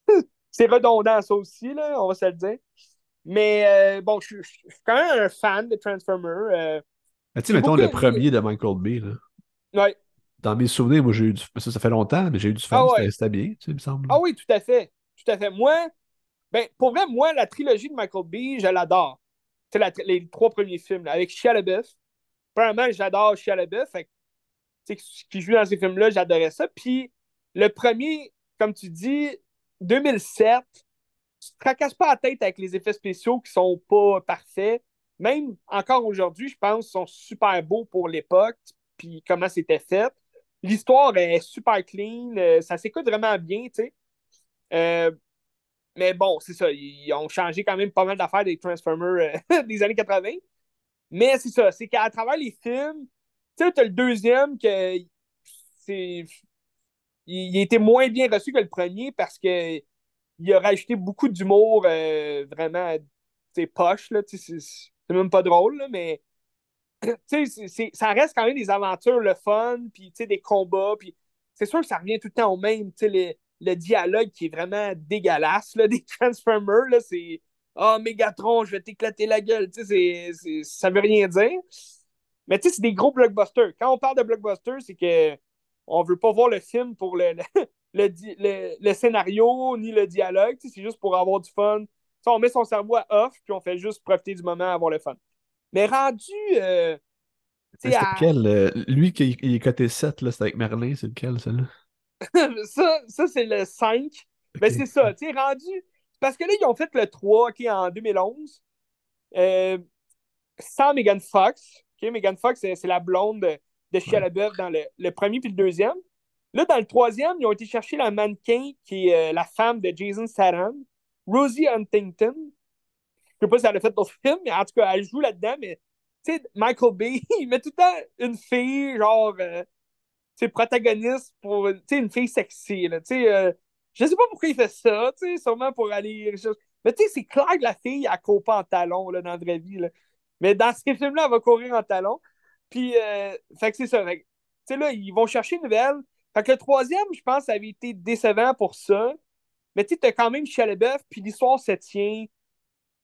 c'est. c'est redondant, ça aussi, là, on va se le dire. Mais euh, bon, je suis quand même un fan de Transformer. Tu sais, mettons le premier de Michael Bay, là. Ouais. Dans mes souvenirs, moi, j'ai eu du. Ça, ça fait longtemps, mais j'ai eu du fun. Ah C'était bien, tu sais, il me semble. Ah oui, tout à fait. Tout à fait. Moi, ben, pour vrai, moi, la trilogie de Michael Bay, je l'adore. Tu sais, les trois premiers films, là, avec Shia LaBeouf. Premièrement, j'adore Shia LaBeouf. Fait qui joue dans ces films-là, j'adorais ça. Puis le premier, comme tu dis, 2007, tu te tracasses pas la tête avec les effets spéciaux qui sont pas parfaits. Même encore aujourd'hui, je pense, sont super beaux pour l'époque, puis comment c'était fait. L'histoire est super clean, euh, ça s'écoute vraiment bien, tu sais. Euh, mais bon, c'est ça, ils ont changé quand même pas mal d'affaires des Transformers euh, des années 80. Mais c'est ça, c'est qu'à travers les films, tu sais, t'as le deuxième que c'est. Il, était moins bien reçu que le premier parce que il a rajouté beaucoup d'humour euh, vraiment poche, là. C'est même pas drôle, là, mais ça reste quand même des aventures, le fun, puis des combats, puis c'est sûr que ça revient tout le temps au même, le, le dialogue qui est vraiment dégueulasse, là, des Transformers, là, c'est « Ah, oh, Megatron, je vais t'éclater la gueule », tu sais, ça veut rien dire. Mais tu sais, c'est des gros blockbusters. Quand on parle de blockbusters, c'est que on veut pas voir le film pour le, le, le, scénario ni le dialogue. C'est juste pour avoir du fun. On met son cerveau à off, puis on fait juste profiter du moment, avoir le fun. Mais rendu. Euh, c'est lequel euh, Lui qui est côté 7, c'est avec Merlin, c'est lequel, ça là Ça, ça c'est le 5. Mais c'est ça, tu sais, rendu. Parce que là, ils ont fait le 3 qui en 2011. Euh, sans Megan Fox. Megan Fox, c'est la blonde de Shia LaBeouf dans le, premier puis le deuxième. Là, dans le troisième, ils ont été chercher la mannequin qui est euh, la femme de Jason Statham, Rosie Huntington. Je sais pas si elle a fait d'autres films, mais en tout cas, elle joue là-dedans. Mais tu sais, Michael Bay, il met tout le temps une fille, genre, euh, tu protagoniste pour, sais, une fille sexy, tu sais. Euh, je sais pas pourquoi il fait ça, tu sais, sûrement pour aller. Mais tu sais, c'est clair que la fille, elle court pas en talon, là, dans la vraie vie, là. Mais dans ces films-là, elle va courir en talon. Puis, euh, fait que c'est ça. Tu sais, là, ils vont chercher une nouvelle. Fait que le troisième, je pense, avait été décevant pour ça. Mais tu t'as quand même Shia LaBeouf, puis l'histoire se tient.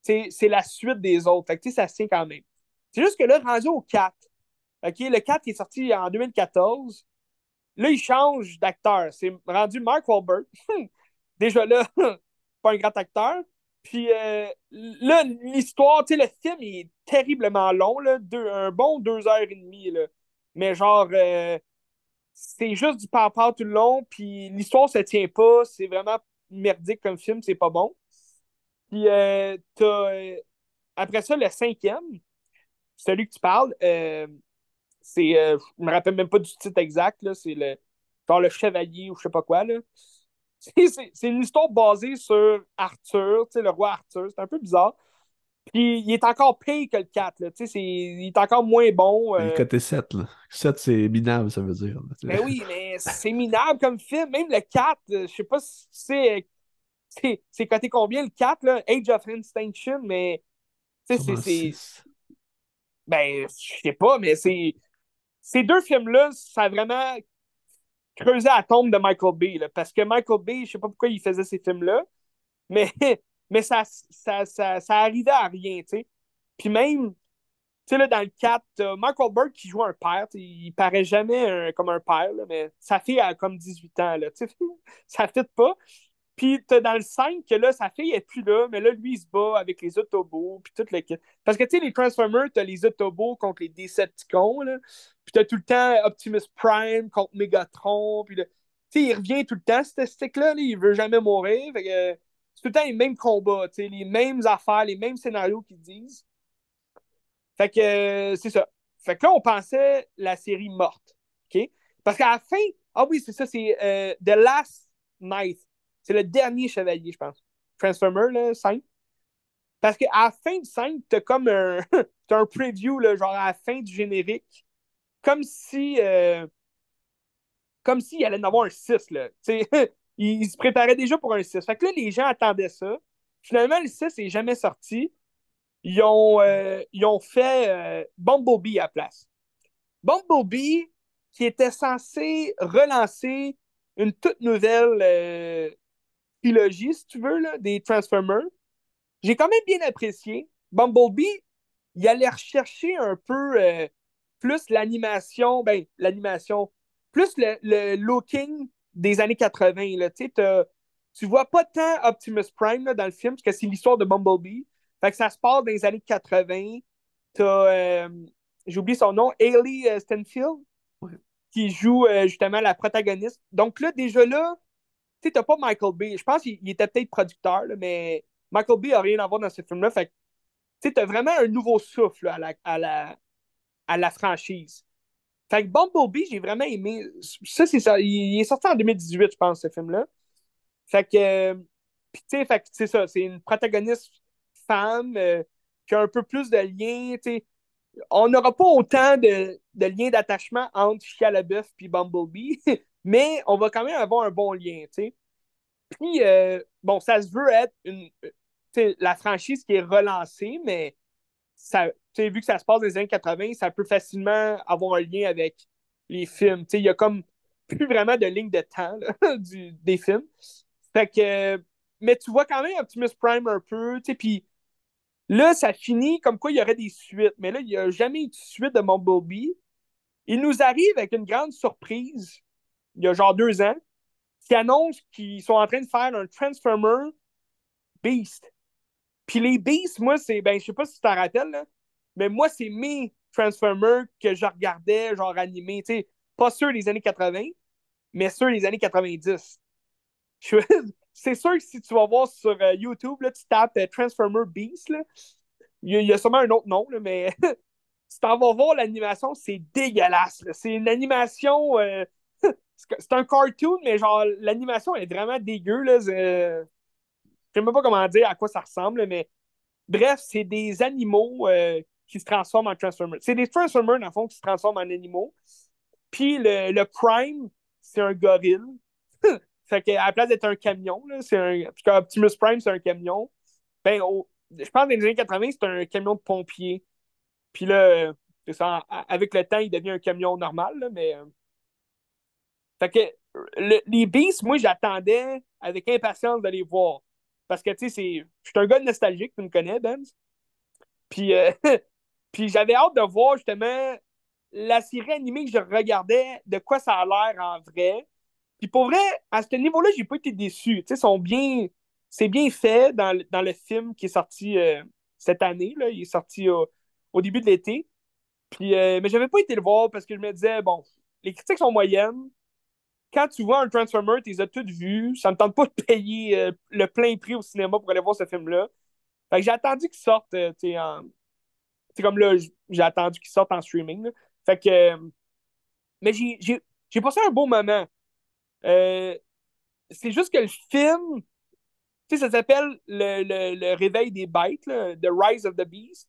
C'est la suite des autres. Fait que ça se tient quand même. C'est juste que là, rendu au 4. OK, le 4 qui est sorti en 2014. Là, il change d'acteur. C'est rendu Mark Wahlberg. Déjà là, pas un grand acteur. Puis euh, là, l'histoire, tu sais, le film est terriblement long, là, un bon deux heures et demie. Là. Mais genre, euh, c'est juste du papa tout le long, puis l'histoire se tient pas, c'est vraiment merdique comme film, c'est pas bon. Puis euh, t'as, après ça, le cinquième, celui que tu parles, c'est, je me rappelle même pas du titre exact, là, c'est le, genre le chevalier ou je sais pas quoi, là. C'est une histoire basée sur Arthur, le roi Arthur. C'est un peu bizarre. Puis il est encore pire que le 4. Là. il est encore moins bon. Le côté 7. Là. 7, c'est minable, ça veut dire. Mais ben oui, mais c'est minable comme film. Même le 4, euh, je sais pas si c'est. C'est côté combien le 4, là? Age of Extinction, mais. C'est. Ben, je sais pas, mais c'est. Ces deux films-là, ça a vraiment creuser la tombe de Michael Bay. parce que Michael Bay, je sais pas pourquoi il faisait ces films-là, mais, mais ça, ça, ça, ça, arrivait à rien, tu sais. Puis même, tu sais, là, dans le 4, Michael Burke qui joue un père, il paraît jamais comme un père, mais sa fille a comme 18 ans, là, tu sais, ça fit pas. Puis dans le 5, que là, sa fille est plus là, mais là, lui, il se bat avec les Autobots, puis tout le. Parce que, tu sais, les Transformers, t'as les Autobots contre les Decepticons, là. Puis t'as tout le temps Optimus Prime contre Megatron. Puis il revient tout le temps, ce stick-là. il veut jamais mourir. Tout le temps les mêmes combats, les mêmes affaires, les mêmes scénarios qu'ils disent. Fait que euh, c'est ça. Fait que là, on pensait la série morte. Parce qu'à la fin, ah oui, c'est ça, c'est euh, The Last Night. C'est le dernier chevalier, je pense. Transformer, là, 5. Parce qu'à la fin du 5, t'as comme un, as un preview, là, genre à la fin du générique. Comme si. Euh, comme s'il allait en avoir un 6, là. il, se préparait déjà pour un 6. Fait que là, les gens attendaient ça. Finalement, le 6 n'est jamais sorti. Ils ont, euh, ils ont fait euh, Bumblebee à la place. Bumblebee, qui était censé relancer une toute nouvelle euh, trilogie, si tu veux, des Transformers. J'ai quand même bien apprécié. Bumblebee, il allait rechercher un peu plus l'animation, ben, l'animation, plus le, looking des années 80. Là. Tu vois pas tant Optimus Prime dans le film, parce que c'est l'histoire de Bumblebee. Fait que ça se passe dans les années 80. T'as, euh, j'ai oublié son nom, Hailey euh, Stenfield, qui joue euh, justement la protagoniste. Donc là, déjà là, tu t'as pas Michael Bay. Je pense qu'il était peut-être producteur, mais Michael Bay a rien à voir dans ce film-là. Fait que tu as vraiment un nouveau souffle à, la, à, la, à la franchise. Fait que Bumblebee, j'ai vraiment aimé. Ça, c'est ça. Il, est sorti en 2018, je pense, ce film-là. Fait que. Puis, tu sais, c'est ça. C'est une protagoniste femme euh, qui a un peu plus de liens. On n'aura pas autant de, de liens d'attachement entre Chia LaBeouf et Bumblebee, mais on va quand même avoir un bon lien. Puis, euh, bon, ça se veut être une, la franchise qui est relancée, mais ça, vu que ça se passe dans les années 80, ça peut facilement avoir un lien avec les films. Il y a comme plus vraiment de ligne de temps du, des films. Fait que, mais tu vois quand même Optimus Prime un peu, puis là, ça finit comme quoi il y aurait des suites. Mais là, il n'y a jamais eu de suite de Bumblebee. Il nous arrive avec une grande surprise, il y a genre deux ans, qui annonce qu'ils sont en train de faire un Transformer Beast. Puis les Beasts, moi, c'est, ben, je sais pas si tu t'en rappelles, là, mais moi, c'est mes Transformers que je regardais, genre animés, tu sais, pas ceux des années 80, mais ceux des années 90. c'est sûr que si tu vas voir sur euh, YouTube, là, tu tapes euh, Transformer Beast, là, il, y a, sûrement un autre nom, là, mais si tu vas voir l'animation, c'est dégueulasse. C'est une animation. Euh, c'est un cartoon, mais genre, l'animation est vraiment dégueu. Là, je ne sais même pas comment dire à quoi ça ressemble, mais bref, c'est des animaux qui se transforment en Transformers. C'est des Transformers, dans le fond, qui se transforment en animaux. Puis le, le Prime, c'est un gorille. fait la place d'être un camion, c'est un. Parce Optimus Prime, c'est un camion. Ben, je pense que dans les années 80, c'est un camion de pompier. Puis là, avec le temps, il devient un camion normal, là, mais. Euh, fait que les Beasts, moi, j'attendais avec impatience de les voir. Parce que, tu sais, je suis un gars nostalgique, tu me connais, Ben. Puis, euh, Puis j'avais hâte de voir justement la série animée que je regardais, de quoi ça a l'air en vrai. Puis pour vrai, à ce niveau-là, j'ai pas été déçu. Tu sais, sont bien. C'est bien fait dans, le film qui est sorti euh, cette année. Là. Il est sorti au début de l'été. Puis, euh, mais j'avais pas été le voir parce que je me disais, bon, les critiques sont moyennes. Quand tu vois un Transformer, tu les as toutes vues. Ça me tente pas de payer euh, le plein prix au cinéma pour aller voir ce film-là. Fait que j'ai attendu qu'il sorte en, c'est comme là, j'ai attendu qu'il sorte en streaming. Fait que. Euh, mais j'ai passé un beau moment. Euh, c'est juste que le film, tu sais, ça s'appelle le, réveil des bêtes, The Rise of the Beast.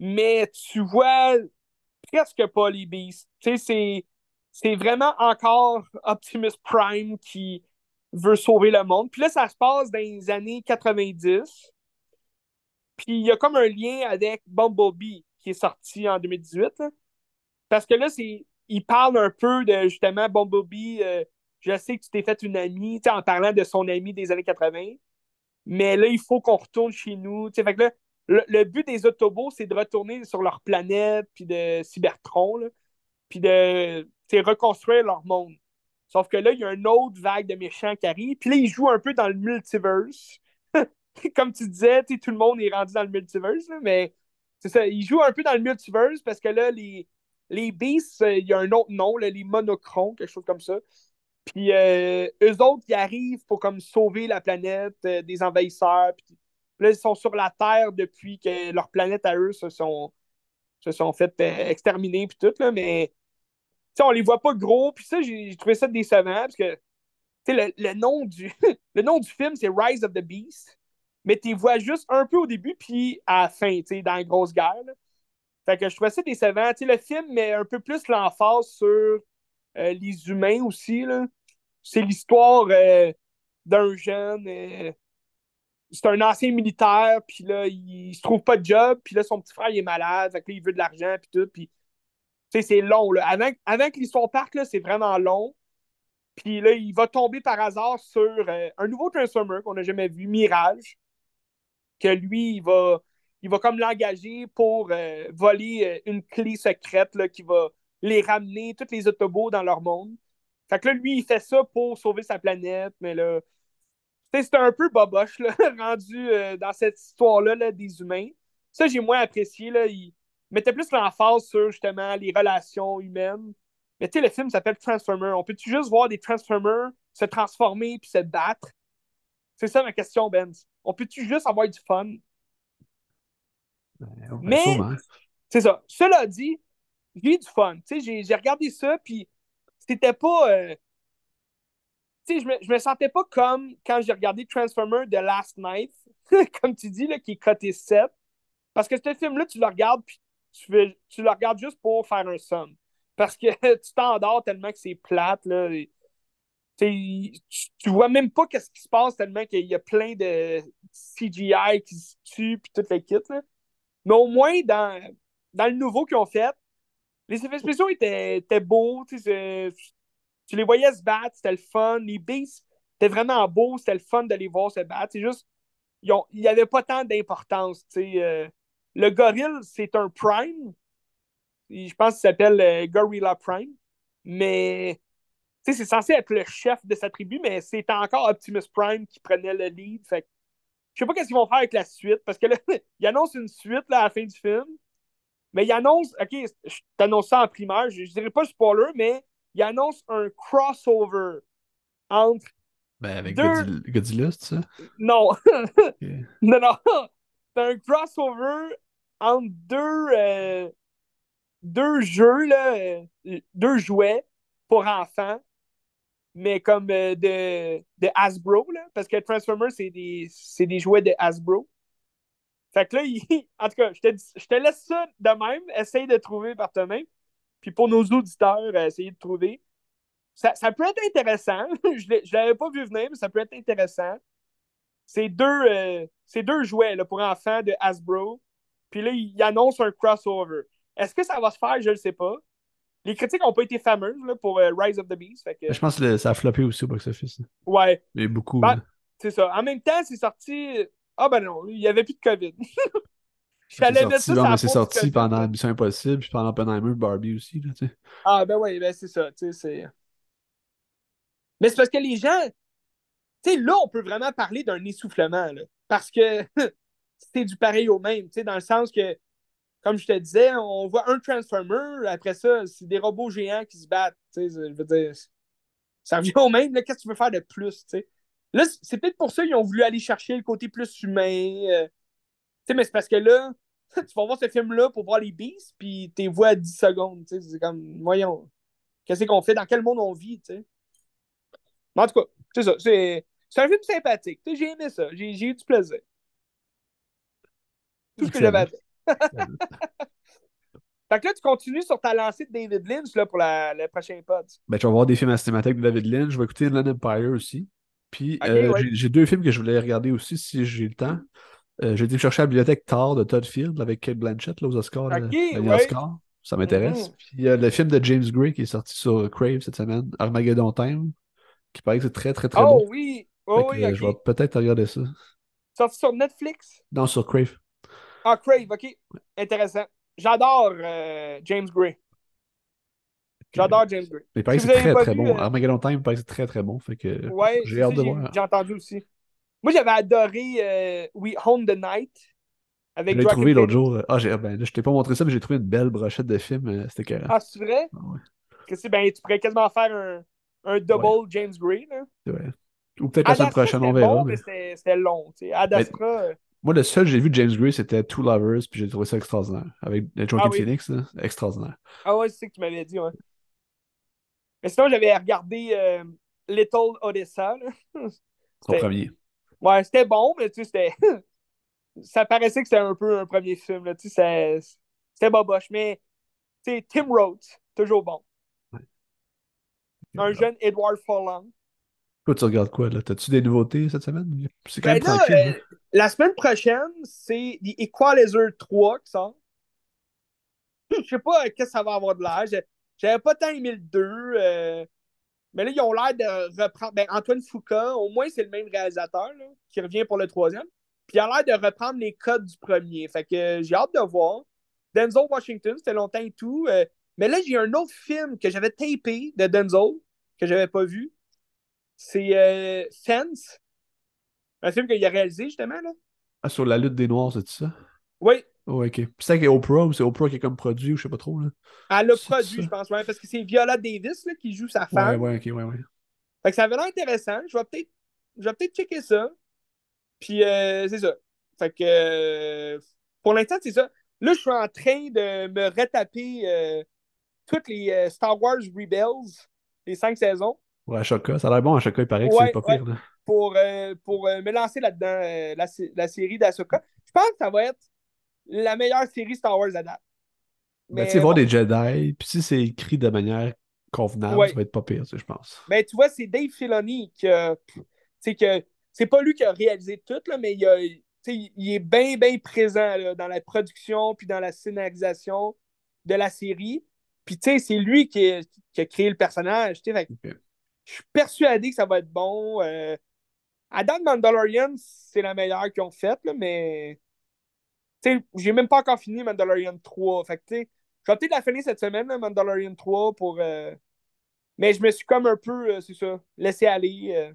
Mais tu vois presque pas les Beasts. Tu sais, c'est vraiment encore Optimus Prime qui veut sauver le monde. Puis là, ça se passe dans les années 90. Puis il y a comme un lien avec Bumblebee qui est sorti en 2018. Parce que là, c'est il parle un peu de justement Bumblebee. Euh, je sais que tu t'es fait une amie, en parlant de son ami des années 80. Mais là, il faut qu'on retourne chez nous. Fait que là, le, but des Autobots, c'est de retourner sur leur planète, puis de Cybertron, puis de reconstruire leur monde. Sauf que là, il y a une autre vague de méchants qui arrive. Puis là, ils jouent un peu dans le multiverse. comme tu disais, tout le monde est rendu dans le multiverse, mais c'est ça, il joue un peu dans le multiverse parce que là, les, les Beasts, euh, il y a un autre nom, les Monochrons, quelque chose comme ça. Puis euh, eux autres, ils arrivent pour comme sauver la planète euh, des envahisseurs. Puis, là, ils sont sur la Terre depuis que leur planète à eux se sont, se sont fait exterminer puis tout, là, mais on les voit pas gros. Puis ça, j'ai trouvé ça décevant parce que le, le, nom du, le nom du film, c'est Rise of the Beast, mais tu les vois juste un peu au début puis à la fin, dans la grosse guerre. Fait que je trouvais ça décevant. le film met un peu plus l'emphase sur euh, les humains aussi. C'est l'histoire euh, d'un jeune. Euh, c'est un ancien militaire, puis là, il, se trouve pas de job, puis là, son petit frère, il est malade, fait que il veut de l'argent, puis tout, puis c'est long. Là. Avant, que l'histoire parte, c'est vraiment long. Puis là, il va tomber par hasard sur un nouveau Transformer qu'on n'a jamais vu, Mirage, que lui, il va il va comme l'engager pour euh, voler euh, une clé secrète qui va les ramener, tous les autobots, dans leur monde. Fait que là, lui, il fait ça pour sauver sa planète, mais là, c'était un peu boboche, là, rendu euh, dans cette histoire-là des humains. Ça, j'ai moins apprécié. Là, mettait plus l'emphase sur justement les relations humaines. Mais tu sais, le film s'appelle Transformer. On peut-tu juste voir des Transformers se transformer puis se battre? C'est ça ma question, Ben. On peut-tu juste avoir du fun? Ben, mais, c'est ça. Cela dit, j'ai eu du fun. J'ai regardé ça, puis c'était pas. Euh, sais, je me, je me sentais pas comme quand j'ai regardé Transformer The Last Night, comme tu dis, là, qui est coté 7. Parce que ce film-là, tu le regardes, puis tu, le regardes juste pour faire un somme. Parce que tu t'endors tellement que c'est plate. Là, tu, tu vois même pas qu'est-ce qui se passe tellement qu'il y a plein de CGI qui se tuent, puis toutes les kits. Là. Mais au moins, dans, dans le nouveau qu'ils ont fait, les effets spéciaux étaient, étaient beaux. Tu les voyais se battre, c'était le fun. Les beasts étaient vraiment beaux, c'était le fun de les voir se battre. C'est juste, il n'y avait pas tant d'importance. Euh, le gorille, c'est un prime. Je pense qu'il s'appelle euh, Gorilla Prime. Mais c'est censé être le chef de sa tribu, mais c'est encore Optimus Prime qui prenait le lead. Fait je sais pas qu'est-ce qu'ils vont faire avec la suite, parce que là, ils annoncent une suite là, à la fin du film. Mais ils annoncent, ok, je t'annonce ça en primaire, je, ne dirais pas spoiler, mais ils annoncent un crossover entre. Ben, avec deux... Godzilla, c'est ça? Non. Non, non. C'est un crossover entre deux, euh, deux jeux, là, euh, deux jouets pour enfants mais comme euh, de, de, Hasbro, là, parce que Transformers, c'est des, des, jouets de Hasbro. Fait que là, en tout cas, je te, je te, laisse ça de même. Essaye de trouver par toi-même. Puis pour nos auditeurs, essayer de trouver. Ça, ça, peut être intéressant. je ne l'avais pas vu venir, mais ça peut être intéressant. C'est deux, euh, deux jouets là, pour enfants de Hasbro. Puis là, il annonce un crossover. Est-ce que ça va se faire? Je ne sais pas les critiques n'ont pas été fameuses là, pour euh, Rise of the Beast. Je pense que ça a floppé aussi au box-office. Ouais. A beaucoup. Ben, c'est ça. En même temps, c'est sorti. Ah ben non, il n'y avait plus de COVID. Je ça. c'est sorti pendant Mission Impossible, puis pendant Oppenheimer, Barbie aussi. Là, ah ben oui, ben c'est ça. c'est... Mais c'est parce que les gens. Tu sais, là, on peut vraiment parler d'un essoufflement. Là, parce que c'est du pareil au même. Dans le sens que comme je te disais, on voit un Transformer, après ça, c'est des robots géants qui se battent. Je veux dire, ça revient au même. Qu'est-ce que tu veux faire de plus? Là, c'est peut-être pour ça qu'ils ont voulu aller chercher le côté plus humain. Euh, mais c'est parce que là, tu vas voir ce film-là pour voir les beasts, puis tu vois à 10 secondes. C'est comme, voyons, qu'est-ce qu'on fait? Dans quel monde on vit? sais? En tout cas, c'est ça. C'est un film sympathique. J'ai aimé ça. J'ai eu du plaisir. Tout ce que j'avais à dire. fait que là, tu continues sur ta lancée de David Lynch là, pour la, le prochain pod. Ben, tu vas voir des films à cinémathèque de David Lynch. Je vais écouter Inland Empire aussi. Puis euh, j'ai deux films que je voulais regarder aussi si j'ai le temps. Euh, j'ai été chercher à la bibliothèque Tard de Todd Field avec Kate Blanchett là, aux Oscars. Ça m'intéresse. Mm-hmm. Puis il y a le film de James Gray qui est sorti sur Crave cette semaine, Armageddon Time, qui paraît que c'est très très très oh, bon. Oui. Oh oui, Je vais peut-être regarder ça. Sorti sur Netflix? Non, sur Crave. Ah, Crave, ok. Intéressant. J'adore euh, James Gray. J'adore James Gray. Il paraît que c'est très très bon. Euh, Armageddon Time, il paraît que c'est très très bon. Fait que ouais, j'ai hâte de voir. J'ai entendu aussi. Moi, j'avais adoré euh, We Home the Night. Avec Je l'ai trouvé l'autre jour. Ah, j'ai, ben, je t'ai pas montré ça, mais j'ai trouvé une belle brochette de film. C'était carré. Ah, c'est vrai? Ah ouais, Que c'est, ben, tu pourrais quasiment faire un, un double James Gray. Là. vrai. Ou peut-être la semaine prochaine, on verra. bon, mais- mais c'était long. tu sais. Ad Mais- Astra, euh, Moi, le seul que j'ai vu de James Gray, c'était Two Lovers, puis j'ai trouvé ça extraordinaire. Avec Joaquin Ah oui. Phoenix, là, extraordinaire. Ah ouais, c'est ce que tu m'avais dit, ouais. Mais sinon, j'avais regardé euh, Little Odessa. là. Son premier. Ouais, c'était bon, mais tu sais, c'était. ça paraissait que c'était un peu un premier film, là. Tu sais, c'était boboche. Mais, tu sais, Tim Roth, toujours bon. Un jeune Edward Furlong. Toi, tu regardes quoi, là? T'as-tu des nouveautés cette semaine? C'est quand Ben même là, tranquille. euh? La semaine prochaine, c'est The Equalizer 3 qui sort. Je sais pas euh, qu'est-ce que ça va avoir de l'air. J'avais pas tant aimé le 2. euh, mais là, ils ont l'air de reprendre. Ben, Antoine Foucault, au moins, c'est le même réalisateur qui revient pour le troisième. Puis il a l'air de reprendre les codes du premier. Fait que euh, j'ai hâte de voir. Denzel Washington, c'était longtemps et tout. mais là, j'ai un autre film que j'avais tapé de Denzel, que j'avais pas vu. C'est Fence. Un film qu'il a réalisé, justement. Là. Ah, sur la lutte des Noirs, c'est ça? Oui, Oh, ok. Puis c'est avec Oprah, ou c'est Oprah qui est comme produit, ou je sais pas trop, là. elle l'a produit, je pense, ouais, parce que c'est Viola Davis là, qui joue sa Ouais, femme. ouais, ok, ouais, ouais. Fait que ça avait l'air intéressant. Je vais peut-être je vais peut-être checker ça. Puis euh, c'est ça. Fait que euh, pour l'instant, c'est ça. Là, je suis en train de me retaper euh, toutes les euh, Star Wars Rebels, les cinq saisons, Ouais, Ashoka. Ça a l'air bon, Ashoka, il paraît que Ouais, c'est pas ouais. pire, là. Pour, euh, pour euh, me lancer là-dedans, euh, la, la série d'Ahsoka. Je pense que ça va être la meilleure série Star Wars à date. Mais tu sais, voir des Jedi, puis si c'est écrit de manière convenable, Ouais. ça va être pas pire, je pense. Ben, tu vois, c'est Dave Filoni qui a- tu sais, que c'est pas lui qui a réalisé tout, là, mais il, a- est bien, bien présent là, dans la production puis dans la scénarisation de la série. Puis, tu sais, c'est lui qui, a- qui a créé le personnage. tu sais, fait que Ok. Je suis persuadé que ça va être bon. Euh, à date, Mandalorian, c'est la meilleure qu'ils ont faite, mais. Tu sais, j'ai même pas encore fini Mandalorian 3. Fait que, tu sais, je vais peut-être la finir cette semaine, là, Mandalorian 3, pour. euh, Mais je me suis comme un peu, euh, c'est ça, laissé aller. euh.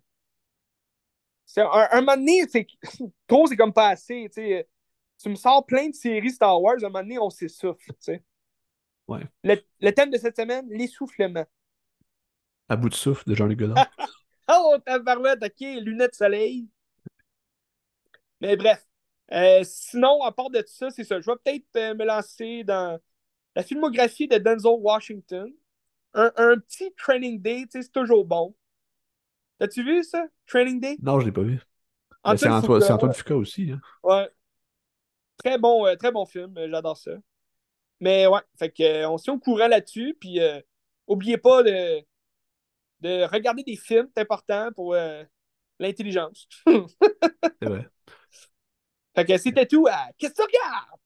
C'est un, un moment donné, c'est trop, c'est comme pas assez. Tu sais. Tu me sors plein de séries Star Wars, un moment donné, on s'essouffle. tu sais. Ouais. Le, le thème de cette semaine, l'essoufflement. À bout de souffle de Jean-Luc Godard. Oh, tabarouette, ok, lunettes de soleil. Mais bref. Euh, sinon, à part de ça, c'est ça. Je vais peut-être euh, me lancer dans la filmographie de Denzel Washington. Un, un petit Training Day, tu sais, c'est toujours bon. As-tu vu ça? Training Day? non, je l'ai pas vu. C'est Antoine Fuqua aussi, hein. Ouais. Très bon, euh, très bon film. J'adore ça. Mais ouais, fait que, on s'est au courant là-dessus. Puis, oubliez pas de, de regarder des films. C'est important pour euh, l'intelligence. C'est vrai. Fait que c'était tout à Qu'est-ce que tu regardes?